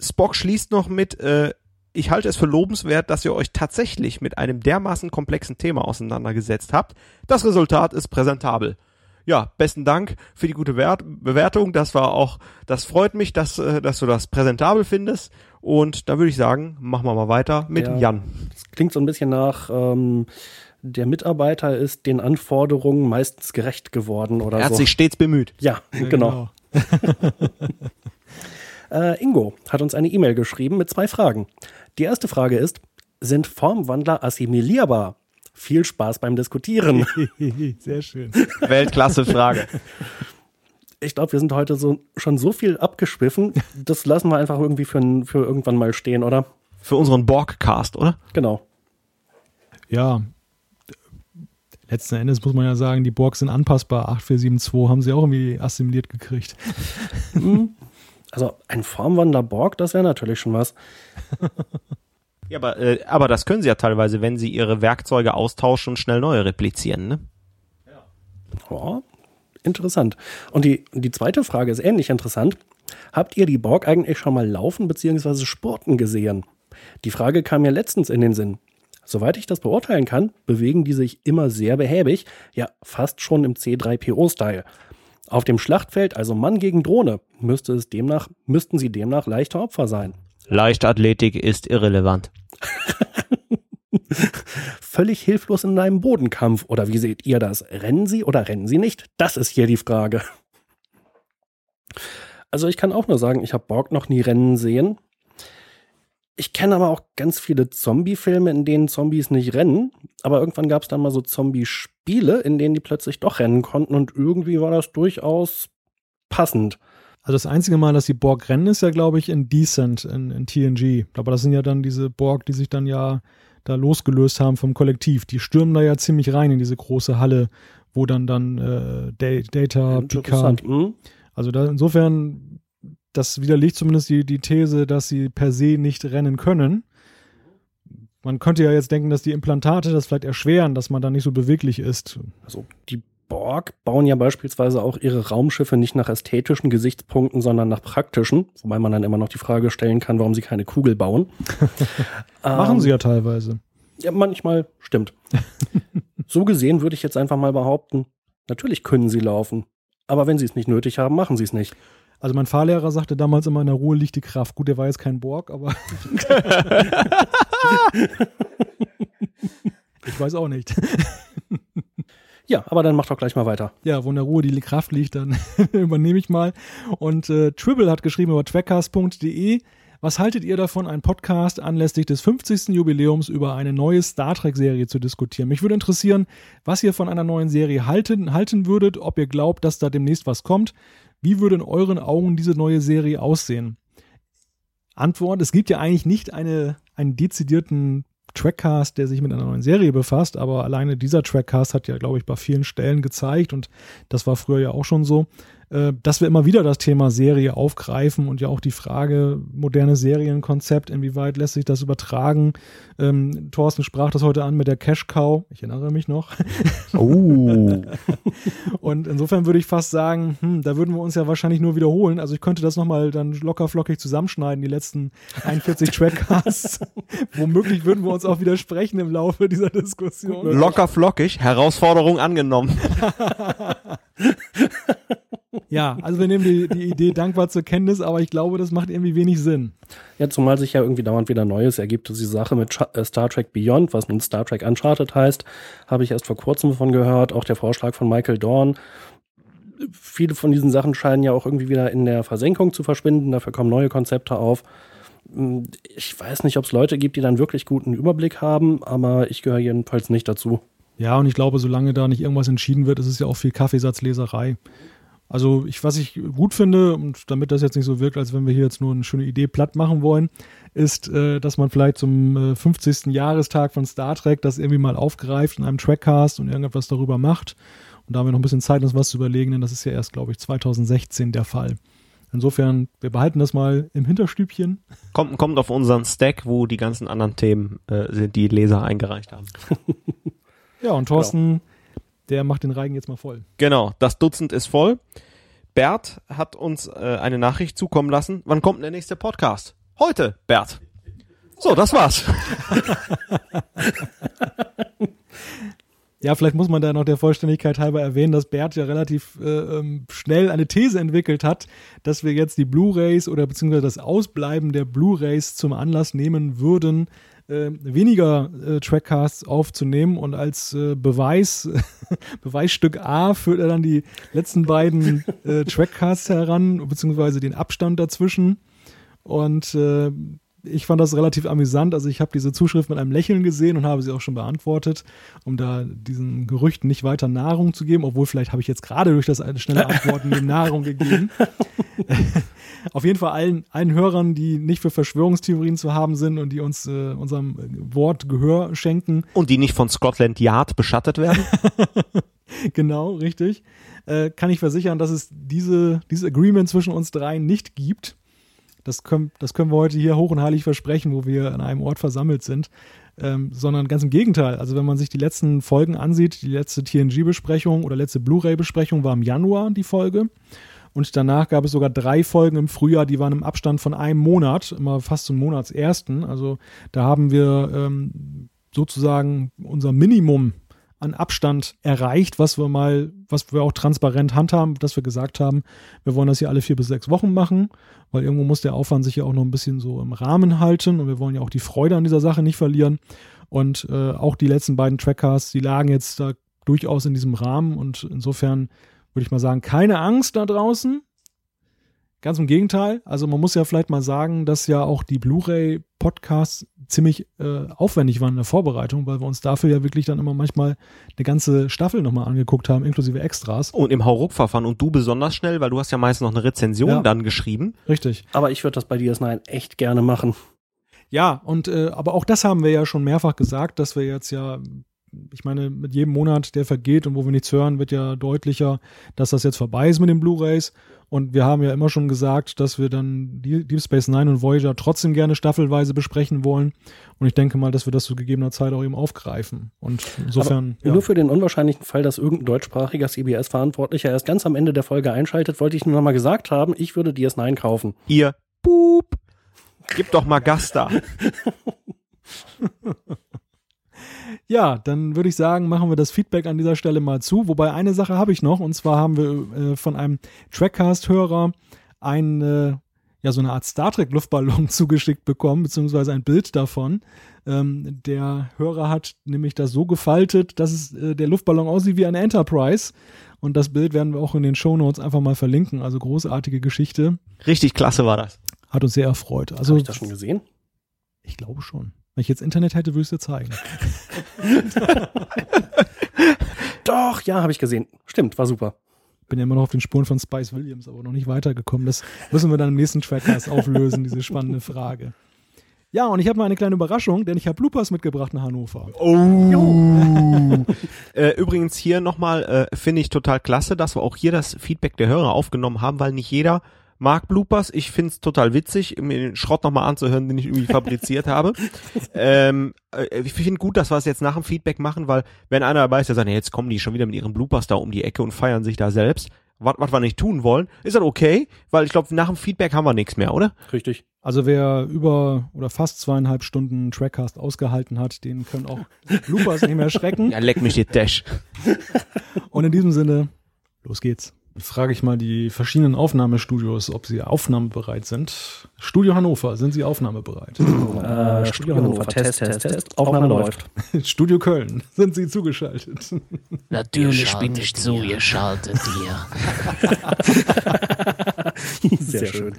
Spock schließt noch mit, äh, ich halte es für lobenswert, dass ihr euch tatsächlich mit einem dermaßen komplexen Thema auseinandergesetzt habt. Das Resultat ist präsentabel. ja, besten Dank für die gute Wert Bewertung. Das war auch, das freut mich, dass, äh, dass du das präsentabel findest. Und da würde ich sagen, machen wir mal weiter mit Ja. Jan. Das klingt so ein bisschen nach, ähm, der Mitarbeiter ist den Anforderungen meistens gerecht geworden oder Er hat so. sich stets bemüht. ja, Ja, genau. [LAUGHS] Äh, Ingo hat uns eine E-Mail geschrieben mit zwei Fragen. Die erste Frage ist, sind Formwandler assimilierbar? Viel Spaß beim Diskutieren. [LAUGHS] Sehr schön. Weltklasse Frage. Ich glaube, wir sind heute so, schon so viel abgeschwiffen. Das lassen wir einfach irgendwie für, für irgendwann mal stehen, oder? Für unseren Borg-Cast, oder? Genau. Ja. Letzten Endes muss man ja sagen, die Borgs sind anpassbar. 8472 haben sie auch irgendwie assimiliert gekriegt. Also ein Formwandler Borg, das wäre natürlich schon was. [LAUGHS] Ja, aber, äh, aber das können sie ja teilweise, wenn sie ihre Werkzeuge austauschen und schnell neue replizieren, ne? Ja, interessant. Und die, die zweite Frage ist ähnlich interessant. Habt ihr die Borg eigentlich schon mal laufen bzw. spurten gesehen? Die Frage kam mir letztens in den Sinn. Soweit ich das beurteilen kann, bewegen die sich immer sehr behäbig, ja fast schon im C3PO-Style. Auf dem Schlachtfeld, also Mann gegen Drohne, müsste es demnach, müssten sie demnach leichte Opfer sein. Leichtathletik ist irrelevant. [LAUGHS] Völlig hilflos in einem Bodenkampf, oder wie seht ihr das? Rennen sie oder rennen sie nicht? Das ist hier die Frage. Also ich kann auch nur sagen, ich habe Borg noch nie rennen sehen. Ich kenne aber auch ganz viele Zombie-Filme, in denen Zombies nicht rennen. Aber irgendwann gab es dann mal so Zombie-Spiele, in denen die plötzlich doch rennen konnten. Und irgendwie war das durchaus passend. Also das einzige Mal, dass die Borg rennen, ist ja, glaube ich, in Decent, in, in TNG. Aber das sind ja dann diese Borg, die sich dann ja da losgelöst haben vom Kollektiv. Die stürmen da ja ziemlich rein in diese große Halle, wo dann dann äh, Da- Data, Picard. Interessant. Hm? Also da insofern, das widerlegt zumindest die, die These, dass sie per se nicht rennen können. Man könnte ja jetzt denken, dass die Implantate das vielleicht erschweren, dass man da nicht so beweglich ist. Also die Borg bauen ja beispielsweise auch ihre Raumschiffe nicht nach ästhetischen Gesichtspunkten, sondern nach praktischen. Wobei man dann immer noch die Frage stellen kann, warum sie keine Kugel bauen. [LAUGHS] Machen Ähm, sie ja teilweise. Ja, manchmal stimmt. [LAUGHS] so gesehen würde ich jetzt einfach mal behaupten, natürlich können sie laufen. Aber wenn sie es nicht nötig haben, machen sie es nicht. Also mein Fahrlehrer sagte damals immer, in der Ruhe liegt die Kraft. Gut, der war jetzt kein Borg, aber [LAUGHS] ich weiß auch nicht. Ja, aber dann mach doch gleich mal weiter. Ja, wo in der Ruhe die Kraft liegt, dann [LAUGHS] übernehme ich mal. Und äh, Tribble hat geschrieben über trackcast.de. Was haltet ihr davon, einen Podcast anlässlich des 50. Jubiläums über eine neue Star Trek-Serie zu diskutieren? Mich würde interessieren, was ihr von einer neuen Serie halten, halten würdet, ob ihr glaubt, dass da demnächst was kommt. Wie würde in euren Augen diese neue Serie aussehen? Antwort, es gibt ja eigentlich nicht eine, einen dezidierten Trackcast, der sich mit einer neuen Serie befasst, aber alleine dieser Trackcast hat ja, glaube ich, bei vielen Stellen gezeigt und das war früher ja auch schon so, äh, dass wir immer wieder das Thema Serie aufgreifen und ja auch die Frage, moderne Serienkonzept, inwieweit lässt sich das übertragen? Ähm, Thorsten sprach das heute an mit der Cash Cow, ich erinnere mich noch. [LAUGHS] Oh. [LAUGHS] Und insofern würde ich fast sagen, hm, da würden wir uns ja wahrscheinlich nur wiederholen. Also ich könnte das nochmal dann locker flockig zusammenschneiden, die letzten 41 [LAUGHS] Trackcasts. Womöglich würden wir uns auch widersprechen im Laufe dieser Diskussion. Locker flockig, Herausforderung angenommen. Ja, also wir nehmen die, die Idee dankbar zur Kenntnis, aber ich glaube, das macht irgendwie wenig Sinn. Ja, zumal sich ja irgendwie dauernd wieder Neues ergibt. Also die Sache mit äh, Star Trek Beyond, was nun Star Trek Uncharted heißt, habe ich erst vor kurzem von gehört. Auch der Vorschlag von Michael Dorn. Viele von diesen Sachen scheinen ja auch irgendwie wieder in der Versenkung zu verschwinden. Dafür kommen neue Konzepte auf. Hm, Ich weiß nicht, ob es Leute gibt, die dann wirklich guten Überblick haben, aber ich gehöre jedenfalls nicht dazu. Ja, und ich glaube, solange da nicht irgendwas entschieden wird, ist es ja auch viel Kaffeesatzleserei. Also ich, was ich gut finde, und damit das jetzt nicht so wirkt, als wenn wir hier jetzt nur eine schöne Idee platt machen wollen, ist, äh, dass man vielleicht zum äh, 50. Jahrestag von Star Trek das irgendwie mal aufgreift in einem Trackcast und irgendetwas darüber macht. Und da haben wir noch ein bisschen Zeit, uns was zu überlegen, denn das ist ja erst, glaube ich, 2016 der Fall. Insofern, wir behalten das mal im Hinterstübchen. Kommt, kommt auf unseren Stack, wo die ganzen anderen Themen äh, sind, die Leser eingereicht haben. [LAUGHS] Ja, und Thorsten, der macht den Reigen jetzt mal voll. Genau, das Dutzend ist voll. Bert hat uns äh, eine Nachricht zukommen lassen. Wann kommt denn der nächste Podcast? Heute, Bert. So, das war's. [LAUGHS] Ja, vielleicht muss man da noch der Vollständigkeit halber erwähnen, dass Bert ja relativ äh, ähm, schnell eine These entwickelt hat, dass wir jetzt die Blu-rays oder beziehungsweise das Ausbleiben der Blu-rays zum Anlass nehmen würden, äh, weniger äh, Trackcasts aufzunehmen und als äh, Beweis, [LAUGHS] Beweisstück A führt er dann die letzten beiden äh, Trackcasts heran, beziehungsweise den Abstand dazwischen. Und äh, ich fand das relativ amüsant. Also ich habe diese Zuschrift mit einem Lächeln gesehen und habe sie auch schon beantwortet, um da diesen Gerüchten nicht weiter Nahrung zu geben, obwohl vielleicht habe ich jetzt gerade durch das schnelle Antworten dem Nahrung gegeben. [LAUGHS] [LAUGHS] Auf jeden Fall allen, allen Hörern, die nicht für Verschwörungstheorien zu haben sind und die uns äh, unserem Wort Gehör schenken. Und die nicht von Scotland Yard beschattet werden. [LAUGHS] genau, richtig. Äh, kann ich versichern, dass es diese, dieses Agreement zwischen uns dreien nicht gibt. Das können, das können wir heute hier hoch und heilig versprechen, wo wir an einem Ort versammelt sind. Ähm, sondern ganz im Gegenteil. Also wenn man sich die letzten Folgen ansieht, die letzte TNG-Besprechung oder letzte Blu-ray-Besprechung war im Januar die Folge. Und danach gab es sogar drei Folgen im Frühjahr, die waren im Abstand von einem Monat, immer fast zum Monatsersten. Also da haben wir ähm, sozusagen unser Minimum an Abstand erreicht, was wir mal, was wir auch transparent handhaben, dass wir gesagt haben, wir wollen das hier alle vier bis sechs Wochen machen, weil irgendwo muss der Aufwand sich ja auch noch ein bisschen so im Rahmen halten und wir wollen ja auch die Freude an dieser Sache nicht verlieren. Und äh, auch die letzten beiden Trackcasts, die lagen jetzt da durchaus in diesem Rahmen und insofern würde ich mal sagen, keine Angst da draußen. Ganz im Gegenteil. Also man muss ja vielleicht mal sagen, dass ja auch die Blu-ray-Podcasts ziemlich äh, aufwendig waren in der Vorbereitung, weil wir uns dafür ja wirklich dann immer manchmal eine ganze Staffel nochmal angeguckt haben, inklusive Extras. Und im Hauruck-Verfahren und du besonders schnell, weil du hast ja meistens noch eine Rezension ja. dann geschrieben. Richtig. Aber ich würde das bei DS9 echt gerne machen. Ja, und äh, aber auch das haben wir ja schon mehrfach gesagt, dass wir jetzt ja ich meine, mit jedem Monat, der vergeht und wo wir nichts hören, wird ja deutlicher, dass das jetzt vorbei ist mit den Blu-rays. Und wir haben ja immer schon gesagt, dass wir dann Deep Space Nine und Voyager trotzdem gerne staffelweise besprechen wollen. Und ich denke mal, dass wir das zu gegebener Zeit auch eben aufgreifen. Und insofern. Ja. Nur für den unwahrscheinlichen Fall, dass irgendein deutschsprachiger CBS-Verantwortlicher erst ganz am Ende der Folge einschaltet, wollte ich nur noch mal gesagt haben, ich würde DS9 kaufen. Ihr. Boop. Gib doch mal Gas da. [LAUGHS] Ja, dann würde ich sagen, machen wir das Feedback an dieser Stelle mal zu. Wobei eine Sache habe ich noch, und zwar haben wir äh, von einem Trackcast-Hörer ein, äh, ja, so eine Art Star Trek-Luftballon [LAUGHS] zugeschickt bekommen, beziehungsweise ein Bild davon. Ähm, der Hörer hat nämlich das so gefaltet, dass es, äh, der Luftballon aussieht wie eine Enterprise. Und das Bild werden wir auch in den Show Notes einfach mal verlinken. Also großartige Geschichte. Richtig klasse war das. Hat uns sehr erfreut. Also, Habe ich das schon gesehen? Ich glaube schon. Wenn ich jetzt Internet hätte, würde ich es dir zeigen. [LAUGHS] Doch, ja, habe ich gesehen. Stimmt, war super. Bin ja immer noch auf den Spuren von Spice Williams, aber noch nicht weitergekommen. Das müssen wir dann im nächsten Trackcast auflösen, diese spannende Frage. Ja, und ich habe mal eine kleine Überraschung, denn ich habe Bloopers mitgebracht nach Hannover. Oh. [LAUGHS] äh, übrigens hier nochmal, äh, finde ich total klasse, dass wir auch hier das Feedback der Hörer aufgenommen haben, weil nicht jeder mag Bloopers. Ich find's total witzig, mir den Schrott nochmal anzuhören, den ich irgendwie [LAUGHS] fabriziert habe. [LAUGHS] Ähm, äh, ich finde gut, dass wir es jetzt nach dem Feedback machen, weil wenn einer dabei ist, der sagt, nee, jetzt kommen die schon wieder mit ihren Bloopers da um die Ecke und feiern sich da selbst, was, was wir nicht tun wollen, ist das okay, weil ich glaube, nach dem Feedback haben wir nichts mehr, oder? Richtig. Also wer über oder fast zweieinhalb Stunden Trackcast ausgehalten hat, den können auch Bloopers nicht mehr schrecken. Ja, leck mich die Dash. Und in diesem Sinne, los geht's frage ich mal die verschiedenen Aufnahmestudios, ob sie aufnahmebereit sind. Studio Hannover, sind sie aufnahmebereit? Äh, Studio Hannover, Test, Test, Test, Aufnahme läuft. [LAUGHS] Studio Köln, [LAUGHS] sind sie zugeschaltet? Natürlich bin ich zugeschaltet hier. [LAUGHS] Sehr schön.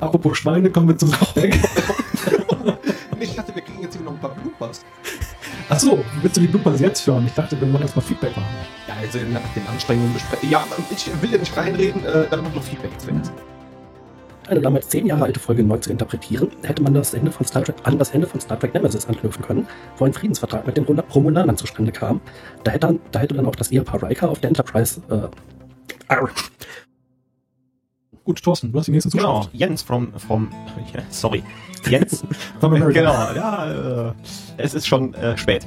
Apropos Schweine, kommen wir zum Feedback. ich dachte, wir kriegen jetzt hier noch ein paar Bloopers. Achso, willst du die Bloopers jetzt hören? Ich dachte, wir wollen erstmal Feedback machen. Ja, also nach den Anstrengungen besprechen. Ja, ich will ja nicht reinreden, äh, dann noch Feedback zuerst. Eine damals zehn Jahre alte Folge neu zu interpretieren, hätte man das Ende von Star Trek an das Ende von Star Trek Nemesis anknüpfen können, wo ein Friedensvertrag mit den Romulanern zustande kam. Da hätte, dann, da hätte dann auch das Ehepaar Riker auf der Enterprise äh, Gut, Thorsten, du hast die nächste Zuschrift. Genau, Jens vom, vom [LAUGHS] sorry, Jens. [LAUGHS] vom genau, ja, äh, es ist schon äh, spät.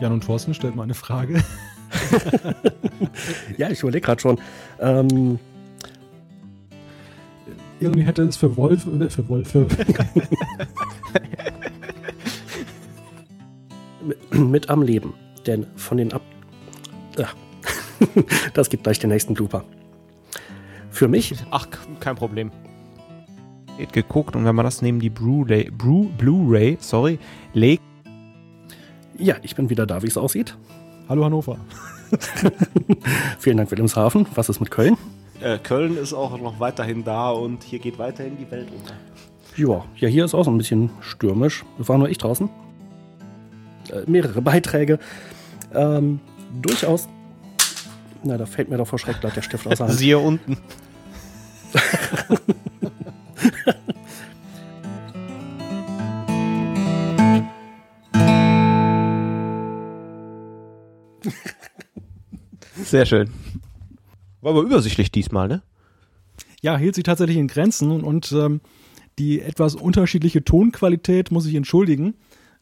Jan und Thorsten stellt mal eine Frage. [LAUGHS] ja, ich überlege gerade schon. Ähm, Irgendwie hätte es für Wolf, äh, für Wolf, für mit, am Leben. Denn von den Ab. Ja. das gibt gleich den nächsten Blooper. Für mich. Ach, kein Problem. Geht geguckt und wenn man das neben die Blu-ray, Blu, Blu-ray, sorry, legt. Ja, ich bin wieder da, wie es aussieht. Hallo Hannover. [LAUGHS] Vielen Dank, Wilhelmshaven. Was ist mit Köln? Äh, Köln ist auch noch weiterhin da und hier geht weiterhin die Welt unter. Ja, ja, hier ist auch so ein bisschen stürmisch. Das war nur ich draußen. Äh, mehrere [LAUGHS] Beiträge. Ähm, durchaus. Na, da fällt mir doch vor Schreck gleich der Stift aus der Hand. Siehe unten. Sehr schön. War aber übersichtlich diesmal, ne? Ja, hielt sich tatsächlich in Grenzen und, und ähm, die etwas unterschiedliche Tonqualität muss ich entschuldigen,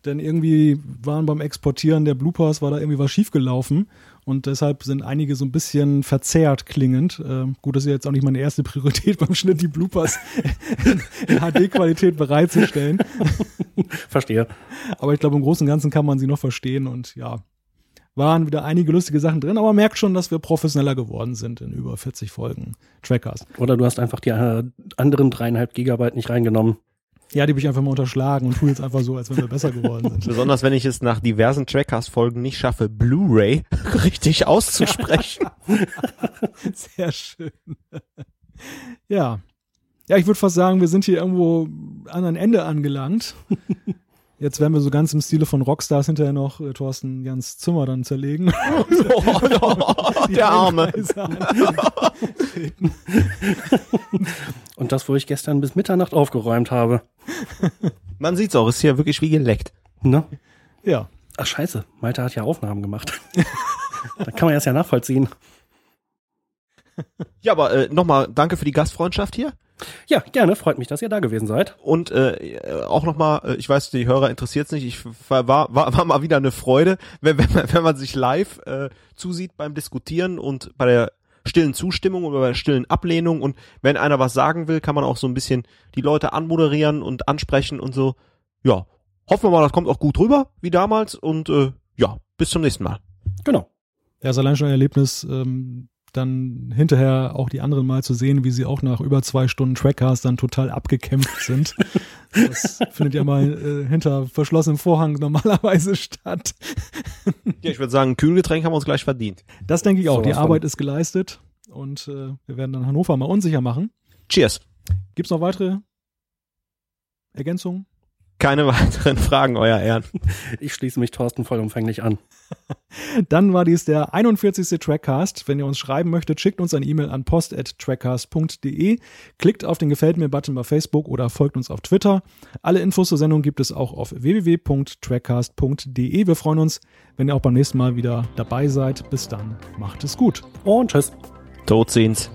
denn irgendwie waren beim Exportieren der Bloopers war da irgendwie was schiefgelaufen und deshalb sind einige so ein bisschen verzerrt klingend. Ähm, gut, das ist ja jetzt auch nicht meine erste Priorität [LAUGHS] beim Schnitt, die Bloopers [LAUGHS] in, in HD-Qualität bereitzustellen. Verstehe. Aber ich glaube, im Großen und Ganzen kann man sie noch verstehen und ja, waren wieder einige lustige Sachen drin, aber man merkt schon, dass wir professioneller geworden sind in über 40 Folgen Trackers. Oder du hast einfach die äh, anderen dreieinhalb Gigabyte nicht reingenommen. Ja, die habe ich einfach mal unterschlagen und tue jetzt einfach so, als wenn wir besser geworden sind. Besonders wenn ich es nach diversen Trackcast-Folgen nicht schaffe, Blu-ray [LAUGHS] richtig auszusprechen. [LAUGHS] Sehr schön. Ja. Ja, ich würde fast sagen, wir sind hier irgendwo an ein Ende angelangt. Jetzt werden wir so ganz im Stile von Rockstars hinterher noch äh, Thorsten Jans Zimmer dann zerlegen. [LAUGHS] [LAUGHS] der Arme. [LAUGHS] Und das, wo ich gestern bis Mitternacht aufgeräumt habe. Man sieht's auch, ist hier wirklich wie geleckt. Ne? Ja. Ach scheiße, Malte hat ja Aufnahmen gemacht. da kann man das ja nachvollziehen. [LAUGHS] Ja, aber äh, nochmal danke für die Gastfreundschaft hier. Ja, gerne. Freut mich, dass ihr da gewesen seid. Und äh, auch nochmal, äh, ich weiß, die Hörer interessiert's nicht, ich war, war, war mal wieder eine Freude, [LAUGHS] wenn, wenn, man, wenn man sich live äh, zusieht beim Diskutieren und bei der stillen Zustimmung oder bei der stillen Ablehnung und wenn einer was sagen will, kann man auch so ein bisschen die Leute anmoderieren und ansprechen und so. Ja, hoffen wir mal, das kommt auch gut rüber, wie damals und äh, ja, bis zum nächsten Mal. Genau. Ja, ist allein schon ein Erlebnis, ähm, dann hinterher auch die anderen mal zu sehen, wie sie auch nach über zwei Stunden Trackcast dann total abgekämpft sind. [LAUGHS] Das findet ja mal äh, hinter verschlossenem Vorhang normalerweise statt. Ja, ich würde sagen, ein Kühlgetränk haben wir uns gleich verdient. Das denke ich auch. So die von. Arbeit ist geleistet und äh, wir werden dann Hannover mal unsicher machen. Cheers. Gibt's noch weitere Ergänzungen? Keine weiteren [LAUGHS] Fragen, euer Ehren. Ich schließe mich Thorsten vollumfänglich an. [LAUGHS] Dann war dies der 41. Trackcast. Wenn ihr uns schreiben möchtet, schickt uns ein E-Mail an post.trackcast.de, klickt auf den Gefällt mir-Button bei Facebook oder folgt uns auf Twitter. Alle Infos zur Sendung gibt es auch auf www.trackcast.de. Wir freuen uns, wenn ihr auch beim nächsten Mal wieder dabei seid. Bis dann, macht es gut. Und tschüss. Tot sehen's.